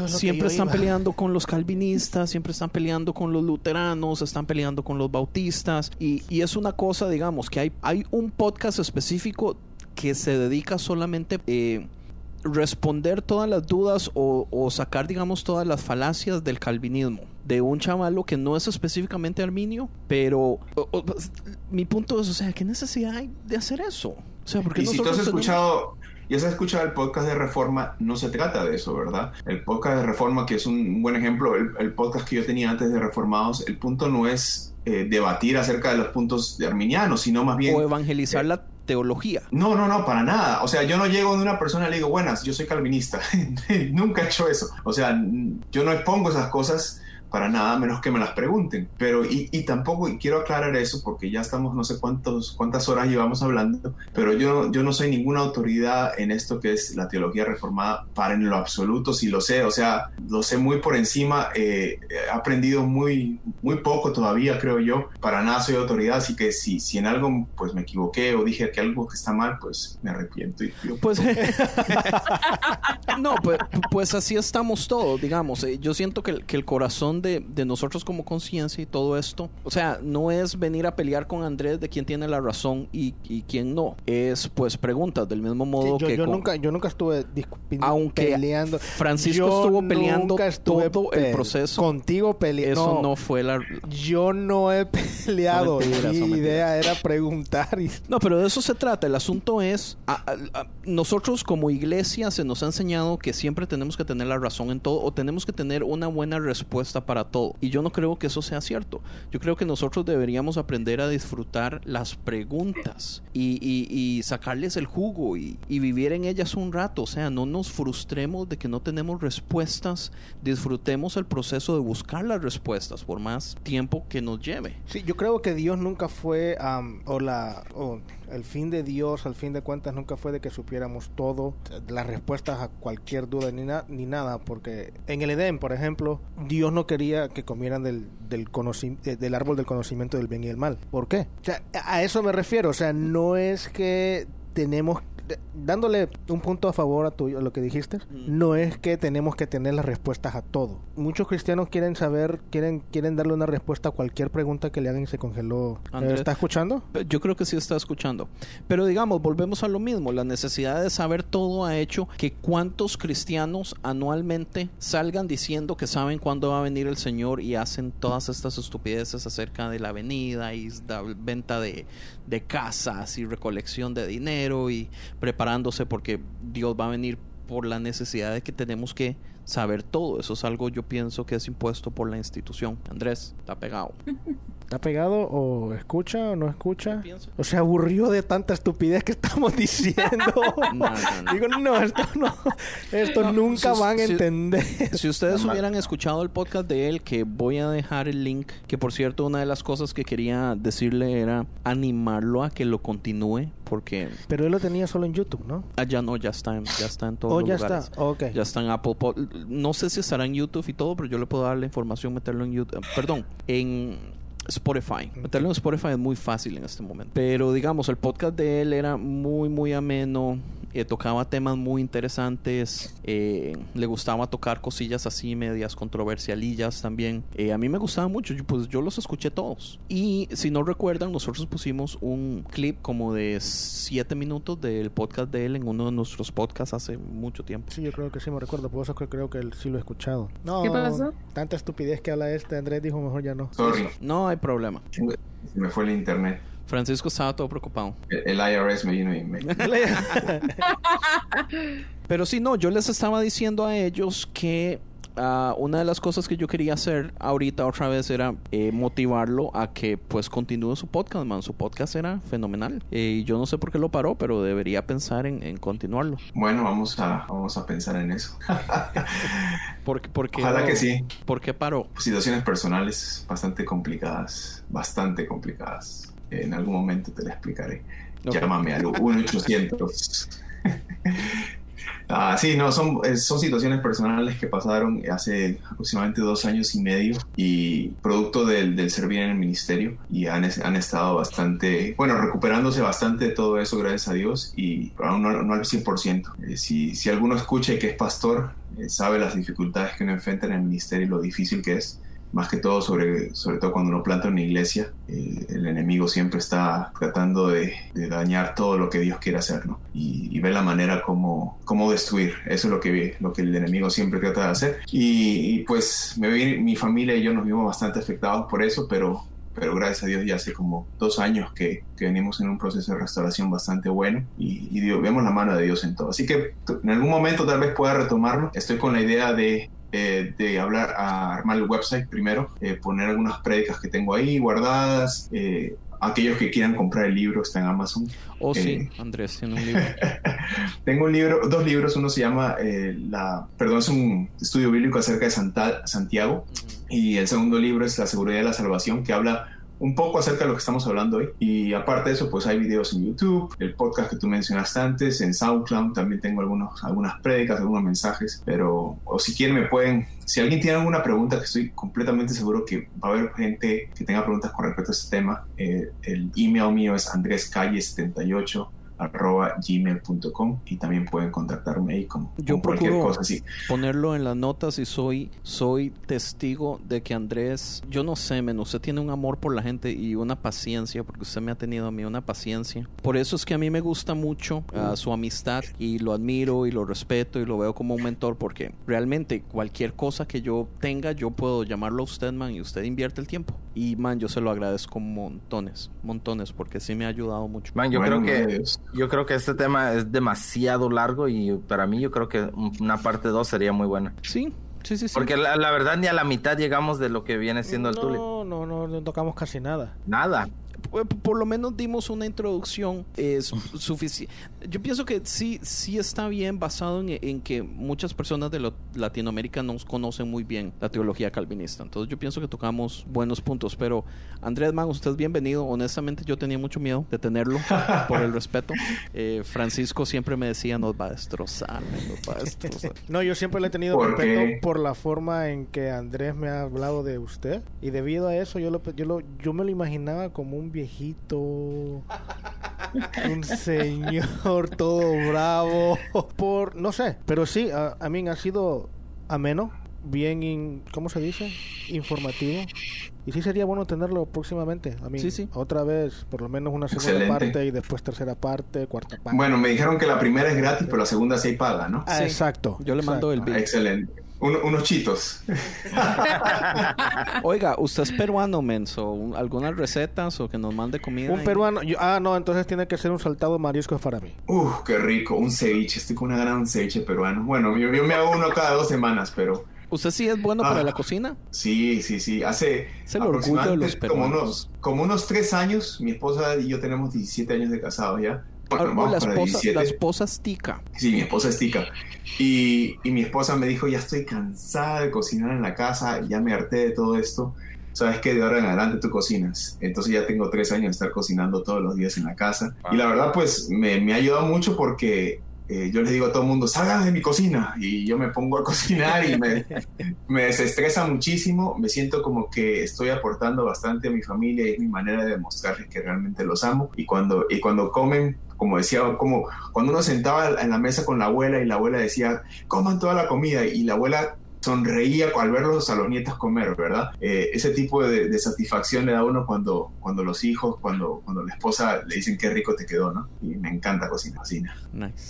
E: siempre están peleando con los calvinistas siempre están peleando con los luteranos están peleando con los bautistas y, y es una cosa digamos que hay, hay un podcast específico que se dedica solamente a eh, responder todas las dudas o, sacar, digamos, todas las falacias del calvinismo. De un chavalo que no es específicamente arminio, pero pues, mi punto es, o sea, ¿qué necesidad hay de hacer eso? O sea, porque
C: y si tú has escuchado, y has escuchado el podcast de Reforma, no se trata de eso, ¿verdad? El podcast de Reforma, que es un buen ejemplo, el, el podcast que yo tenía antes de Reformados, el punto no es eh, debatir acerca de los puntos de arminianos, sino más bien...
E: O evangelizar la teología.
C: No, no, no, para nada. O sea, yo no llego de una persona y le digo, buenas, yo soy calvinista. Nunca he hecho eso. O sea, yo no expongo esas cosas para nada menos que me las pregunten. Pero, y, y, tampoco, y quiero aclarar eso porque ya estamos no sé cuántos, cuántas horas llevamos hablando, pero yo, yo no soy ninguna autoridad en esto que es la teología reformada para en lo absoluto, si lo sé, o sea, lo sé muy por encima, eh, he aprendido muy, muy poco todavía, creo yo, para nada soy autoridad, así que si, si en algo pues me equivoqué o dije que algo que está mal, pues me arrepiento. Y
E: Pues, no, pues, pues así estamos todos, digamos, eh, yo siento que, que el corazón de, nosotros como conciencia y todo esto, o sea, no es venir a pelear con Andrés de quién tiene la razón y, y quién no. Es pues preguntas del mismo modo
D: yo,
E: que.
D: Yo, nunca, yo nunca estuve
E: aunque
D: peleando.
E: Francisco estuvo peleando todo el proceso.
D: Contigo peleando.
E: Eso no, fue la.
D: Yo no he peleado. Mi idea era preguntar.
E: No, pero de eso se trata. El asunto es. nosotros como iglesia se nos ha enseñado que siempre tenemos que tener la razón en todo o tenemos que tener una buena respuesta para todo. Y yo no creo que eso sea cierto. Yo creo que nosotros deberíamos aprender a disfrutar las preguntas y, y, sacarles el jugo y, vivir en ellas un rato. O sea, no nos frustremos de que no tenemos respuestas. Disfrutemos el proceso de buscar las respuestas por más tiempo que nos lleve.
D: Sí, yo creo que Dios nunca fue, o la, el fin de Dios, al fin de cuentas, nunca fue de que supiéramos todo, las respuestas a cualquier duda ni, ni nada, porque en el Edén, por ejemplo, Dios no quería que comieran del, del, del árbol del conocimiento del bien y el mal. ¿Por qué? O sea, a eso me refiero, o sea, no es que tenemos dándole un punto a favor a, tu, lo que dijiste, no es que tenemos que tener las respuestas a todo. Muchos cristianos quieren saber, quieren, quieren darle una respuesta a cualquier pregunta que le hagan y se congeló. ¿Está escuchando?
E: Yo creo que sí está escuchando. Pero digamos, volvemos a lo mismo. La necesidad de saber todo ha hecho que cuántos cristianos anualmente salgan diciendo que saben cuándo va a venir el Señor y hacen todas estas estupideces acerca de la venida y la venta de, de casas y recolección de dinero y preparándose porque Dios va a venir por la necesidad de que tenemos que saber todo. Eso es algo yo pienso que es impuesto por la institución. Andrés, está pegado.
D: ¿Está pegado o escucha o no escucha? O se aburrió de tanta estupidez que estamos diciendo. Digo, no, esto no, esto nunca van a entender.
E: Si ustedes hubieran escuchado el podcast de él, que voy a dejar el link, que por cierto, una de las cosas que quería decirle era animarlo a que lo continúe, porque...
D: Pero él lo tenía solo en YouTube, ¿no?
E: Ah, ya no, ya está en, ya está en todos oh,
D: ya
E: está,
D: okay.
E: Ya está en Apple No sé si estará en YouTube y todo, pero yo le puedo dar la información, meterlo en YouTube. Perdón, en Spotify. Meterlo en Spotify es muy fácil en este momento. Pero digamos, el podcast de él era muy, muy ameno. Eh, tocaba temas muy interesantes, eh, le gustaba tocar cosillas así medias controversialillas también. Eh, a mí me gustaba mucho, yo, pues yo los escuché todos. Y si no recuerdan, nosotros pusimos un clip como de 7 minutos del podcast de él en uno de nuestros podcasts hace mucho tiempo.
D: Sí, yo creo que sí me recuerdo, por eso creo que sí lo he escuchado. No,
G: ¿Qué pasó?
D: Tanta estupidez que habla este, Andrés dijo mejor ya no.
C: Sorry.
E: No hay problema.
C: Se me fue el internet.
E: Francisco estaba todo preocupado.
C: El, el IRS me vino y me...
E: Pero sí, no, yo les estaba diciendo a ellos que ah, una de las cosas que yo quería hacer ahorita otra vez era eh, motivarlo a que pues continúe su podcast, man. Su podcast era fenomenal. Eh, y yo no sé por qué lo paró, pero debería pensar en, en continuarlo.
C: Bueno, vamos a, vamos a pensar en eso.
E: Porque, porque,
C: Ojalá que sí.
E: ¿Por qué paró?
C: Situaciones personales bastante complicadas, bastante complicadas. En algún momento te la explicaré.
E: Ok.
C: Llámame al 1-800. Ah, sí, no, son, eh, son situaciones personales que pasaron hace aproximadamente dos años y medio y producto del, del servir en el ministerio y han, han estado bastante, bueno, recuperándose bastante de todo eso, gracias a Dios, y aún no, no al 100%. Eh, si, si alguno escucha y que es pastor, eh, sabe las dificultades que uno enfrenta en el ministerio y lo difícil que es más que todo sobre, sobre todo cuando uno planta una iglesia, eh, el enemigo siempre está tratando de, de dañar todo lo que Dios quiere hacer, ¿no? Y, y ver la manera como, cómo destruir, eso es lo que, lo que el enemigo siempre trata de hacer. Y, y, pues me mi familia y yo nos vimos bastante afectados por eso, pero, pero gracias a Dios ya hace como dos años que, que venimos en un proceso de restauración bastante bueno y, y Dios- vemos la mano de Dios en todo. Así que en algún momento tal vez pueda retomarlo. Estoy con la idea de eh, de hablar a armar el website primero, eh, poner algunas prédicas que tengo ahí guardadas. eh, aquellos que quieran comprar el libro está en Amazon.
E: Oh, sí,
C: Eh.
E: Andrés tiene un libro.
C: Tengo un libro, dos libros. Uno se llama eh, la, perdón, es un estudio bíblico acerca de Santa- Santiago y el segundo libro es La seguridad de la salvación, que habla un poco acerca de lo que estamos hablando hoy. Y aparte de eso, pues hay videos en YouTube, el podcast que tú mencionaste antes, en SoundCloud también tengo algunos, algunas prédicas, algunos mensajes, pero o si quieren me pueden, si alguien tiene alguna pregunta, que estoy completamente seguro que va a haber gente que tenga preguntas con respecto a este tema, eh, el email mío es andrescalle78 arroba gmail.com y también pueden contactarme ahí con,
E: Yo
C: con cualquier
E: procuro-
C: cosa así.
E: ponerlo en las notas y soy soy testigo de que Andrés, yo no sé, men, usted tiene un amor por la gente y una paciencia, porque usted me ha tenido a mí una paciencia. Por eso es que a mí me gusta mucho ah, su amistad y lo admiro y lo respeto y lo veo como un mentor, porque realmente cualquier cosa que yo tenga, yo puedo llamarlo a usted, man, y usted invierte el tiempo. Y, man, yo se lo agradezco montones, montones, porque sí me ha ayudado mucho.
F: Man, yo
C: Bueno,
F: creo que
C: Dios.
F: Yo creo que este tema es demasiado largo y para mí yo creo que una parte 2 sería muy buena.
E: Sí, sí, sí, sí.
F: Porque la, la verdad ni a la mitad llegamos de lo que viene siendo el Tulip.
D: No, no, no tocamos casi nada.
F: Nada.
E: Por, por lo menos dimos una introducción es suficiente. Yo pienso que sí, sí está bien basado en, en que muchas personas de lo- Latinoamérica no conocen muy bien la teología calvinista. Entonces yo pienso que tocamos buenos puntos. Pero Andrés Man, usted es bienvenido. Honestamente yo tenía mucho miedo de tenerlo por el respeto. Eh, Francisco siempre me decía nos va a destrozar, nos va a destrozar.
D: No, yo siempre le he tenido
C: ¿Por
D: respeto
C: qué?
D: por la forma en que Andrés me ha hablado de usted. Y debido a eso, yo, lo, yo, lo, yo me lo imaginaba como un viejito. un señor todo bravo. Por, no sé. Pero sí, a, a mí ha sido ameno. Bien, in- ¿cómo se dice? Informativo. Y sí sería bueno tenerlo próximamente. A mí,
E: Sí, sí.
D: otra vez, por lo menos una segunda
C: Excelente.
D: parte y después tercera parte, cuarta parte.
C: Bueno, me dijeron que la primera es gratis, pero la segunda sí paga, ¿no?
D: Ah,
E: Sí.
D: exacto.
E: Yo le mando el bill.
C: Excelente. Un- unos chitos.
E: Oiga, usted es peruano, menso. Un- ¿Algunas recetas o que nos mande comida?
D: Un
E: ahí?
D: peruano. yo- ah, no, entonces tiene que ser un saltado de mariscos para mí.
C: Uf, qué rico. Un ceviche. Estoy con una gana de un ceviche peruano. Bueno, yo, yo me hago uno cada dos semanas, pero
E: ¿Usted sí es bueno para
C: Ah.
E: la cocina?
C: sí, sí, sí. Hace
E: Es el orgullo de los
C: aproximadamente como unos, como unos tres años, mi esposa y yo tenemos 17 años de casados ya. Bueno, vamos
E: la, esposa,
C: 17.
E: la esposa es tica.
C: Sí, mi esposa es tica. Y, y mi esposa me dijo, ya estoy cansada de cocinar en la casa, ya me harté de todo esto. Sabes que de ahora en adelante tú cocinas. Entonces ya tengo tres años de estar cocinando todos los días en la casa. Y la verdad, pues me, me ha ayudado mucho porque eh, yo les digo a todo el mundo, salgan de mi cocina. Y yo me pongo a cocinar y me, me desestresa muchísimo. Me siento como que estoy aportando bastante a mi familia y es mi manera de demostrarles que realmente los amo. Y cuando, y cuando comen como decía, como cuando uno sentaba en la mesa con la abuela y la abuela decía, coman toda la comida y la abuela sonreía al verlos a los nietos comer, ¿verdad? Eh, ese tipo de, satisfacción le da uno cuando, cuando los hijos, cuando, cuando la esposa le dicen qué rico te quedó, ¿no? Y me encanta cocinar, cocina.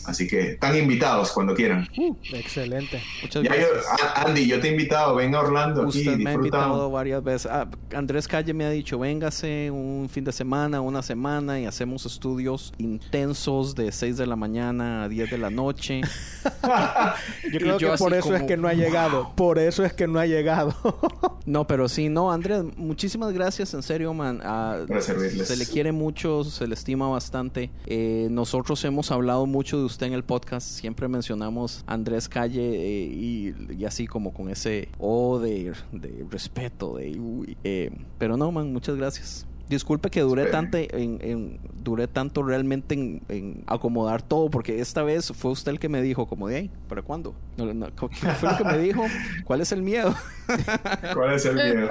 C: Así que están invitados cuando quieran.
D: Uh, excelente.
C: Muchas gracias. Andy, yo te he invitado, venga Orlando.
E: Usted me ha invitado varias veces. Ah, Andrés Calle me ha dicho, véngase un fin de semana, una semana y hacemos estudios intensos de 6 de la mañana a 10 de la noche.
D: yo creo que por eso es que no ha llegado. Por eso es que no ha llegado.
E: no, pero sí, no, Andrés, muchísimas gracias, en serio, man.
C: Uh, Se
E: le quiere mucho, se le estima bastante. Eh, nosotros hemos hablado mucho de usted en el podcast, siempre mencionamos Andrés Calle eh, y, así como con ese O de, respeto, de, eh, pero no, man, muchas gracias. Disculpe que duré tanto en, duré tanto realmente en, acomodar todo, porque esta vez fue usted el que me dijo, como de ahí, ¿para cuándo? ¿Qué fue lo que me dijo? ¿Cuál es el miedo?
C: ¿Cuál es el miedo?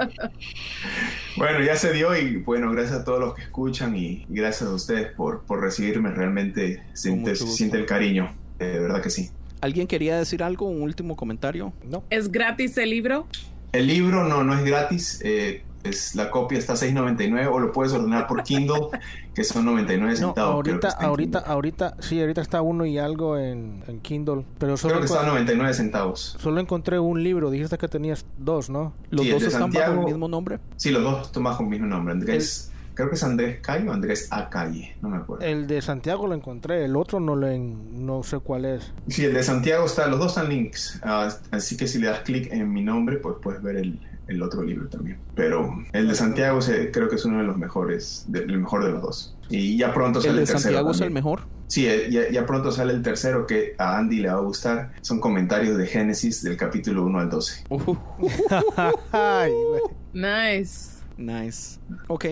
C: Bueno, ya se dio y bueno, gracias a todos los que escuchan y gracias a ustedes por, por recibirme. Realmente siente, siente el cariño, de verdad que sí.
E: ¿Alguien quería decir algo? ¿Un último comentario?
G: No. ¿Es gratis el libro?
C: El libro no, no es gratis. Eh, es, la copia está a 6.99 o lo puedes ordenar por Kindle, que son 99 centavos. No,
D: ahorita, ahorita, ahorita, sí, ahorita está uno y algo en, Kindle, pero solo
C: creo que está a 99 centavos.
D: Solo encontré un libro, dijiste que tenías dos, ¿no?
E: ¿Los dos están bajo el mismo nombre?
C: Sí, los dos están bajo el mismo nombre. Andrés... creo que es Andrés Calle o Andrés A. Calle, no me acuerdo.
D: El de Santiago lo encontré, el otro no le, no sé cuál es.
C: Sí, el de Santiago está, los dos están links, ah, así que si le das clic en mi nombre, pues puedes ver el, el otro libro también. Pero el de Santiago creo que es uno de los mejores, el mejor de los dos. Y ya pronto sale el,
E: el de Santiago es el mejor?
C: Sí, eh, ya, pronto sale el tercero que a Andy le va a gustar. Son comentarios de Génesis del capítulo 1 al 12.
G: nice.
E: Nice. Ok.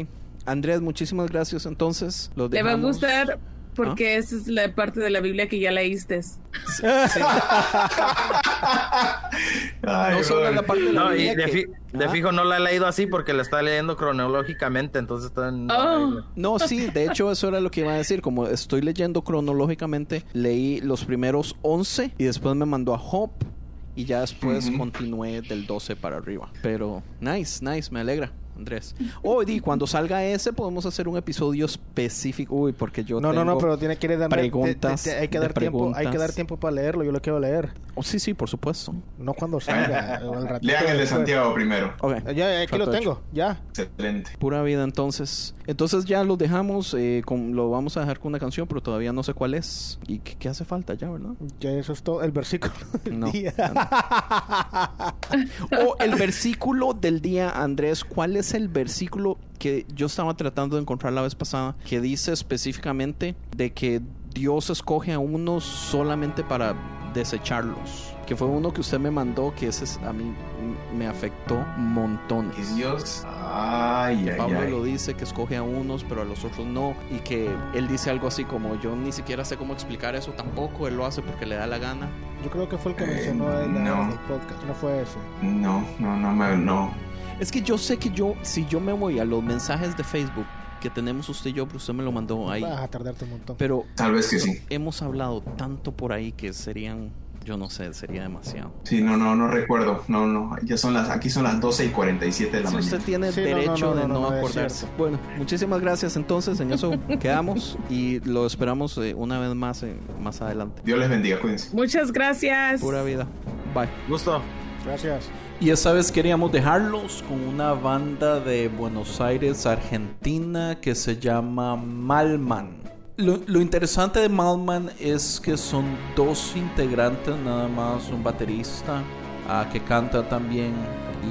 E: Andrés, muchísimas gracias entonces.
G: Le va a gustar porque esa es la parte de la Biblia que ya leíste.
F: no solo la parte de la Biblia. de, fijo no la he leído así porque la está leyendo cronológicamente, entonces está en...
E: Oh. No, sí, de hecho eso era lo que iba a decir. Como estoy leyendo cronológicamente, leí los primeros 11 y después me mandó a Job y ya después continué del 12 para arriba. Pero nice, nice, me alegra. Andrés. Hoy, cuando salga ese, podemos hacer un episodio específico. Uy, porque yo.
D: No, no, no, pero tiene que dar preguntas. hay, que dar tiempo, hay que dar tiempo para leerlo. Yo lo quiero leer.
E: Oh, sí, sí, por supuesto.
D: No cuando salga.
C: Lean el de Santiago primero.
D: Ya, aquí lo tengo. Ya.
C: Excelente.
E: Pura vida, entonces. Entonces ya lo dejamos. Eh, con, lo vamos a dejar con una canción, pero todavía no sé cuál es. ¿Y qué, hace falta ya, verdad?
D: Ya eso es todo. El versículo del no. día.
E: o el versículo del día, Andrés. ¿Cuál es? Es el versículo que yo estaba tratando de encontrar la vez pasada, que dice específicamente de que Dios escoge a unos solamente para desecharlos. Que fue uno que usted me mandó, que ese a mí me afectó montones.
C: Y Dios, ay, ay,
E: Pablo lo dice, que escoge a unos, pero a los otros no. Y que él dice algo así como, yo ni siquiera sé cómo explicar eso tampoco, él lo hace porque le da la gana.
D: Yo creo que fue el que mencionó en el podcast, no fue ese.
C: No, no, no, no.
E: Es que yo sé que yo, si yo me voy a los mensajes de Facebook que tenemos usted y yo, pero usted me lo mandó ahí.
D: Vas a tardarte un montón.
E: Pero
C: tal vez que sí.
E: Hemos hablado tanto por ahí que serían, yo no sé, sería demasiado.
C: Sí, no, no, no recuerdo. No, no. Ya son las, aquí son las 12 y 47 de la mañana.
E: Usted tiene derecho de no, acordarse. Bueno, muchísimas gracias entonces. En eso quedamos y lo esperamos eh, una vez más eh, más adelante.
C: Dios les bendiga, cuídense.
G: Muchas gracias.
E: Pura vida. Bye.
F: Gusto.
D: Gracias.
E: Y esa vez queríamos dejarlos con una banda de Buenos Aires, Argentina, que se llama Malman. Lo, interesante de Malman es que son dos integrantes, nada más un baterista ah, que canta también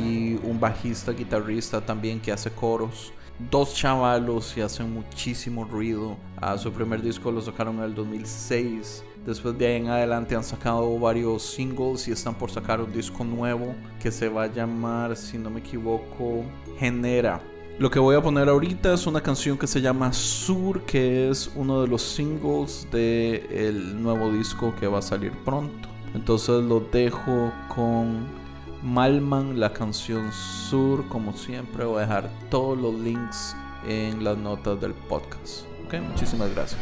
E: y un bajista, guitarrista también que hace coros. Dos chavalos y hacen muchísimo ruido. ah, su primer disco lo sacaron en el 2006 Después de ahí en adelante han sacado varios singles y están por sacar un disco nuevo que se va a llamar, si no me equivoco, Genera. Lo que voy a poner ahorita es una canción que se llama Sur, que es uno de los singles del el nuevo disco que va a salir pronto. Entonces lo dejo con Malman, la canción Sur, como siempre. Voy a dejar todos los links en las notas del podcast. Ok, muchísimas gracias.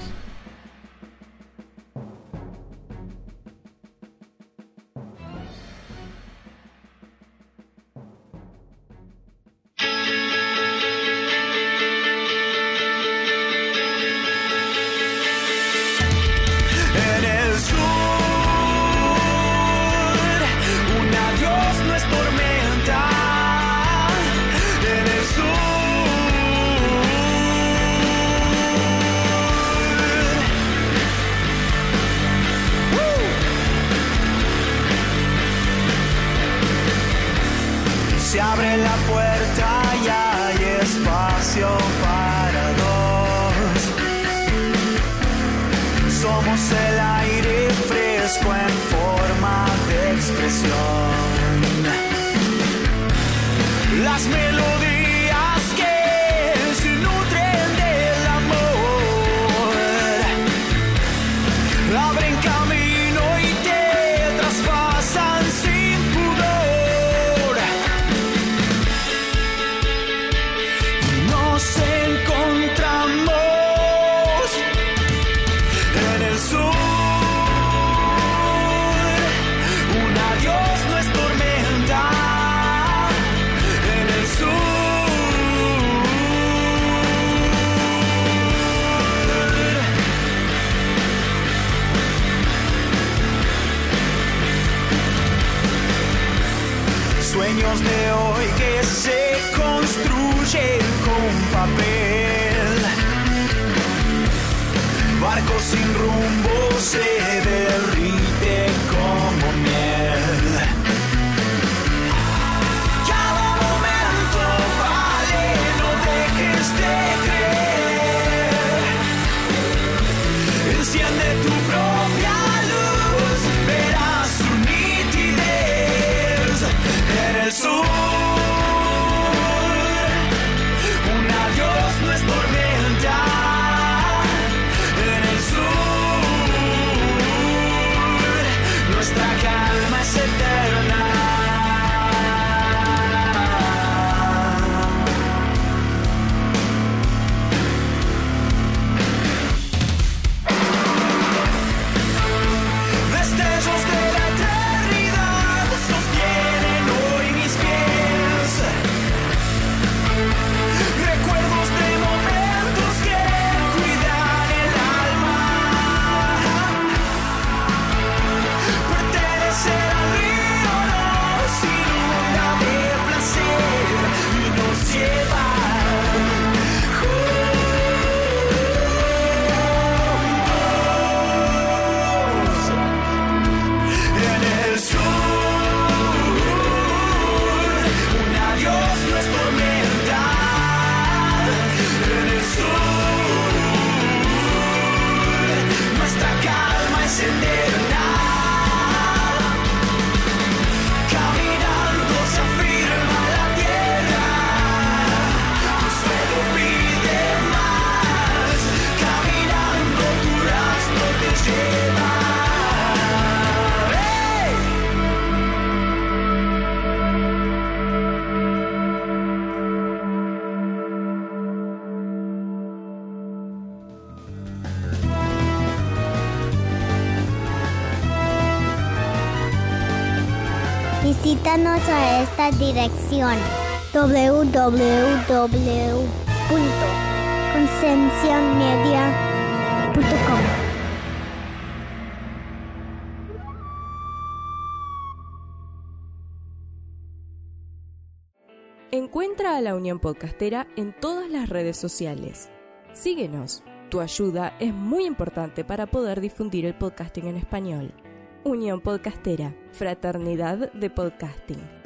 H: Visítanos a esta dirección www.concienciamedia.com.
I: Encuentra a la Unión Podcastera en todas las redes sociales. Síguenos. Tu ayuda es muy importante para poder difundir el podcasting en español. Unión Podcastera, Fraternidad de Podcasting.